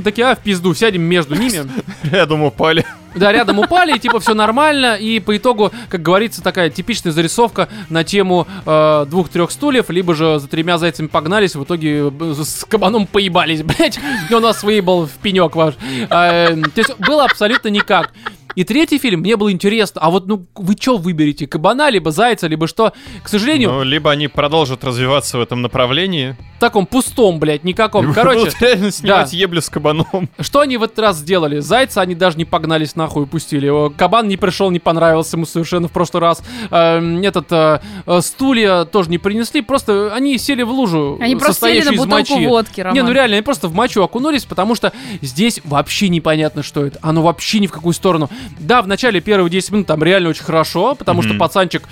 Speaker 1: такие, а, в пизду, сядем между ними.
Speaker 2: Думаю, упали.
Speaker 1: Да, рядом упали, и типа все нормально, и по итогу, как говорится, такая типичная зарисовка на тему э, двух-трех стульев, либо же за тремя зайцами погнались, в итоге с кабаном поебались, блять, и у нас выебал в пенек ваш. Э, то есть было абсолютно никак. И третий фильм, мне было интересно, а вот ну вы что выберете, кабана, либо зайца, либо что? К сожалению,
Speaker 2: Ну, либо они продолжат развиваться в этом направлении.
Speaker 1: в таком пустом, блядь, никаком.
Speaker 2: либо
Speaker 1: Короче,
Speaker 2: будут реально снимать еблю с кабаном.
Speaker 1: Что они в этот раз сделали? Зайца они даже не погнались нахуй и пустили. Кабан не пришел, не понравился ему совершенно в прошлый раз. Эм, этот э, э, стулья тоже не принесли, просто они сели в лужу,
Speaker 3: Они просто сели на бутылку
Speaker 1: мочи.
Speaker 3: водки, Роман.
Speaker 1: Не, ну реально, они просто в мочу окунулись, потому что здесь вообще непонятно, что это. Оно вообще ни в какую сторону. Да, в начале первые 10 минут там реально очень хорошо, потому что
Speaker 2: Мгм.
Speaker 1: пацанчик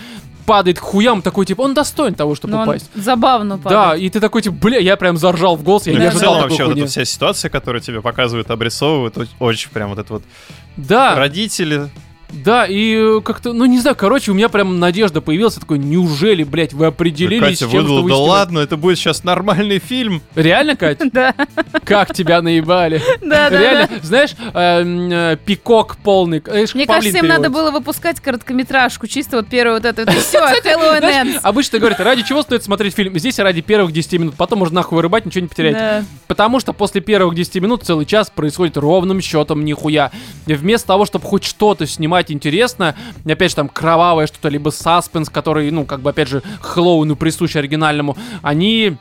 Speaker 1: падает к хуям, такой типа, он достоин того, чтобы
Speaker 3: Но Ну, он
Speaker 1: упасть.
Speaker 3: забавно
Speaker 1: Да,
Speaker 3: падает.
Speaker 1: и ты такой типа, бля, я прям заржал в голос, я
Speaker 2: Ну,
Speaker 1: не ожидал
Speaker 2: целом
Speaker 1: такой
Speaker 2: вообще вот
Speaker 1: хуйни.
Speaker 2: эта вся ситуация, которую тебе показывают, обрисовывают, о- очень прям вот это вот
Speaker 1: Да,
Speaker 2: родители.
Speaker 1: Да, и э, как-то, ну не знаю, короче, у меня прям надежда появилась, я такой, неужели, блядь, вы определились,
Speaker 2: Катя
Speaker 1: чем что
Speaker 2: выдала,
Speaker 1: вы
Speaker 2: да
Speaker 1: снимаете?»
Speaker 2: ладно, это будет сейчас нормальный фильм.
Speaker 1: Реально, Кать?
Speaker 3: Да,
Speaker 1: Как тебя наебали?
Speaker 3: да, да.
Speaker 1: Реально, знаешь, эм, э, пикок полный. э,
Speaker 3: Мне кажется, им надо было выпускать короткометражку, чисто вот первый вот этот, и все, Хэллоуин
Speaker 1: обычно говорят, ради чего стоит смотреть фильм? Здесь ради первых 10 минут, потом можно нахуй вырубать, ничего не потерять.
Speaker 3: Да.
Speaker 1: Потому что после первых 10 минут целый час происходит ровным счетом нихуя. Вместо того, чтобы хоть что-то снимать интересное, опять же там кровавое что-то, либо саспенс, который, ну, как бы, опять же, Хэллоуину присущ оригинальному, они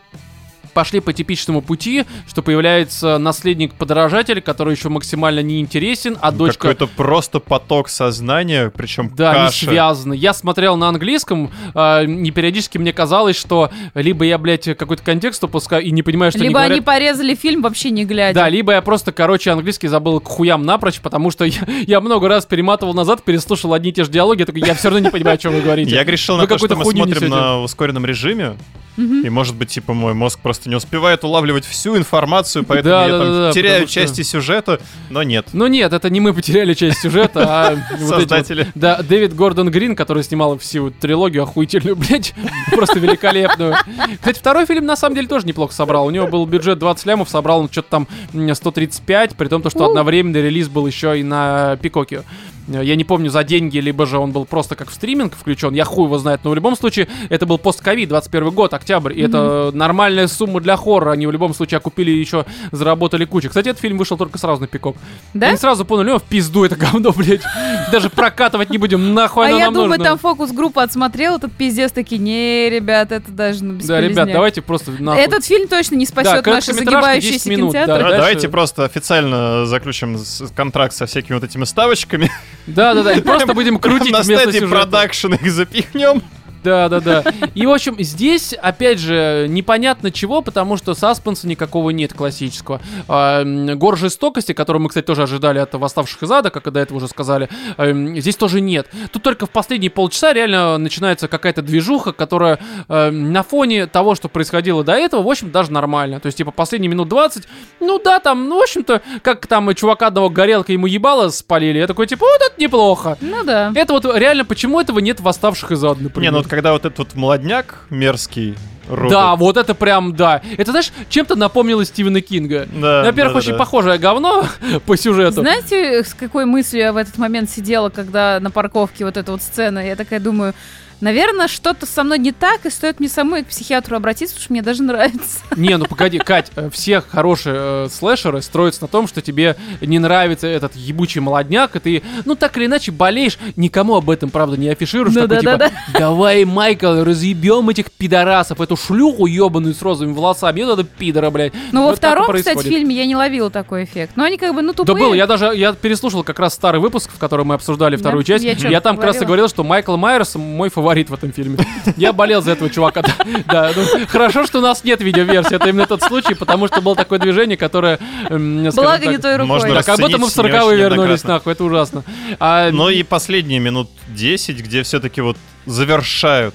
Speaker 1: пошли по типичному пути, что появляется наследник-подражатель, который еще максимально неинтересен, а дочка...
Speaker 2: Какой-то просто поток сознания, причем
Speaker 1: Да, не
Speaker 2: каша.
Speaker 1: связаны. Я смотрел на английском, э, и периодически мне казалось, что либо я, блядь, какой-то контекст упускаю и не понимаю, что они
Speaker 3: Либо
Speaker 1: говорят.
Speaker 3: они порезали фильм вообще не глядя.
Speaker 1: Да, либо я просто, короче, английский забыл к хуям напрочь, потому что я, я много раз перематывал назад, переслушал одни и те же диалоги, я такой, я все равно не понимаю, о чем вы говорите.
Speaker 2: Я грешил на то, что мы смотрим на ускоренном режиме,
Speaker 3: Мгм.
Speaker 2: и, может быть, типа, мой мозг просто не успевает улавливать всю информацию, поэтому
Speaker 1: Да,
Speaker 2: я
Speaker 1: да,
Speaker 2: там
Speaker 1: да, да,
Speaker 2: теряю
Speaker 1: потому что-
Speaker 2: части сюжета, но нет.
Speaker 1: Ну нет, это не мы потеряли часть сюжета, а
Speaker 2: Создатели.
Speaker 1: Да, Дэвид Гордон Грин, который снимал всю трилогию охуительную, блядь, просто великолепную. Кстати, второй фильм на самом деле тоже неплохо собрал. У него был бюджет 20 лямов, собрал он что-то там м, 135, при том, то, что одновременный релиз был еще и на Пикоке. Э, Я не помню, за деньги, либо же он был просто как в стриминг включен, я хуй его знает, но в любом случае это был постковид, 21 год, октябрь, и это нормальная сумма для хоррора, они в любом случае окупили и еще заработали кучу. Кстати, этот фильм вышел только сразу на Пикок.
Speaker 3: Да?
Speaker 1: Они сразу поняли, о, в пизду это говно, блядь. Даже прокатывать не будем, нахуй
Speaker 3: А я думаю, там фокус-группа отсмотрел этот пиздец, такие, не, ребят, это даже ну,
Speaker 1: Да, ребят,
Speaker 3: бесполезняк».
Speaker 1: давайте просто нахуй.
Speaker 3: Этот фильм точно не спасет наши загибающиеся
Speaker 1: 10 минут, да.
Speaker 3: кинотеатры.
Speaker 2: Давайте просто официально заключим контракт со всякими вот этими ставочками.
Speaker 1: Да, да, да, и просто будем крутить
Speaker 2: на
Speaker 1: вместо
Speaker 2: стадии
Speaker 1: сюжета.
Speaker 2: продакшн их запихнем.
Speaker 1: Да, да, да. И, в общем, здесь, опять же, непонятно чего, потому что саспенса никакого нет классического. А, гор жестокости, который мы, кстати, тоже ожидали от «Восставших из ада», как и до этого уже сказали, эм, здесь тоже нет. Тут только в последние полчаса реально начинается какая-то движуха, которая эм, на фоне того, что происходило до этого, в общем, даже нормально. То есть, типа, последние минут 20, ну да, там, ну, в общем-то, как там чувака одного горелка ему ебало спалили, я такой, типа, вот это неплохо.
Speaker 3: Ну да.
Speaker 1: Это вот реально, почему этого нет в «Восставших из ада», например?
Speaker 2: Не, ну вот когда вот этот вот молодняк мерзкий робот.
Speaker 1: Да, вот это прям, да. Это, знаешь, чем-то напомнило Стивена Кинга.
Speaker 2: Да,
Speaker 1: Во-первых,
Speaker 2: да,
Speaker 1: очень
Speaker 2: да.
Speaker 1: похожее говно по сюжету.
Speaker 3: Знаете, с какой мыслью я в этот момент сидела, когда на парковке вот эта вот сцена? Я такая думаю, наверное, что-то со мной не так, и стоит мне самой к психиатру обратиться, потому что мне даже нравится.
Speaker 1: Не, ну погоди, Кать, э, все хорошие э, слэшеры строятся на том, что тебе не нравится этот ебучий молодняк, и ты, ну так или иначе, болеешь, никому об этом, правда, не афишируешь,
Speaker 3: Да,
Speaker 1: такой,
Speaker 3: да,
Speaker 1: типа,
Speaker 3: да,
Speaker 1: давай, Майкл, разъебем этих пидорасов, эту шлюху ебаную с розовыми волосами, вот это пидора, блядь.
Speaker 3: Во
Speaker 1: Вот и
Speaker 3: втором, кстати, фильме я не ловила такой эффект. Но они как бы, ну,
Speaker 1: Да
Speaker 3: тупые.
Speaker 1: был, я даже, я переслушал как раз старый выпуск, в котором мы обсуждали
Speaker 3: Да?
Speaker 1: вторую часть.
Speaker 3: Я
Speaker 1: Я, там как раз и говорил, что Майкл Майерс мой фаворит в этом фильме. Я болел за этого чувака. Да, ну, хорошо, что у нас нет видеоверсии. Это именно тот случай, потому что было такое движение, которое...
Speaker 3: Благо не той рукой.
Speaker 2: Можно
Speaker 1: Да, как будто мы в
Speaker 2: расценить не
Speaker 1: 40
Speaker 2: очень
Speaker 1: вернулись, нахуй, это ужасно. А,
Speaker 2: Ну и последние минут 10, где все-таки вот завершают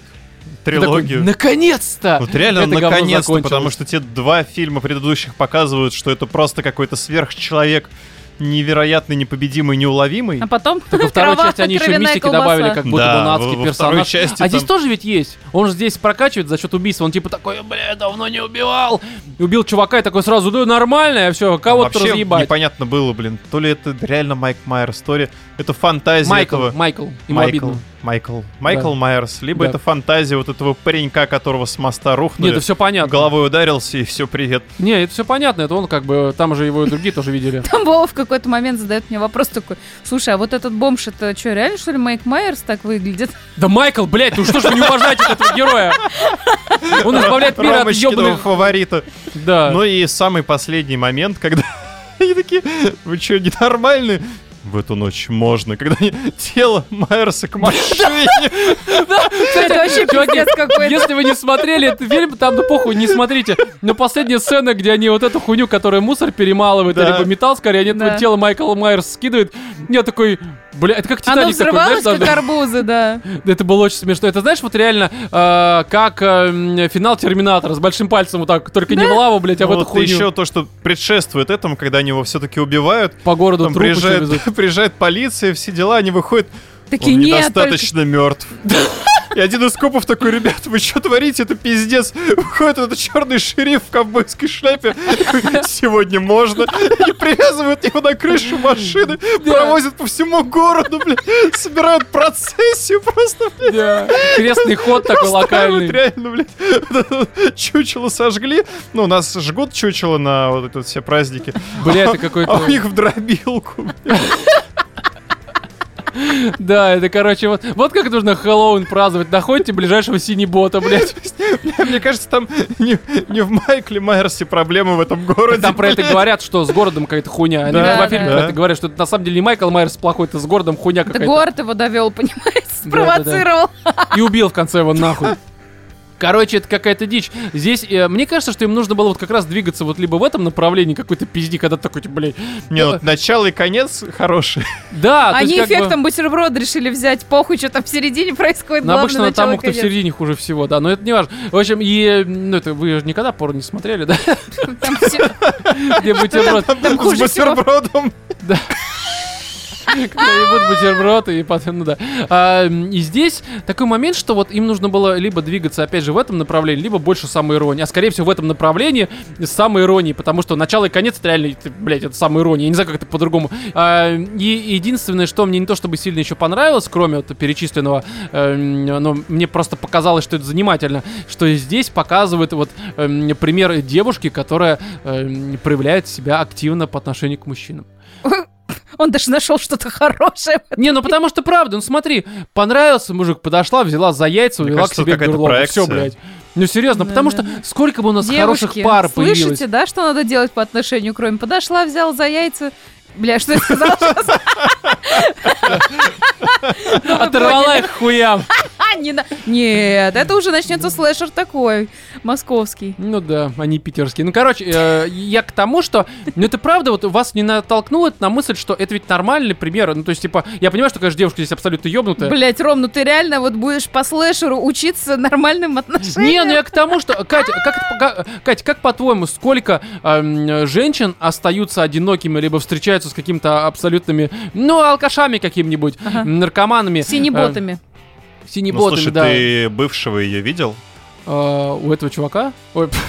Speaker 1: ты такой,
Speaker 2: трилогию.
Speaker 1: Наконец-то!
Speaker 2: Вот реально, наконец-то, потому что те два фильма предыдущих показывают, что это просто какой-то сверхчеловек, невероятный, непобедимый, неуловимый.
Speaker 3: А потом
Speaker 1: Так во второй части они еще мистики
Speaker 3: колбаса.
Speaker 1: добавили, как будто
Speaker 2: Да,
Speaker 1: бы он адский
Speaker 2: во- во второй
Speaker 1: персонаж.
Speaker 2: части
Speaker 1: а здесь
Speaker 2: там-
Speaker 1: тоже ведь есть. Он же здесь прокачивает за счет убийства. Он типа такой, бля, давно не убивал. И убил чувака и такой сразу, да нормально, все, кого-то
Speaker 2: Вообще
Speaker 1: разъебать.
Speaker 2: непонятно было, блин, то ли это реально Майк Майерс, то ли это фантазия
Speaker 1: Майкл,
Speaker 2: этого...
Speaker 1: Майкл, ему
Speaker 2: Майкл,
Speaker 1: обидно.
Speaker 2: Майкл, Майкл
Speaker 1: Да.
Speaker 2: Майерс, либо
Speaker 1: Да.
Speaker 2: это фантазия вот этого паренька, которого с моста рухнули,
Speaker 1: Нет, это все понятно.
Speaker 2: головой ударился и все, привет.
Speaker 1: Не, это все понятно, это он как бы, там же его и другие тоже видели.
Speaker 3: Там Вова в какой-то момент задает мне вопрос такой, слушай, а вот этот бомж, это что, реально, что ли, Майк Майерс так выглядит?
Speaker 1: Да Майкл, блядь, ну что ж вы не уважаете этого героя? Он избавляет мир от ебаных...
Speaker 2: фаворита.
Speaker 1: Да.
Speaker 2: Ну и самый последний момент, когда они такие, вы что, ненормальные? В эту ночь можно, когда они тело Майерса к машине.
Speaker 3: Это вообще пиздец какой-то.
Speaker 1: Если вы не смотрели этот фильм, там, ну похуй, не смотрите. Но последняя сцена, где они вот эту хуйню, которая мусор перемалывает, либо металл, скорее, они тело Майкла Майерс скидывают. Я такой, бля, это как
Speaker 3: Оно
Speaker 1: Титаник такой, знаешь,
Speaker 3: взрывалось, как арбузы, да.
Speaker 1: Это было очень смешно. Это знаешь, вот реально, э, как э, м, финал Терминатора с большим пальцем вот так, только не в лаву, блядь, а в эту
Speaker 2: Вот
Speaker 1: хуйню.
Speaker 2: еще то, что предшествует этому, когда они его все-таки убивают.
Speaker 1: По городу трупы
Speaker 2: приезжает, приезжает полиция, все дела, они выходят.
Speaker 3: Такие,
Speaker 2: он недостаточно мертв. И один из копов такой, ребят, вы что творите? Это пиздец. Выходит этот черный шериф в ковбойской шляпе. Сегодня можно. И привязывают его на крышу машины. Провозят по всему городу, блядь. Собирают процессию просто, блядь.
Speaker 1: Да. Крестный ход такой локальный.
Speaker 2: Реально, блядь. Чучело сожгли. Ну, у нас жгут чучело на вот эти все праздники.
Speaker 1: Бля, это
Speaker 2: А
Speaker 1: какой-то...
Speaker 2: у них в дробилку.
Speaker 1: Да, это, короче, вот, вот как нужно Хэллоуин праздновать. Находите ближайшего синебота, блядь.
Speaker 2: Мне кажется, там не, не в Майкле Майерсе проблемы в этом городе.
Speaker 1: Там про это говорят, что с городом какая-то хуйня. Они
Speaker 2: Да,
Speaker 1: во фильме
Speaker 3: да.
Speaker 1: про это говорят, что это на самом деле не Майкл Майерс плохой, это с городом хуйня
Speaker 3: Это
Speaker 1: какая-то.
Speaker 3: город его довел, понимаете,
Speaker 1: Да,
Speaker 3: спровоцировал.
Speaker 1: И убил в конце его нахуй. Короче, это какая-то дичь. Здесь, э, мне кажется, что им нужно было вот как раз двигаться вот либо в этом направлении, какой-то пизди, когда такой, типа, блядь.
Speaker 2: Не, вот начало и конец хорошие.
Speaker 1: Да,
Speaker 3: Они
Speaker 1: как бы-
Speaker 3: эффектом бутерброд решили взять, похуй, что там в середине происходит,
Speaker 1: Ну,
Speaker 3: главное
Speaker 1: обычно тому, кто в середине хуже всего, да, но это не важно. В общем, и, ну, это вы же никогда порно не смотрели, да?
Speaker 3: Там всё-
Speaker 1: Где бутерброд,
Speaker 3: Там
Speaker 2: С
Speaker 3: хуже всего.
Speaker 2: бутербродом.
Speaker 1: когда ебут бутерброд, и потом, ну да. А, и здесь такой момент, что вот им нужно было либо двигаться, опять же, в этом направлении, либо больше самоиронии. А скорее всего в этом направлении с самоиронией, потому что начало и конец это реально, блядь, это самоирония. Я не знаю, как это по-другому. А, и единственное, что мне не то чтобы сильно еще понравилось, кроме вот перечисленного, эм, но мне просто показалось, что это занимательно, что здесь показывают вот эм, пример девушки, которая эм, проявляет себя активно по отношению к мужчинам.
Speaker 3: Он даже нашел что-то хорошее.
Speaker 1: Не, ну потому что правда, ну смотри, понравился мужик, подошла, взяла за яйца,
Speaker 2: Мне
Speaker 1: увела
Speaker 2: кажется,
Speaker 1: к себе
Speaker 2: какая-то
Speaker 1: горло. Все, блядь. Ну серьезно,
Speaker 3: Да,
Speaker 1: потому
Speaker 3: да.
Speaker 1: что сколько бы у нас хороших пар появилось.
Speaker 3: слышите, да, что надо делать по отношению к Роме? Подошла, взяла за яйца. Бля, что я сказала сейчас? Ну,
Speaker 1: Оторвала их хуям.
Speaker 3: Нет, это уже начнется слэшер такой, московский.
Speaker 1: Ну да, они питерские. Ну, короче, э, я к тому, что, ну это правда, вот вас не натолкнуло на мысль, что это ведь нормальный пример. Ну, то есть, типа, я понимаю, что, конечно, девушка здесь абсолютно ёбнутая.
Speaker 3: Блять, Ром, ну ты реально вот будешь по слэшеру учиться нормальным отношениям?
Speaker 1: Не, ну я к тому, что, Катя, как, Катя, как по-твоему, сколько эм, женщин остаются одинокими, либо встречаются с какими-то абсолютными, ну, алкашами какими-нибудь,
Speaker 3: Ага.
Speaker 1: наркоманами?
Speaker 3: Синеботами.
Speaker 1: Э,
Speaker 2: Ну,
Speaker 1: синеботами,
Speaker 2: слушай,
Speaker 1: да.
Speaker 2: ты бывшего ее видел?
Speaker 1: Э, у этого чувака? Ой,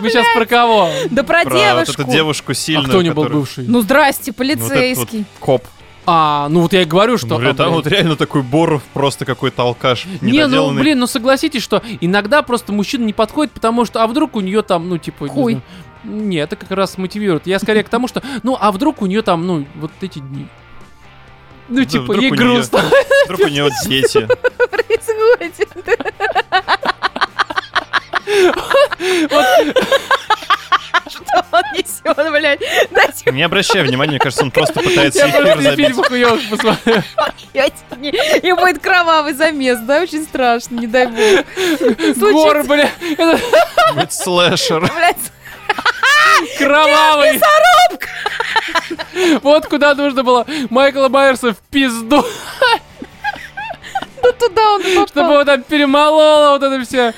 Speaker 1: Вы сейчас про кого?
Speaker 3: Да про
Speaker 2: Про вот
Speaker 3: девушку.
Speaker 2: эту девушку
Speaker 1: А
Speaker 2: сильную,
Speaker 1: кто у него был бывший?
Speaker 3: Ну здрасте,
Speaker 2: Ну, вот этот вот
Speaker 3: полицейский.
Speaker 2: коп.
Speaker 1: А, ну вот я и говорю, что...
Speaker 2: Ну,
Speaker 1: а,
Speaker 2: там вот реально такой Боров, просто какой-то алкаш.
Speaker 1: Не, ну, блин, ну согласитесь, что иногда просто мужчина не подходит, потому что, а вдруг у нее там, ну, типа... не
Speaker 3: Хуй.
Speaker 1: знаю, Не, это как раз мотивирует. Я скорее к тому, что, ну, а вдруг у нее там, ну, вот эти дни. Ну,
Speaker 2: Да
Speaker 1: типа, ей грустно.
Speaker 2: Вдруг у него дети.
Speaker 3: происходит? Что он несет, блядь? Дайте
Speaker 2: Не обращай внимания, мне кажется, он просто пытается
Speaker 1: Я
Speaker 2: эфир забить.
Speaker 3: И будет кровавый замес, да? Очень страшно, не дай бог.
Speaker 1: Гор, бля, это
Speaker 2: Будет слэшер.
Speaker 3: Блядь,
Speaker 1: кровавый. Вот куда нужно было Майкла Майерса в пизду,
Speaker 3: ну туда он и
Speaker 1: чтобы
Speaker 3: попал.
Speaker 1: его там перемолола вот вся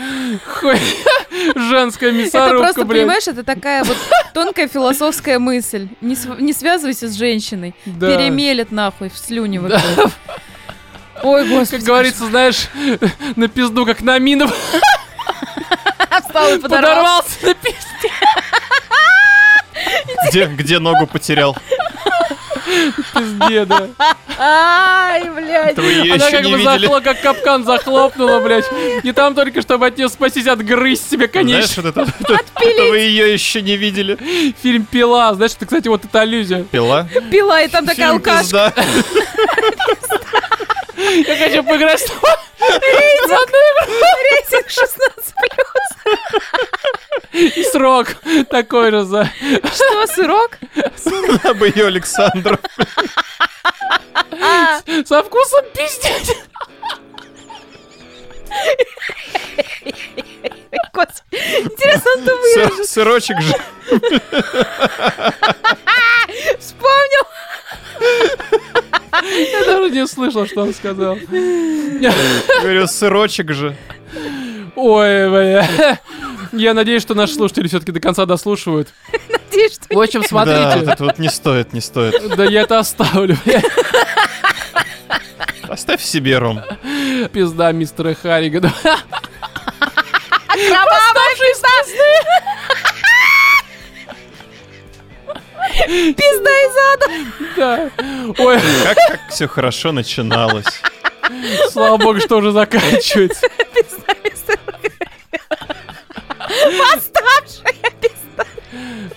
Speaker 1: хуй- женская
Speaker 3: Это
Speaker 1: мясорубка,
Speaker 3: просто,
Speaker 1: блядь.
Speaker 3: понимаешь, это такая вот тонкая философская мысль. Не, св- не связывайся с женщиной.
Speaker 1: Да.
Speaker 3: Перемелет нахуй в слюни вот это. Ой, господи.
Speaker 1: Как говорится, знаешь, на пизду, как на мину
Speaker 3: встал и подорвал.
Speaker 1: подорвался на пизде.
Speaker 2: Где, где ногу потерял?
Speaker 1: пизде, да.
Speaker 3: Ай, блядь.
Speaker 2: Ее
Speaker 1: Она
Speaker 2: еще
Speaker 1: как
Speaker 2: не
Speaker 1: бы
Speaker 2: видели.
Speaker 1: захло- как капкан захлопнула, блядь. И там только, чтобы от нее спастись, отгрызть себе
Speaker 2: Знаешь,
Speaker 1: конечно.
Speaker 2: вот это, это- это вы ее еще не видели.
Speaker 1: Фильм «Пила». Знаешь, это, кстати, вот эта аллюзия.
Speaker 2: Пила.
Speaker 3: Пила, и там такая алкашка.
Speaker 1: Я хочу поиграть с тобой.
Speaker 3: Рейтинг 16
Speaker 1: И срок такой же за...
Speaker 3: Что, сырок?
Speaker 2: Она бы ее Александру.
Speaker 3: А,
Speaker 1: Со вкусом пиздец.
Speaker 3: господи. Интересно, он думает,
Speaker 2: Сыр- Сырочек же.
Speaker 3: вспомнил.
Speaker 1: Я даже не слышал, что он сказал.
Speaker 2: Говорю, сырочек же.
Speaker 1: Ой, бля. Я надеюсь, что наши слушатели все-таки до конца дослушивают.
Speaker 3: Надеюсь, что
Speaker 1: В общем,
Speaker 2: Да, вот
Speaker 1: смотрите.
Speaker 2: это вот не стоит, не стоит.
Speaker 1: Да я это оставлю, бля.
Speaker 2: Оставь себе, Ром.
Speaker 1: Пизда мистера Харригана.
Speaker 3: кровавая пизда. Пизда из ада.
Speaker 1: Да. Ой,
Speaker 2: Как, как все хорошо начиналось.
Speaker 1: слава богу, что уже заканчивается.
Speaker 3: Пизда из ада. Восставшая пизда.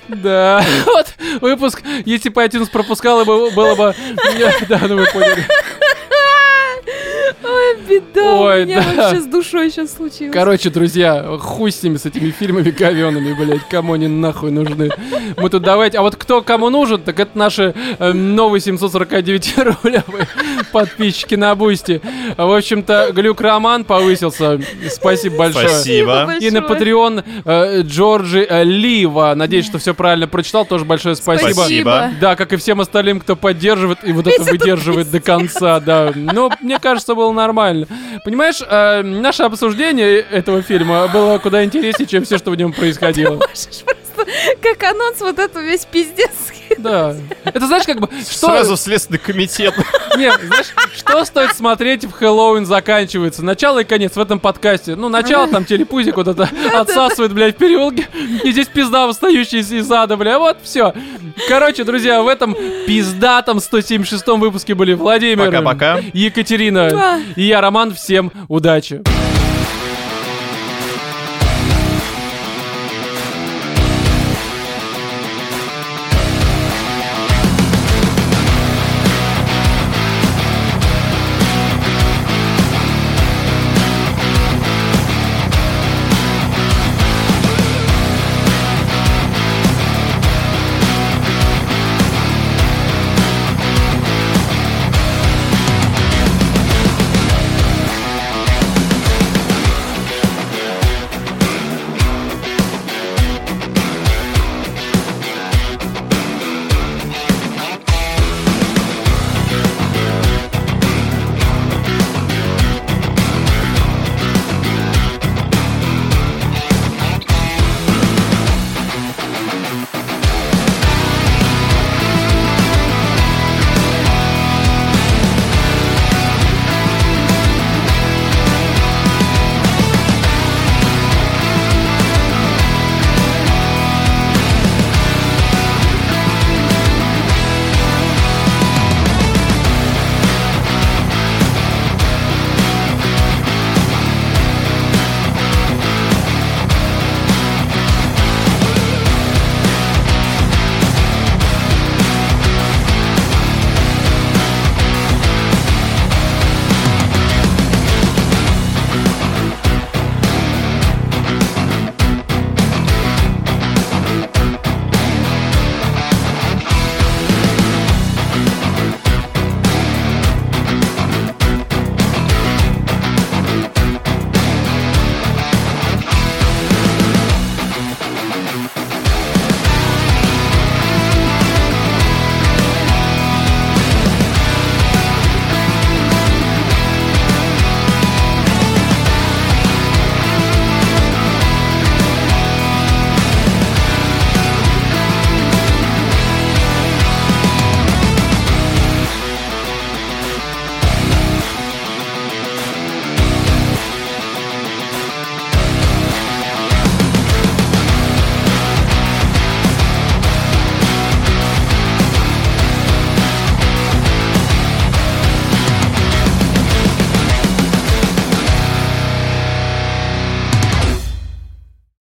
Speaker 1: Да. Вот выпуск, если бы iTunes пропускал, было было бы... Да, ну вы поняли.
Speaker 3: Ой, беда.
Speaker 1: Ой,
Speaker 3: У меня
Speaker 1: да.
Speaker 3: вообще с душой сейчас случилось.
Speaker 1: Короче, друзья, хуй с ними, с этими фильмами говёными, блядь, кому они нахуй нужны. Мы тут давайте, а вот кто кому нужен, так это наши э, новые 749 рублевые подписчики на Boosty. В общем-то, Глюк Роман повысился, спасибо большое.
Speaker 2: Спасибо.
Speaker 1: И на Patreon э, Джорджи э, Лива. Надеюсь, что все правильно прочитал. Тоже большое спасибо.
Speaker 2: Спасибо.
Speaker 1: Да, как и всем остальным, кто поддерживает и вот это выдерживает до конца, да. Но мне кажется, было нормально. Понимаешь, э, наше обсуждение этого фильма было куда интереснее, чем все, что в нем происходило.
Speaker 3: Можешь просто как анонс вот эту весь пиздец.
Speaker 1: Да. Это знаешь, как бы, что...
Speaker 2: Сразу в Следственный комитет.
Speaker 1: Нет, знаешь, что стоит смотреть в Хэллоуин заканчивается? Начало и конец в этом подкасте. Ну, начало там телепузик вот это отсасывает, блядь, в переулке. И здесь пизда, восстающая из, из ада, бля. Вот, все. Короче, друзья, в этом пиздатом 176 выпуске были Владимир,
Speaker 2: Пока-пока.
Speaker 1: Екатерина и я, Роман. Всем удачи.